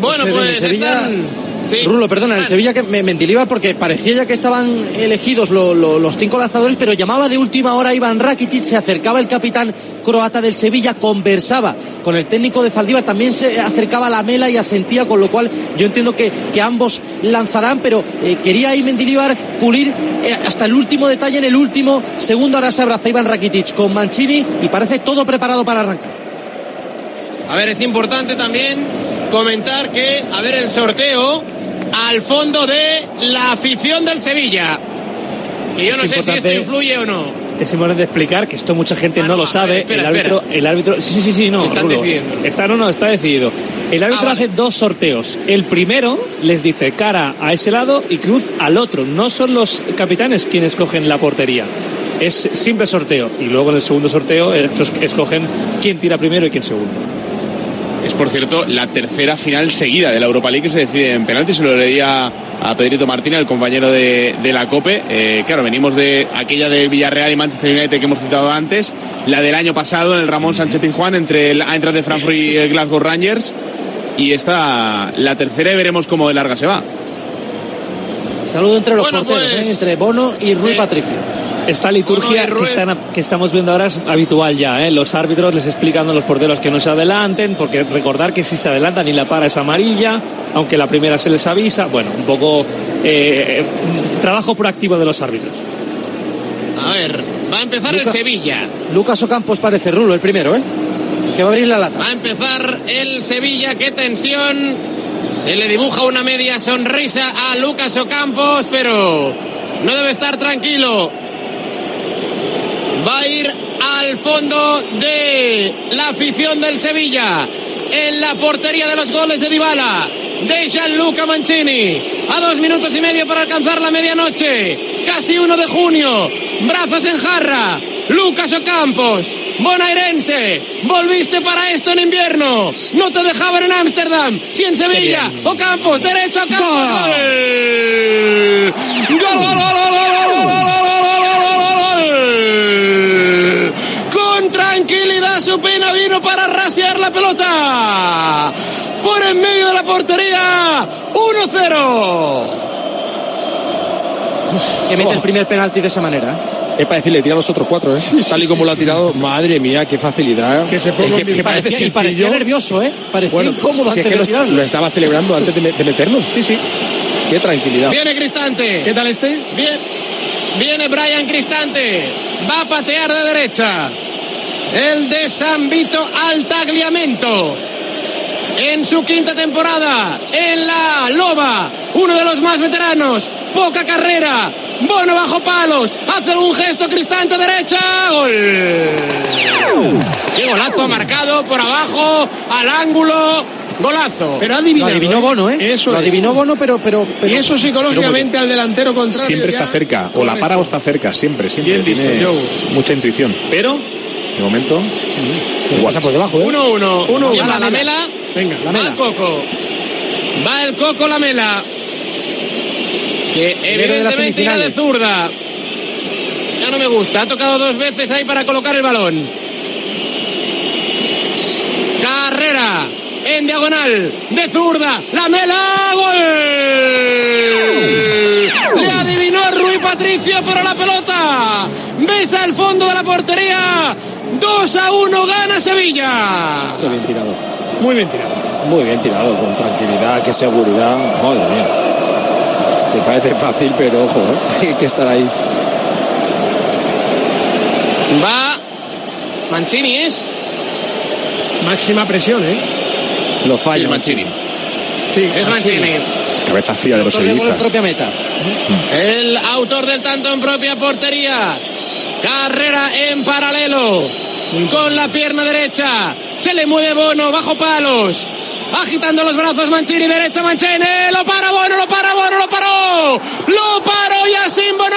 Bueno, Pues pues Sevilla- están... Sí. Rulo, perdona, el Sevilla que me Mendilibar porque parecía ya que estaban elegidos lo- lo- los cinco lanzadores, pero llamaba de última hora Iván Rakitic, se acercaba el capitán croata del Sevilla, conversaba con el técnico de Zaldívar, también se acercaba a la mela y asentía, con lo cual yo entiendo que, que ambos lanzarán, pero eh, quería ahí Mendilibar pulir eh, hasta el último detalle en el último segundo. Ahora se abraza Iván Rakitic con Mancini y parece todo preparado para arrancar. A ver, es importante también comentar que, a ver, el sorteo al fondo de la afición del Sevilla. Y yo Es no sé si esto influye o no. Es importante explicar que esto mucha gente no, lo sabe. Espera, el árbitro, espera. el árbitro, sí, sí, sí, no. Están Rulo. Está, no, no, está decidido. El árbitro Ah, vale. hace dos sorteos. El primero les dice cara a ese lado y cruz al otro. No son los capitanes quienes cogen la portería. Es simple sorteo. Y luego en el segundo sorteo ellos escogen quién tira primero y quién segundo. Es, por cierto, la tercera final seguida de la Europa League que se decide en penalti. Se lo leía a Pedrito Martínez, el compañero de, de la COPE. Eh, claro, venimos de aquella del Villarreal y Manchester United que hemos citado antes. La del año pasado en el Ramón Sánchez Pizjuán entre el Eintracht de Frankfurt y el Glasgow Rangers. Y esta, la tercera, y veremos cómo de larga se va. Saludo entre los Bueno, porteros, pues- ¿eh? entre Bono y Rui Patricio. Esta liturgia que, Ruiz- están- que estamos viendo ahora es habitual ya. ¿eh? Los árbitros les explican a los porteros que no se adelanten, porque recordar que si se adelantan y la para es amarilla, aunque la primera se les avisa. Bueno, un poco eh, trabajo proactivo de los árbitros. A ver, va a empezar Luca- el Sevilla. Lucas Ocampos parece Rulo, el primero, ¿eh? Que va a abrir la lata. Va a empezar el Sevilla, qué tensión. Se le dibuja una media sonrisa a Lucas Ocampos, pero no debe estar tranquilo. Va a ir al fondo de la afición del Sevilla. En la portería de los goles de Dybala. De Gianluca Mancini. A dos minutos y medio para alcanzar la medianoche. Casi uno de junio. Brazos en jarra. Lucas Ocampos. Bonaerense. Volviste para esto en invierno. No te dejaban en Ámsterdam. Si en Sevilla. Ocampos. Derecho Ocampos. Gol, gol, su pena vino para rasear la pelota. Por en medio de la portería. 1-0. Que mete el primer penalti de esa manera. Es para decirle, tira los otros cuatro, ¿eh? Tal y como lo ha tirado, madre mía, qué facilidad. Que se Es que, que parecía- y parecía nervioso, ¿eh? Parecía Bueno, incómodo si es antes que de lo, tirarlo. lo estaba celebrando antes de, de meterlo. Sí, sí. Qué tranquilidad. Viene Cristante. ¿Qué tal este? Bien. Viene Brian Cristante. Va a patear de derecha. El de San Vito al tagliamento. en su quinta temporada en la Loba, uno de los más veteranos, poca carrera, Bono bajo palos, hace un gesto cristante derecha, gol. Qué golazo marcado por abajo, al ángulo, golazo. Pero ha adivinado, Lo adivinó ¿eh? Bono, ¿eh? Eso Lo es. adivinó Bono, pero... pero, pero Y eso psicológicamente al delantero contrario. Siempre ya- está cerca, o la para o está cerca, siempre, siempre. Bien visto, Tiene Joe. mucha intuición. Pero, de momento, Pasa por debajo, ¿eh? 1-1. Uno, ¿Quién uno. va la mela? Venga, Va el Coco. Va el Coco la mela. Que de evidentemente irá de semifinales. zurda. Ya no me gusta. Ha tocado dos veces ahí para colocar el balón. Carrera. En diagonal. De zurda. La mela. Gol. Le adivinó Rui Patricio, pero la pelota. Besa el fondo de la portería. 2 a 1 gana Sevilla. Muy bien tirado. Muy bien tirado. Muy bien tirado, con tranquilidad, qué seguridad. Madre mía. Te parece fácil, pero ojo, ¿eh? hay que estar ahí. Va. Mancini es. Máxima presión, ¿eh? Lo falla. Mancini. Sí, Es Mancini. cabeza fría de los sevillistas. propia meta. El autor del tanto en propia portería. Carrera en paralelo. Con la pierna derecha. Se le mueve Bono bajo palos. Agitando los brazos Mancini, derecha Mancini. Lo para Bono, lo para Bono, lo paró. Lo paró Yacine Bono.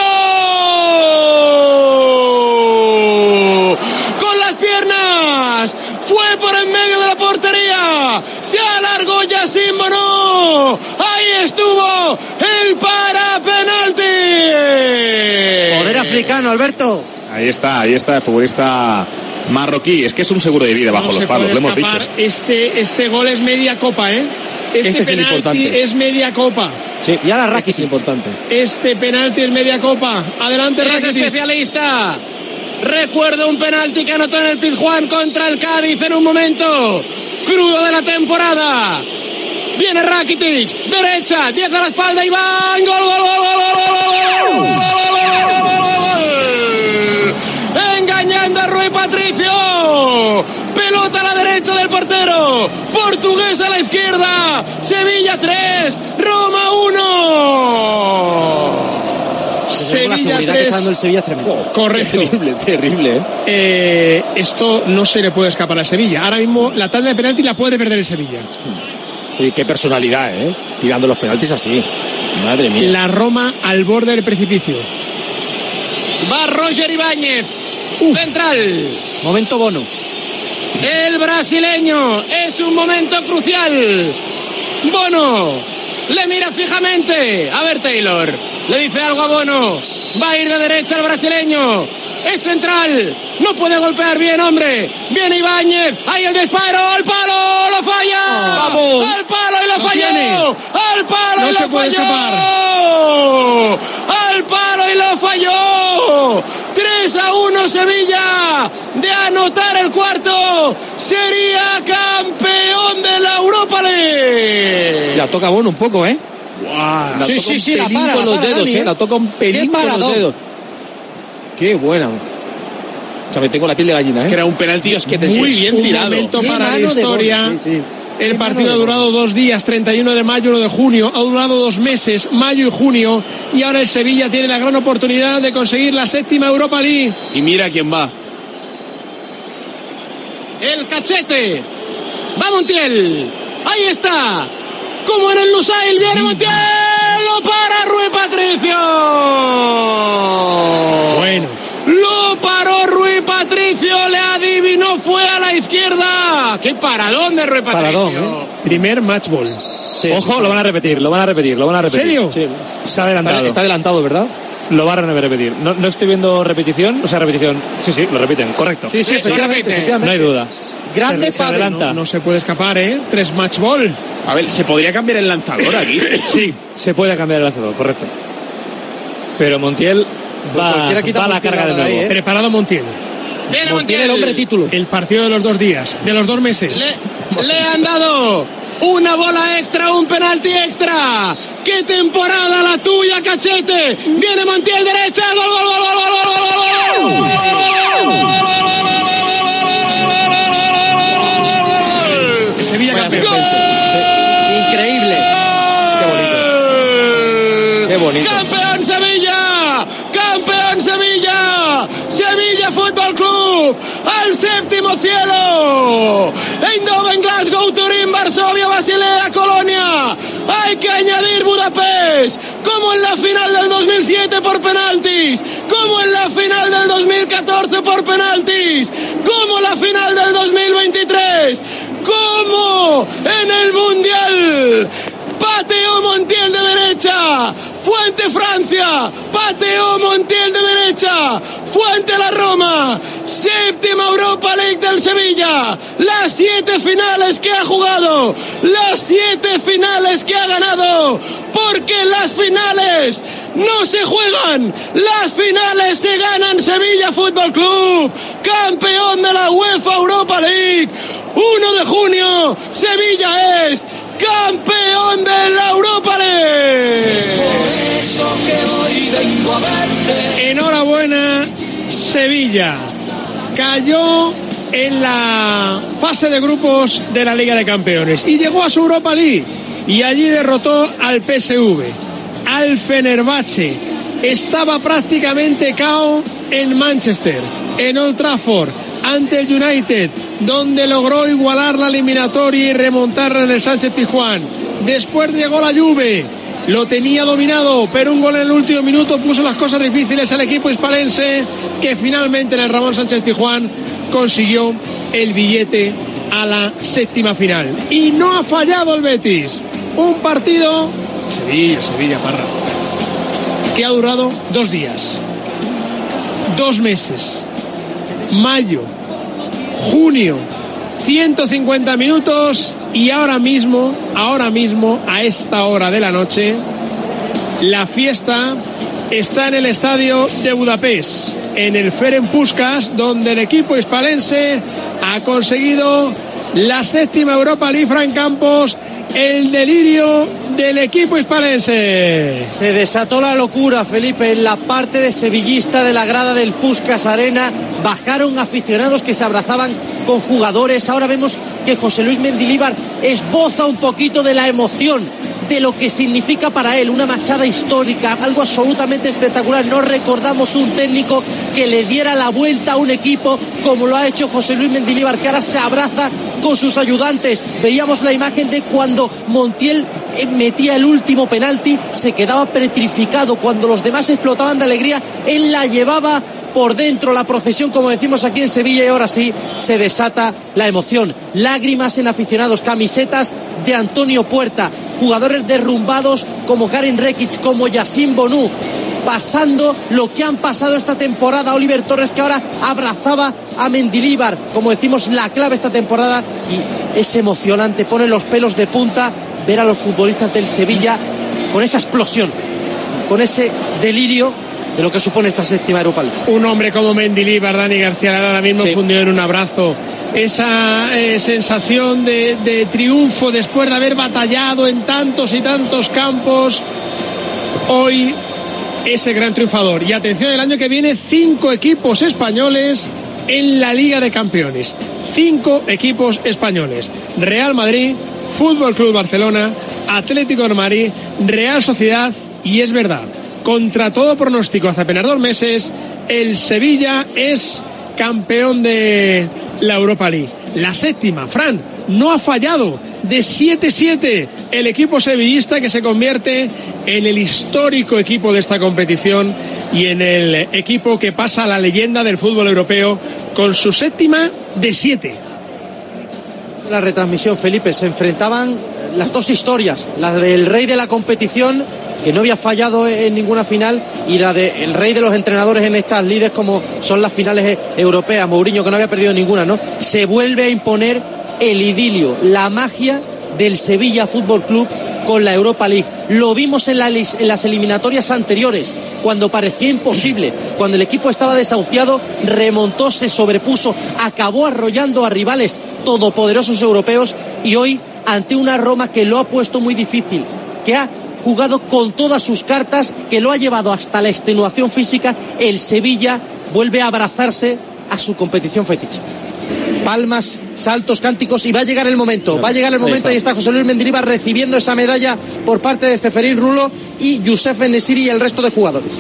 Con las piernas. Fue por en medio de la portería. Se alargó Yacine Bono. Ahí estuvo el para penalti. Poder africano, Alberto. Ahí está, ahí está el futbolista marroquí. Es que es un seguro de vida bajo No los palos, lo hemos dicho. Este, este gol es media copa, ¿eh? Este, Este es el importante. es media copa. Sí, Y ahora Este es Rakitic. importante. Este penalti es media copa. Adelante, Es Rakitic. especialista. Recuerdo un penalti que anotó en el Pizjuán contra el Cádiz en un momento crudo de la temporada. Viene Rakitic, derecha, 10 a la espalda, Iván, gol, gol, gol, gol, gol, gol, gol, gol, gol, gol, gol, Patricio. Pelota a la derecha del portero. Portugués a la izquierda. Sevilla 3, Roma 1. Desde luego, la Sevilla seguridad que 3. está dando el Sevilla es tremendo. Correcto. Terrible, terrible, ¿eh? Eh, esto no se le puede escapar a Sevilla. Ahora mismo la tanda de penalti la puede perder el Sevilla. Y qué personalidad, ¿eh? Tirando los penaltis así. Madre mía. La Roma al borde del precipicio. Va Roger Ibáñez, central. Momento bono. El brasileño es un momento crucial. Bono le mira fijamente. A ver, Taylor. Le dice algo a Bono. Va a ir de derecha el brasileño. Es central. No puede golpear bien, hombre. Viene Ibáñez. Ahí el disparo. ¡Al palo! ¡Lo falla! Vamos. ¡Al palo y lo, Lo falló! tiene. ¡Al palo No y se lo puede falló! ¡Al palo y lo falló! 3 a 1 Sevilla. De anotar el cuarto. Sería campeón de la Europa League. La toca Bono un poco, ¿eh? La Sí, toca sí, un sí, la pelín para, con la los para, dedos, Dani, ¿eh? ¿eh? La toca un pelín Qué con los dedos. Qué buena. O sea, me tengo la piel de gallina, ¿eh? Que era un penalti Dios, qué muy bien Un tirado. momento Qué para la historia. Sí, sí. El partido ha durado dos días, 31 de mayo, 1 de junio. Ha durado dos meses, mayo y junio. Y ahora el Sevilla tiene la gran oportunidad de conseguir la séptima Europa League. Y mira quién va. El cachete. Va Montiel. Ahí está. Como en el Lusail viene Montiel. Lo para Rui Patricio. Bueno. Lo paró Rui Patricio. Le adivinó. Fue a la izquierda. Qué paradón de Rui Patricio. Paradón, ¿eh? Primer match ball. Sí, Ojo, lo van a repetir, lo van a repetir, lo van a repetir. ¿Serio? Sí, se ha adelantado. Está, está adelantado, ¿verdad? Lo van a repetir. No, no estoy viendo repetición, o sea, repetición. Sí, sí, lo repiten, correcto. Sí, sí, Sí, efectivamente. No hay duda. Grande Se- se Pavel. adelanta. No, no se puede escapar, ¿eh? Tres match ball. A ver, ¿se podría cambiar el lanzador aquí? Sí, se puede cambiar el lanzador, correcto. Pero Montiel va, va la carga de nuevo. Preparado Montiel. Viene Montiel. el hombre título. El partido de los dos días, de los dos meses. Le, han dado una bola extra, un penalti extra. ¡Qué temporada la tuya, cachete! Viene Montiel derecha. ¡Gol, gol, gol, gol, gol, gol, gol! ¡Gol! Séptimo cielo. Eindhoven, Glasgow, Turín, Varsovia, Basilea, Colonia. Hay que añadir Budapest, como en la final del 2007 por penaltis, como en la final del 2014 por penaltis, como la final del 2023, como en el Mundial. Pateó Montiel de derecha. Fuente Francia. Pateó Montiel de derecha. Fuente la Roma. Séptima Europa League del Sevilla. Las siete finales que ha jugado. Las siete finales que ha ganado. Porque las finales no se juegan. Las finales se ganan Sevilla Fútbol Club. Campeón de la UEFA Europa League. 1 de junio. Sevilla es campeón de la Europa League. Enhorabuena, Sevilla. Cayó en la fase de grupos de la Liga de Campeones y llegó a su Europa League y allí derrotó al PSV, al Fenerbahce. Estaba prácticamente cao en Manchester, en Old Trafford, ante el United, donde logró igualar la eliminatoria y remontarla en el Sánchez Tijuán. Después llegó la Juve, lo tenía dominado, pero un gol en el último minuto puso las cosas difíciles al equipo hispalense, que finalmente en el Ramón Sánchez Tijuán consiguió el billete a la séptima final. Y no ha fallado el Betis. Un partido, Sevilla, Sevilla, Parra, que ha durado dos días, dos meses, mayo, junio, 150 minutos y ahora mismo, ahora mismo, a esta hora de la noche, la fiesta está en el estadio de Budapest, en el Ferenc Puskas, donde el equipo hispalense ha conseguido la séptima Europa League Frank Campos, el delirio del equipo hispalense. Se desató la locura, Felipe, en la parte de sevillista de la grada del Puskas Arena. Bajaron aficionados que se abrazaban con jugadores. Ahora vemos que José Luis Mendilíbar esboza un poquito de la emoción de lo que significa para él una machada histórica, algo absolutamente espectacular. No recordamos un técnico que le diera la vuelta a un equipo como lo ha hecho José Luis Mendilíbar, que ahora se abraza con sus ayudantes. Veíamos la imagen de cuando Montiel eh, metía el último penalti, se quedaba petrificado. Cuando los demás explotaban de alegría, él la llevaba por dentro la procesión, como decimos aquí en Sevilla, y ahora sí se desata la emoción. Lágrimas en aficionados, camisetas de Antonio Puerta, jugadores derrumbados como Karen Rekic, como Yassin Bonú, pasando lo que han pasado esta temporada. Oliver Torres que ahora abrazaba a Mendilíbar, como decimos, la clave esta temporada y es emocionante, pone los pelos de punta ver a los futbolistas del Sevilla con esa explosión, con ese delirio de lo que supone esta séptima Europa League. Un hombre como Mendilíbar, Dani García ahora mismo fundió en un abrazo. Esa eh, sensación de, de triunfo después de haber batallado en tantos y tantos campos, hoy es el gran triunfador. Y atención, el año que viene cinco equipos españoles en la Liga de Campeones. Cinco equipos españoles. Real Madrid, Fútbol Club Barcelona, Atlético de Madrid, Real Sociedad y es verdad, contra todo pronóstico hace apenas dos meses, el Sevilla es campeón de la Europa League. La séptima, Fran, no ha fallado. De 7-7 el equipo sevillista que se convierte en el histórico equipo de esta competición y en el equipo que pasa a la leyenda del fútbol europeo con su séptima de 7. La retransmisión, Felipe, se enfrentaban las dos historias, la del rey de la competición que no había fallado en ninguna final y la del rey de los entrenadores en estas líderes como son las finales europeas, Mourinho que no había perdido ninguna, ¿no? Se vuelve a imponer el idilio, la magia del Sevilla Fútbol Club con la Europa League. Lo vimos en, en, las eliminatorias anteriores, cuando parecía imposible, cuando el equipo estaba desahuciado, remontó, se sobrepuso, acabó arrollando a rivales todopoderosos europeos y hoy ante una Roma que lo ha puesto muy difícil, que ha jugado con todas sus cartas, que lo ha llevado hasta la extenuación física, el Sevilla vuelve a abrazarse a su competición fetiche palmas, saltos, cánticos y va a llegar el momento, va a llegar el momento, ahí está José Luis Mendilibar recibiendo esa medalla por parte de Ceferín Rulo y Youssef Nesiri y el resto de jugadores.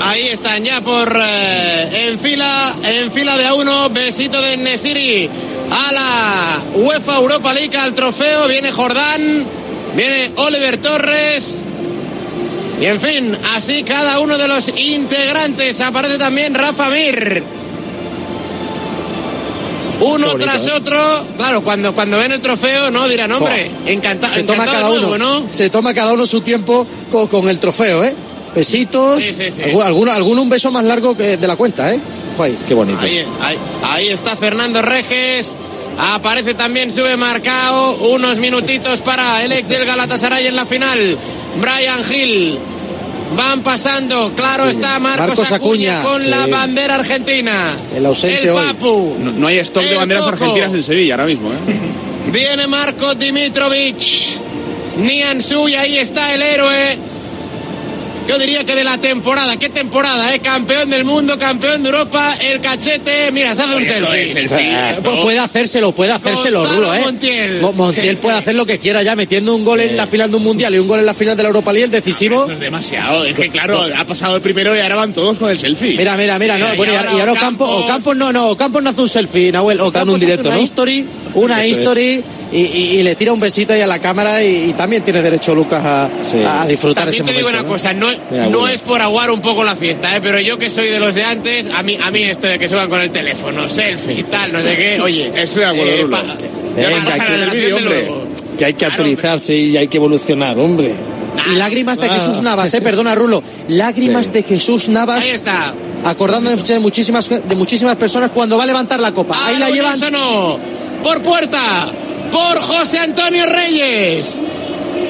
ahí están ya por eh, en fila, en fila de a uno, besito de Nesiri a la UEFA Europa League al trofeo, viene Jordán, viene Oliver Torres. Y en fin, así cada uno de los integrantes. Aparece también Rafa Mir. Uno tras ¿eh? otro, claro, cuando, cuando ven el trofeo, no dirán, hombre, encantado. Se toma encantado cada uno, nuevo, ¿no? se toma cada uno su tiempo con, con el trofeo, ¿eh? Besitos. Sí, sí, sí. Algu- Alguno, alguno un beso más largo que de la cuenta, ¿eh? Qué bonito. Ahí, ahí- ahí está Fernando Reges. Aparece también, sube marcado. Unos minutitos para el ex del Galatasaray en la final. Brian Hill. Van pasando, claro está Marcos, Marcos Acuña, Acuña, con sí. la bandera argentina. El ausente el hoy. Papu. No, no hay stock de banderas Coco. argentinas en Sevilla ahora mismo, ¿eh? Viene Marco Dimitrovic. Nianzú y ahí está el héroe. Yo diría que de la temporada. ¿Qué temporada, eh? Campeón del mundo, campeón de Europa, el cachete. Mira, se hace un selfie. Eh, pu- puede hacérselo, puede hacérselo, Gonzalo Rulo, ¿eh? Montiel. Mo- Montiel puede hacer lo que quiera ya, metiendo un gol en la final de un mundial y un gol en la final de la Europa League, el decisivo. Esto es demasiado. Es que, claro, ha pasado el primero y ahora van todos con el selfie. Mira, mira, mira, no, bueno, y ahora, y ahora Ocampos, Ocampos no, no, Ocampos no hace un selfie, Nahuel, Ocampos hace directo, una ¿no? history, una Eso es. Y, y- y le tira un besito ahí a la cámara y, y también tiene derecho Lucas a, a disfrutar También ese te digo momento. una ¿no? cosa, no, Mira, no es por aguar un poco la fiesta, ¿eh? pero yo que soy de los de antes, a mí, a mí esto de que suban con el teléfono, selfie y tal, no sé qué, oye. Estoy de acuerdo, eh, pa- Venga, que- el hombre. Que hay que actualizarse y hay que evolucionar, hombre. Y lágrimas de Ah. Jesús Navas, eh, perdona Rulo, lágrimas de Jesús Navas. Ahí está. Acordándose de muchísimas, de muchísimas personas cuando va a levantar la copa. Ahí la Al llevan. unísono, por puerta, por José Antonio Reyes.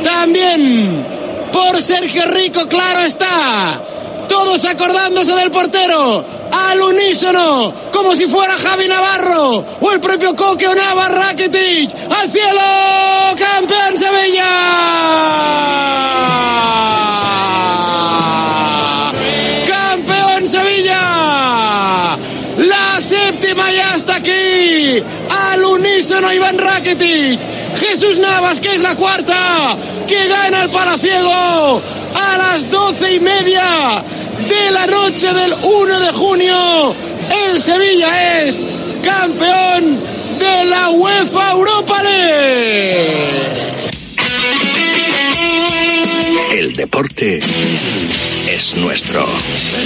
También por Sergio Rico, claro está. Todos acordándose del portero, al unísono, como si fuera Javi Navarro o el propio Coque o. ¡Al cielo! ¡Campeón Sevilla! Iván Rakitic. Jesús Navas, que es la cuarta, que gana el Palaciego a las doce y media de la noche del 1 de junio. El Sevilla es campeón de la UEFA Europa League. El deporte es nuestro.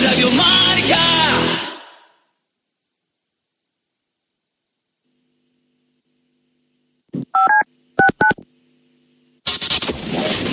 Radio Marca.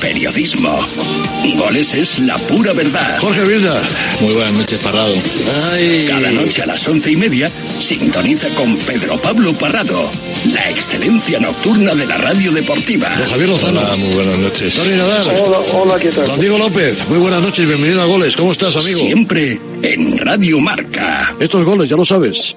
periodismo. Goles es la pura verdad. Jorge Vilda. Muy buenas noches, Parrado. Cada noche a las once y media sintoniza con Pedro Pablo Parrado. La excelencia nocturna de la radio deportiva. Don Javier Lozano. Hola, muy buenas noches. Tony Nadal. hola, ¿qué Don Diego López. Muy buenas noches, bienvenido a Goles. ¿Cómo estás, amigo? Siempre en Radio Marca. Estos goles, ya lo sabes.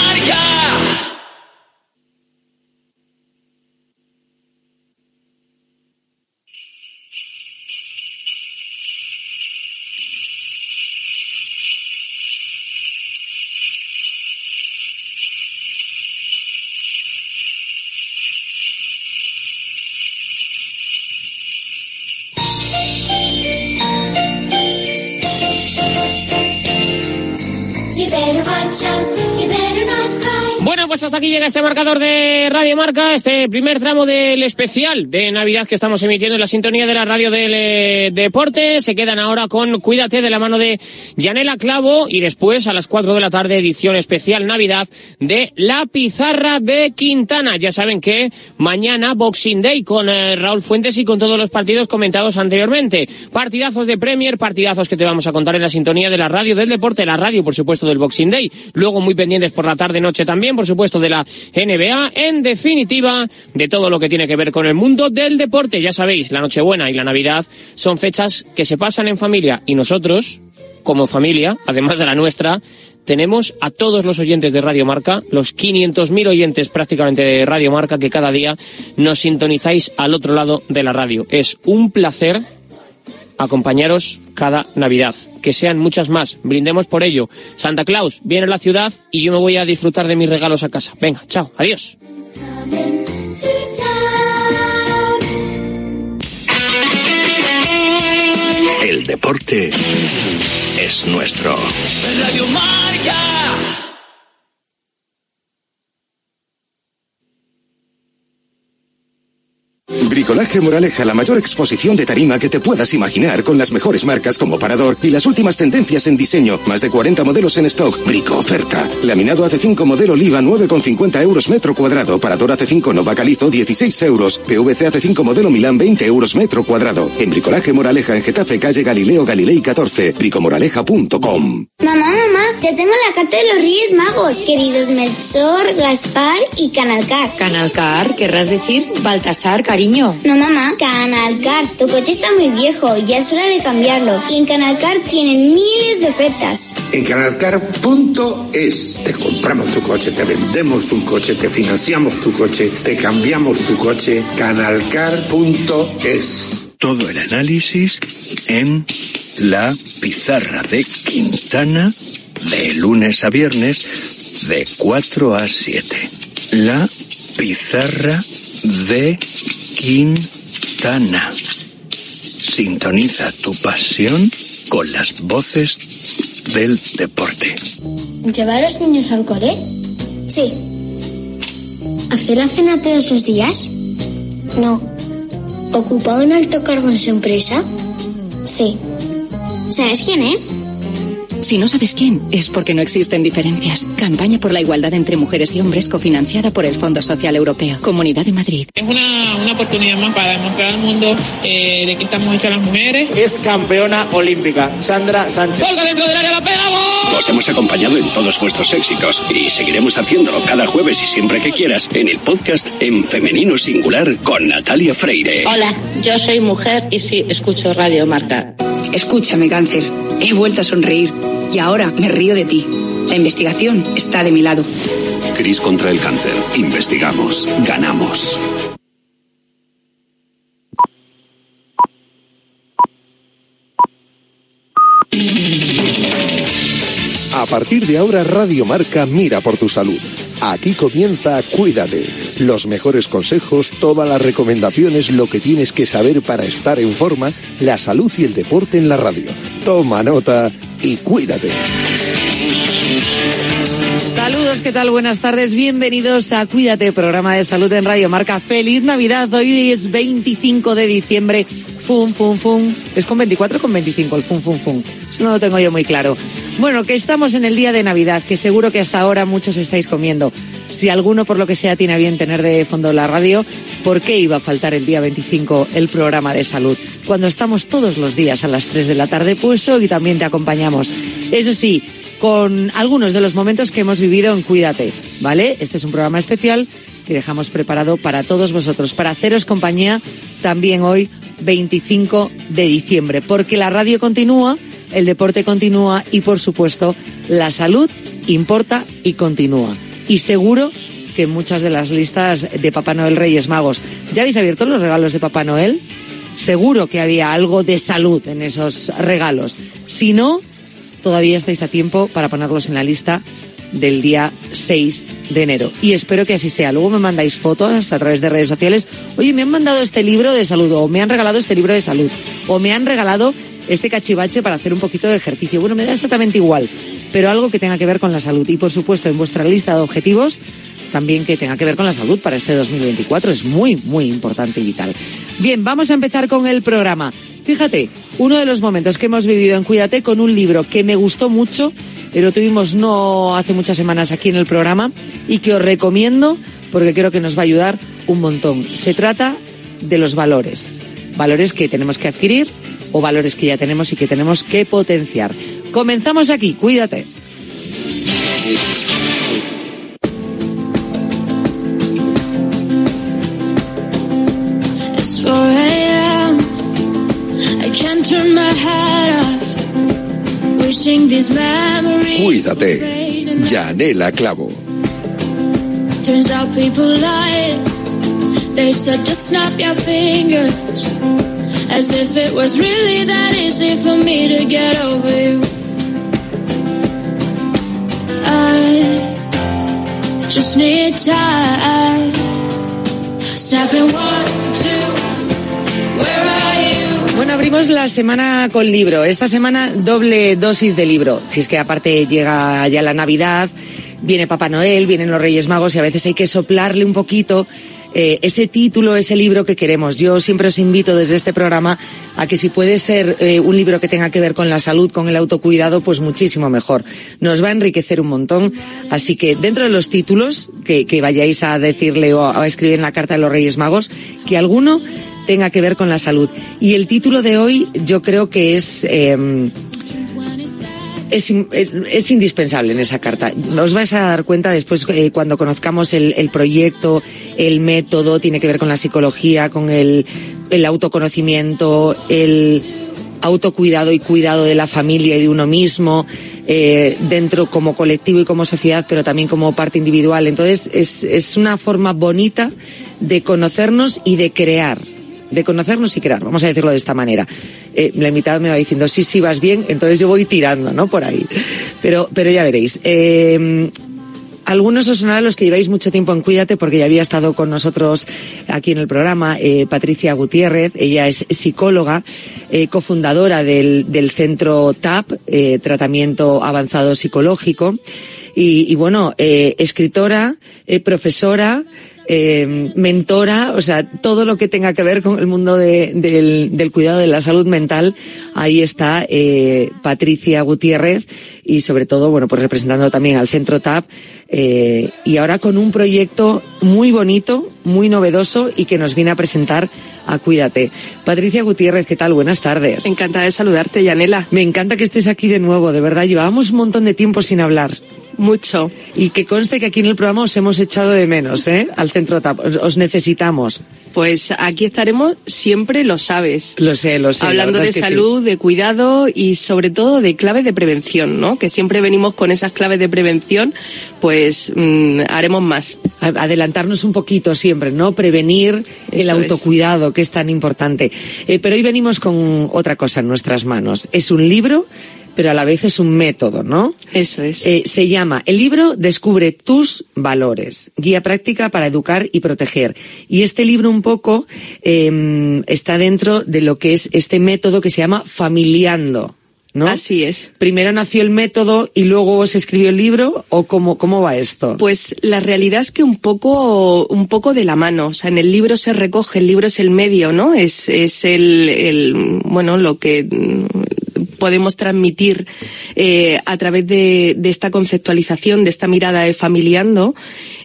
Bueno, pues hasta aquí llega este marcador de Radio Marca, este primer tramo del especial de Navidad que estamos emitiendo en la sintonía de la radio del eh, deporte. Se quedan ahora con Cuídate de la mano de Yanela Clavo y después a las 4 de la tarde edición especial Navidad de La Pizarra de Quintana. Ya saben que mañana Boxing Day con eh, Raúl Fuentes y con todos los partidos comentados anteriormente. Partidazos de Premier, partidazos que te vamos a contar en la sintonía de la radio del deporte, la radio por supuesto del Boxing Day. Luego muy pendientes por la tarde noche también por supuesto, de la NBA, en definitiva, de todo lo que tiene que ver con el mundo del deporte. Ya sabéis, la Nochebuena y la Navidad son fechas que se pasan en familia y nosotros, como familia, además de la nuestra, tenemos a todos los oyentes de Radio Marca, los 500.000 oyentes prácticamente de Radio Marca que cada día nos sintonizáis al otro lado de la radio. Es un placer acompañaros cada Navidad. Que sean muchas más. Brindemos por ello. Santa Claus viene a la ciudad y yo me voy a disfrutar de mis regalos a casa. Venga, chao, adiós. El deporte es nuestro. Radio Marca. Bricolaje Moraleja, la mayor exposición de tarima que te puedas imaginar, con las mejores marcas como Parador y las últimas tendencias en diseño. Más de 40 modelos en stock. Brico oferta. Laminado AC5 modelo Oliva 9,50 euros metro cuadrado. Parador AC5 Nova Calizo 16 euros. PVC AC5 modelo Milán 20 euros metro cuadrado. En Bricolaje Moraleja en Getafe, calle Galileo Galilei 14. Bricomoraleja.com. Mamá, mamá, te tengo la carta de los Reyes Magos, queridos Melchor, Gaspar y Canalcar. Canalcar, querrás decir Baltasar, cariño. No, mamá, Canalcar, tu coche está muy viejo, ya es hora de cambiarlo. Y en Canalcar tienen miles de ofertas. En canalcar.es te compramos tu coche, te vendemos un coche, te financiamos tu coche, te cambiamos tu coche. Canalcar.es. Todo el análisis en la pizarra de Quintana de lunes a viernes de 4 a 7. La pizarra de Quintana. Sintoniza tu pasión con las voces del deporte. ¿Llevar a los niños al cole? Sí. ¿Hacer la cena todos los días? No. ¿Ocupar un alto cargo en su empresa? Sí. ¿Sabes quién es? Si no sabes quién, es porque no existen diferencias. Campaña por la igualdad entre mujeres y hombres cofinanciada por el Fondo Social Europeo. Comunidad de Madrid. Es una, una oportunidad más para demostrar al mundo eh, de que estamos hechas las mujeres. Es campeona olímpica, Sandra Sánchez. ¡Colga dentro del área, la pega! Os hemos acompañado en todos vuestros éxitos y seguiremos haciéndolo cada jueves y siempre que quieras en el podcast en femenino singular con Natalia Freire. Hola, yo soy mujer y sí, escucho Radio Marca. Escúchame, cáncer. He vuelto a sonreír y ahora me río de ti. La investigación está de mi lado. Cris contra el cáncer. Investigamos. Ganamos. A partir de ahora, Radio Marca mira por tu salud. Aquí comienza Cuídate. Los mejores consejos, todas las recomendaciones, lo que tienes que saber para estar en forma, la salud y el deporte en la radio. Toma nota y cuídate. Saludos, ¿qué tal? Buenas tardes, bienvenidos a Cuídate, programa de salud en Radio Marca. Feliz Navidad, hoy es 25 de diciembre. Fum, fum, fum. ¿Es con 24 o con 25 el fum, fum, fum? Eso no lo tengo yo muy claro. Bueno, que estamos en el día de Navidad, que seguro que hasta ahora muchos estáis comiendo. Si alguno, por lo que sea, tiene a bien tener de fondo la radio, ¿por qué iba a faltar el día 25 el programa de salud? Cuando estamos todos los días a las 3 de la tarde, pues hoy también te acompañamos. Eso sí, con algunos de los momentos que hemos vivido en Cuídate, ¿vale? Este es un programa especial que dejamos preparado para todos vosotros, para haceros compañía también hoy, 25 de diciembre, porque la radio continúa, el deporte continúa y, por supuesto, la salud importa y continúa. Y seguro que muchas de las listas de Papá Noel Reyes Magos, ¿ya habéis abierto los regalos de Papá Noel? Seguro que había algo de salud en esos regalos. Si no, todavía estáis a tiempo para ponerlos en la lista del día 6 de enero. Y espero que así sea. Luego me mandáis fotos a través de redes sociales. Oye, me han mandado este libro de salud, o me han regalado este libro de salud, o me han regalado este cachivache para hacer un poquito de ejercicio. Bueno, me da exactamente igual, pero algo que tenga que ver con la salud. Y por supuesto, en vuestra lista de objetivos, también que tenga que ver con la salud para este 2024. Es muy, muy importante y vital. Bien, vamos a empezar con el programa. Fíjate, uno de los momentos que hemos vivido en Cuídate con un libro que me gustó mucho, lo tuvimos no hace muchas semanas aquí en el programa y que os recomiendo porque creo que nos va a ayudar un montón. Se trata de los valores. Valores que tenemos que adquirir o valores que ya tenemos y que tenemos que potenciar. Comenzamos aquí, cuídate. It's 4 a.m. I can't turn my head off. Wishing these memories. Cuídate. Yanela Clavo. Turns out people lie. They said just snap your fingers. As if it was really that easy for me to get over you. I just need time. One, two, where are? Bueno, abrimos la semana con libro. Esta semana doble dosis de libro. Si es que aparte llega ya la Navidad, viene Papá Noel, vienen los Reyes Magos y a veces hay que soplarle un poquito eh, ese título, ese libro que queremos. Yo siempre os invito desde este programa a que si puede ser eh, un libro que tenga que ver con la salud, con el autocuidado, pues muchísimo mejor. Nos va a enriquecer un montón. Así que dentro de los títulos que, que vayáis a decirle o a escribir en la carta de los Reyes Magos, que alguno tenga que ver con la salud. Y el título de hoy yo creo que es... Eh, es, es, es, indispensable en esa carta. Os vais a dar cuenta después eh, cuando conozcamos el, el, proyecto, el método, tiene que ver con la psicología, con el, el autoconocimiento, el autocuidado y cuidado de la familia y de uno mismo, eh, dentro como colectivo y como sociedad, pero también como parte individual. Entonces es, es una forma bonita de conocernos y de crear de conocernos y crear, vamos a decirlo de esta manera. Eh, la invitada me va diciendo, sí, sí, vas bien, entonces yo voy tirando, ¿no? Por ahí. Pero, pero ya veréis. Eh, algunos os sonarán los que lleváis mucho tiempo en Cuídate, porque ya había estado con nosotros aquí en el programa, eh, Patricia Gutiérrez, ella es psicóloga, cofundadora del, del centro TAP, Tratamiento Avanzado Psicológico, y bueno, escritora, profesora, eh, mentora, o sea, todo lo que tenga que ver con el mundo de, del, del, cuidado de la salud mental, ahí está eh, Patricia Gutiérrez y sobre todo, bueno, pues representando también al Centro TAP eh, y ahora con un proyecto muy bonito, muy novedoso y que nos viene a presentar a Cuídate. Patricia Gutiérrez, ¿qué tal? Buenas tardes. Encantada de saludarte, Yanela. Me encanta que estés aquí de nuevo, de verdad. Llevábamos un montón de tiempo sin hablar. Mucho. Y que conste que aquí en el programa os hemos echado de menos, ¿eh? Al centro TAP. Os necesitamos. Pues aquí estaremos siempre, lo sabes. Lo sé, lo sé. Hablando de salud, sí. de cuidado y sobre todo de claves de prevención, ¿no? Que siempre venimos con esas claves de prevención, pues mmm, haremos más. Adelantarnos un poquito siempre, ¿no? Prevenir el autocuidado, es. que es tan importante. Eh, pero hoy venimos con otra cosa en nuestras manos. Es un libro pero a la vez es un método, ¿no? Eso es. Eh, se llama El libro Descubre tus valores, guía práctica para educar y proteger. Y este libro un poco eh, está dentro de lo que es este método que se llama Familiando. ¿No? Así es. Primero nació el método y luego se escribió el libro o cómo, cómo va esto? Pues la realidad es que un poco, un poco de la mano. O sea, en el libro se recoge, el libro es el medio, ¿no? Es, es el, el bueno, lo que podemos transmitir eh, a través de, esta conceptualización, de esta mirada de familiando.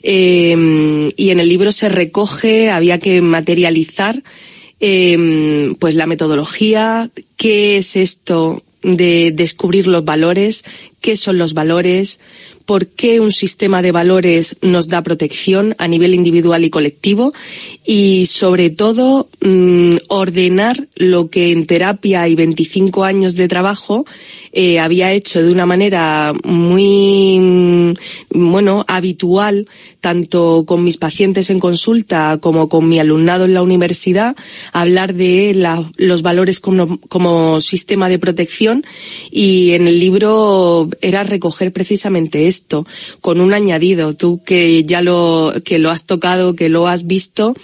Eh, y en el libro se recoge, había que materializar eh, pues la metodología, qué es esto de descubrir los valores, qué son los valores, por qué un sistema de valores nos da protección a nivel individual y colectivo y sobre todo mmm, ordenar lo que en terapia y 25 años de trabajo eh, había hecho de una manera muy, bueno, habitual, tanto con mis pacientes en consulta como con mi alumnado en la universidad, hablar de los valores como, como, sistema de protección y en el libro era recoger precisamente esto con un añadido. Tú que ya lo, que lo has tocado, que lo has visto,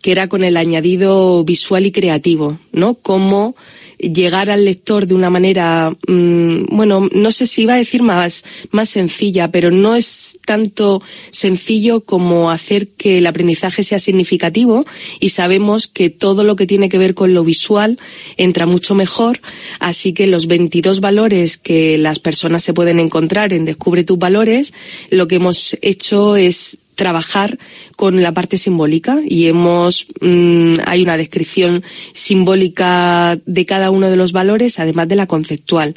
que era con el añadido visual y creativo, ¿no? Cómo llegar al lector de una manera, mmm, bueno, no sé si iba a decir más, más sencilla, pero no es tanto sencillo como hacer que el aprendizaje sea significativo y sabemos que todo lo que tiene que ver con lo visual entra mucho mejor, así que los 22 valores que las personas se pueden encontrar en Descubre tus valores, lo que hemos hecho es trabajar con la parte simbólica y hemos mmm, hay una descripción simbólica de cada uno de los valores además de la conceptual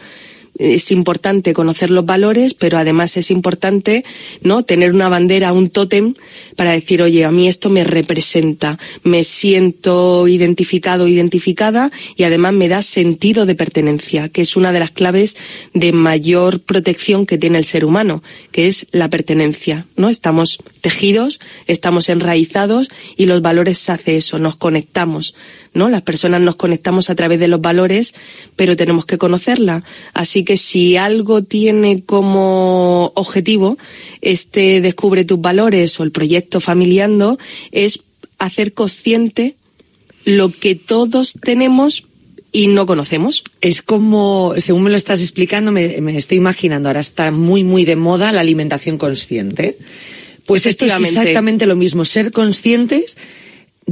es importante conocer los valores, pero además es importante, ¿no? Tener una bandera, un tótem para decir, oye, a mí esto me representa, me siento identificado, identificada y además me da sentido de pertenencia, que es una de las claves de mayor protección que tiene el ser humano, que es la pertenencia, ¿no? Estamos tejidos, estamos enraizados y los valores hace eso, nos conectamos, ¿no? Las personas nos conectamos a través de los valores, pero tenemos que conocerla. Así que si algo tiene como objetivo este Descubre tus valores o el proyecto Familiando es hacer consciente lo que todos tenemos y no conocemos. Es como, según me lo estás explicando, me, me estoy imaginando, ahora está muy, muy de moda la alimentación consciente. Pues esto es exactamente lo mismo, ser conscientes